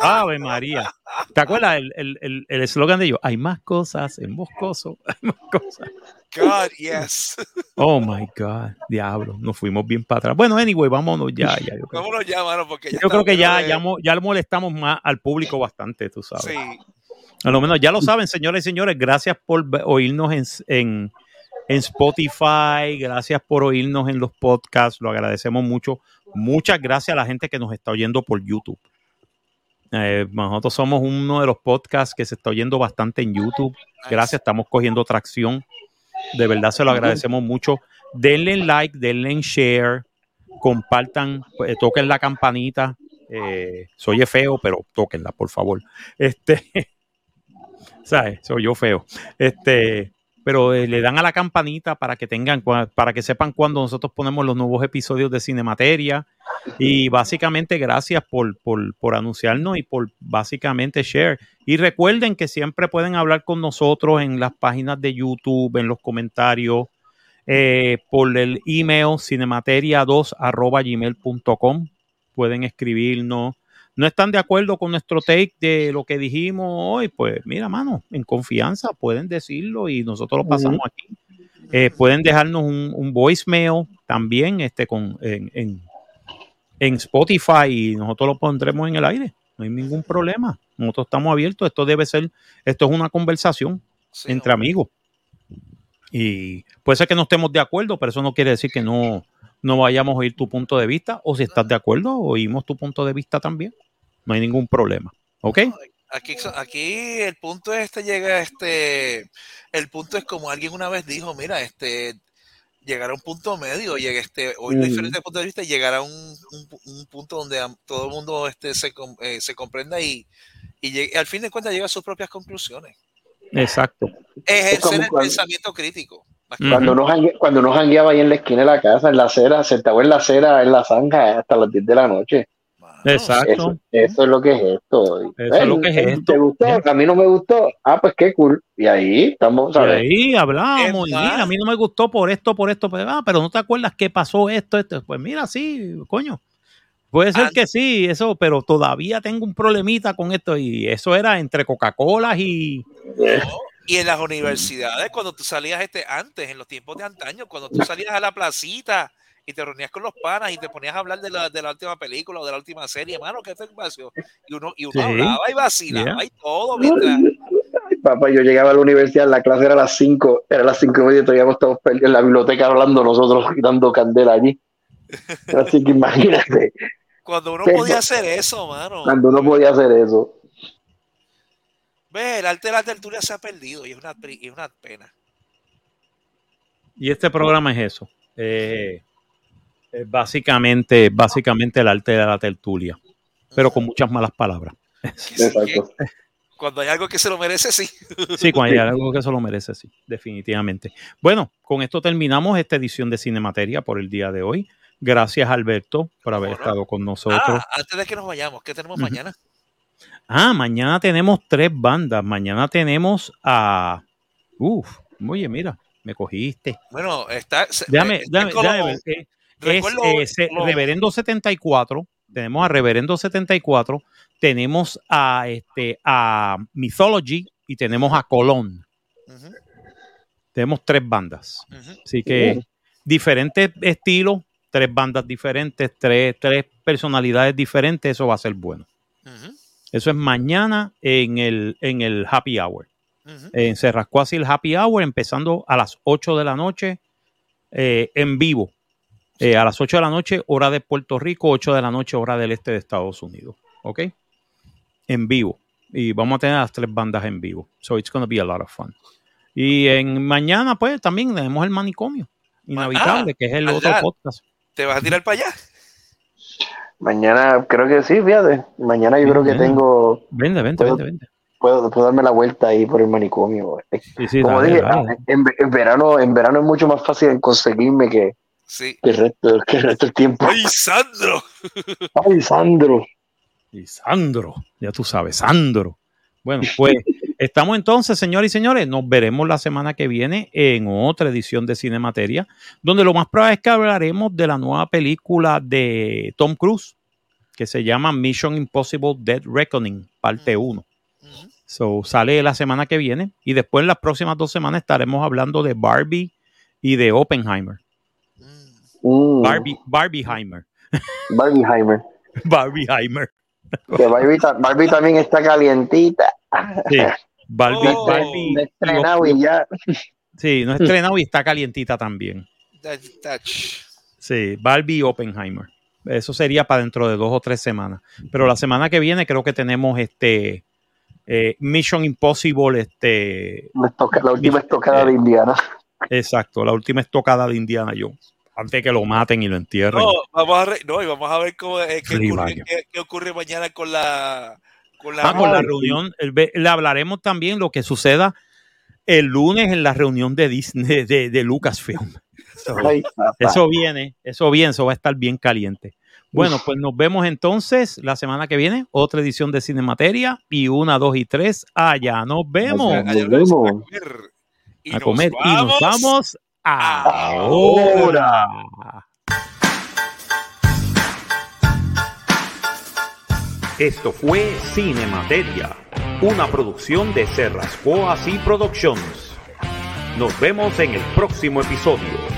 Ave María. ¿Te acuerdas el el- el- el eslogan de ellos? Hay más cosas en Boscoso. Hay más cosas. God, yes. Oh my God. Diablo. Nos fuimos bien para atrás. Bueno, anyway, vámonos ya. ya yo creo, Vámonos ya, mano, porque ya yo creo que ya, estamos ya, ya molestamos más al público bastante, tú sabes. de- Sí. A lo menos ya lo saben, señores y señores, gracias por oírnos en, en, en Spotify, gracias por oírnos en los podcasts, lo agradecemos mucho. Muchas gracias a la gente que nos está oyendo por YouTube. Eh, nosotros somos uno de los podcasts que se está oyendo bastante en YouTube. Gracias, estamos cogiendo tracción. De verdad se lo agradecemos mucho. Denle like, denle en share, compartan, eh, toquen la campanita. Eh, soy feo, pero tóquenla, por favor. Este, ¿sabes? Soy yo feo. Este, pero eh, le dan a la campanita para que tengan, para que sepan cuando nosotros ponemos los nuevos episodios de Cinemateria. Y básicamente, gracias por, por, por anunciarnos y por básicamente share. Y recuerden que siempre pueden hablar con nosotros en las páginas de YouTube, en los comentarios, eh, por el email cinemateria2 arroba gmail.com. Pueden escribirnos. No están de acuerdo con nuestro take de lo que dijimos hoy, pues mira, mano, en confianza pueden decirlo y nosotros lo pasamos aquí. Eh, pueden dejarnos un, un voicemail también este, con, en, en, en Spotify y nosotros lo pondremos en el aire. No hay ningún problema. Nosotros estamos abiertos. Esto debe ser, esto es una conversación Sí, entre hombre. amigos. Y puede ser que no estemos de acuerdo, pero eso no quiere decir que no, no vayamos a oír tu punto de vista. O si estás de acuerdo, oímos tu punto de vista también. No hay ningún problema. ¿Ok? Aquí, aquí el punto este llega, este, el punto es como alguien una vez dijo, mira, este, llegar a un punto medio, llegar, este, oír Mm. diferentes puntos de vista llegar a un, un, un punto donde todo el mundo este, se, eh, se comprenda y, y llegue- al fin de cuentas llega a sus propias conclusiones. Exacto. Ejercer el cuando- pensamiento crítico. Cuando nos, jangue- cuando nos jangueaba ahí en la esquina de la casa, en la acera, sentado en la acera, en la zanja, hasta las 10 de la noche. Exacto. Eso, eso es lo que es esto. Eso es lo que es esto. ¿Te gustó? A mí no me gustó. Ah, pues qué cool. Y ahí estamos, Y ¿sabes? ahí hablamos. Y mira, a mí no me gustó por esto, por esto. Pero, ah, pero no te acuerdas qué pasó esto, esto. Pues mira, sí, coño. Puede ser An- que sí, eso, pero todavía tengo un problemita con esto. Y eso era entre Coca-Cola y. Y en las universidades, cuando tú salías este antes, en los tiempos de antaño, cuando tú salías a la placita y te reunías con los panas y te ponías a hablar de la, de la última película o de la última serie, hermano, ¿qué fue espacio? Y uno, y uno Sí. hablaba y vacilaba Yeah. y todo mientras. Ay, papá, yo llegaba a la universidad, la clase era a las 5, era a las 5 y media, y todavía estábamos perdidos en la biblioteca hablando nosotros, dando candela allí. Así que imagínate, Cuando uno podía hacer eso, mano. cuando uno podía hacer eso. Ve, el arte de la tertulia se ha perdido y es una, y es una pena. Y este programa es eso. Eh, es básicamente, básicamente el arte de la tertulia. Pero con muchas malas palabras. Exacto. Cuando hay algo que se lo merece, sí. Sí, cuando hay algo que eso lo merece, sí, definitivamente. Bueno, con esto terminamos esta edición de Cinemateria por el día de hoy. Gracias, Alberto, por haber Bueno. estado con nosotros. Ah, antes de que nos vayamos, ¿qué tenemos mañana? Ah, mañana tenemos tres bandas. Mañana tenemos a. Uf, oye, mira, me cogiste. Bueno, está. se- Déjame, déjame, déjame Es eh, lo- Reverendo 74. Tenemos a Reverendo 74. Tenemos a este a Mythology y tenemos a Colón. Tenemos tres bandas. Así que diferentes estilos, tres bandas diferentes, tres, tres personalidades diferentes, eso va a ser bueno. Eso es mañana en el, en el Happy Hour. En así el Happy Hour, empezando a las 8 de la noche eh, en vivo. Eh, a las 8 de la noche, hora de Puerto Rico, 8 de la noche, hora del este de Estados Unidos. ¿Ok? En vivo. Y vamos a tener las tres bandas en vivo. So it's going to be a lot of fun. Y en mañana, pues, también tenemos el manicomio. Inhabitable, Ah, que es el otro podcast. ¿Te vas a tirar para allá? Mañana creo que sí, fíjate. Mañana yo creo que tengo, Vente, vente, Puedo- vente, vente. puedo, puedo darme la vuelta ahí por el manicomio. Sí, sí, Como dale, dije, dale. En, en verano, en verano es mucho más fácil en conseguirme que, Sí. que el resto, que el resto del tiempo. ¡Ay, Sandro! Ay, Sandro. Y Sandro, ya tú sabes, Sandro. Bueno, pues estamos entonces, señores y señores. Nos veremos la semana que viene en otra edición de Cinemateria, donde lo más probable es que hablaremos de la nueva película de Tom Cruise, que se llama Mission Impossible Dead Reckoning, parte 1. Ujú. So, sale la semana que viene y después en las próximas dos semanas estaremos hablando de Barbie y de Oppenheimer. Mm. Barbie, Barbieheimer. Barbieheimer. Barbieheimer. Que Barbie, ta- Barbie también está calientita. Sí, Barbie, Oh. Barbie- No estrenado y ya. sí, no es estrenado y está calientita también. That- that- Sí, Barbie y Oppenheimer. Eso sería para dentro de dos o tres semanas. Pero la semana que viene creo que tenemos este eh, Mission Impossible, este, Me toca- la última estocada de Indiana. exacto, la última estocada de Indiana Jones. Antes que lo maten y lo entierren. No, vamos a, re- no, y vamos a ver cómo, eh, qué, Sí, ocurre, vaya. qué- qué ocurre mañana con la. Con la Ah, con la reunión, le hablaremos también lo que suceda el lunes en la reunión de Disney, de, de Lucasfilm. Ay. Eso viene, eso viene, eso va a estar bien caliente. Bueno, pues nos vemos entonces la semana que viene, otra edición de Cinemateria y una, dos y tres. Allá nos vemos Allá. Allá Nos a vemos. comer. Y a nos comer y nos vamos ahora. Esto fue Cinemateria, una producción de Serrasco Así Productions. Nos vemos en el próximo episodio.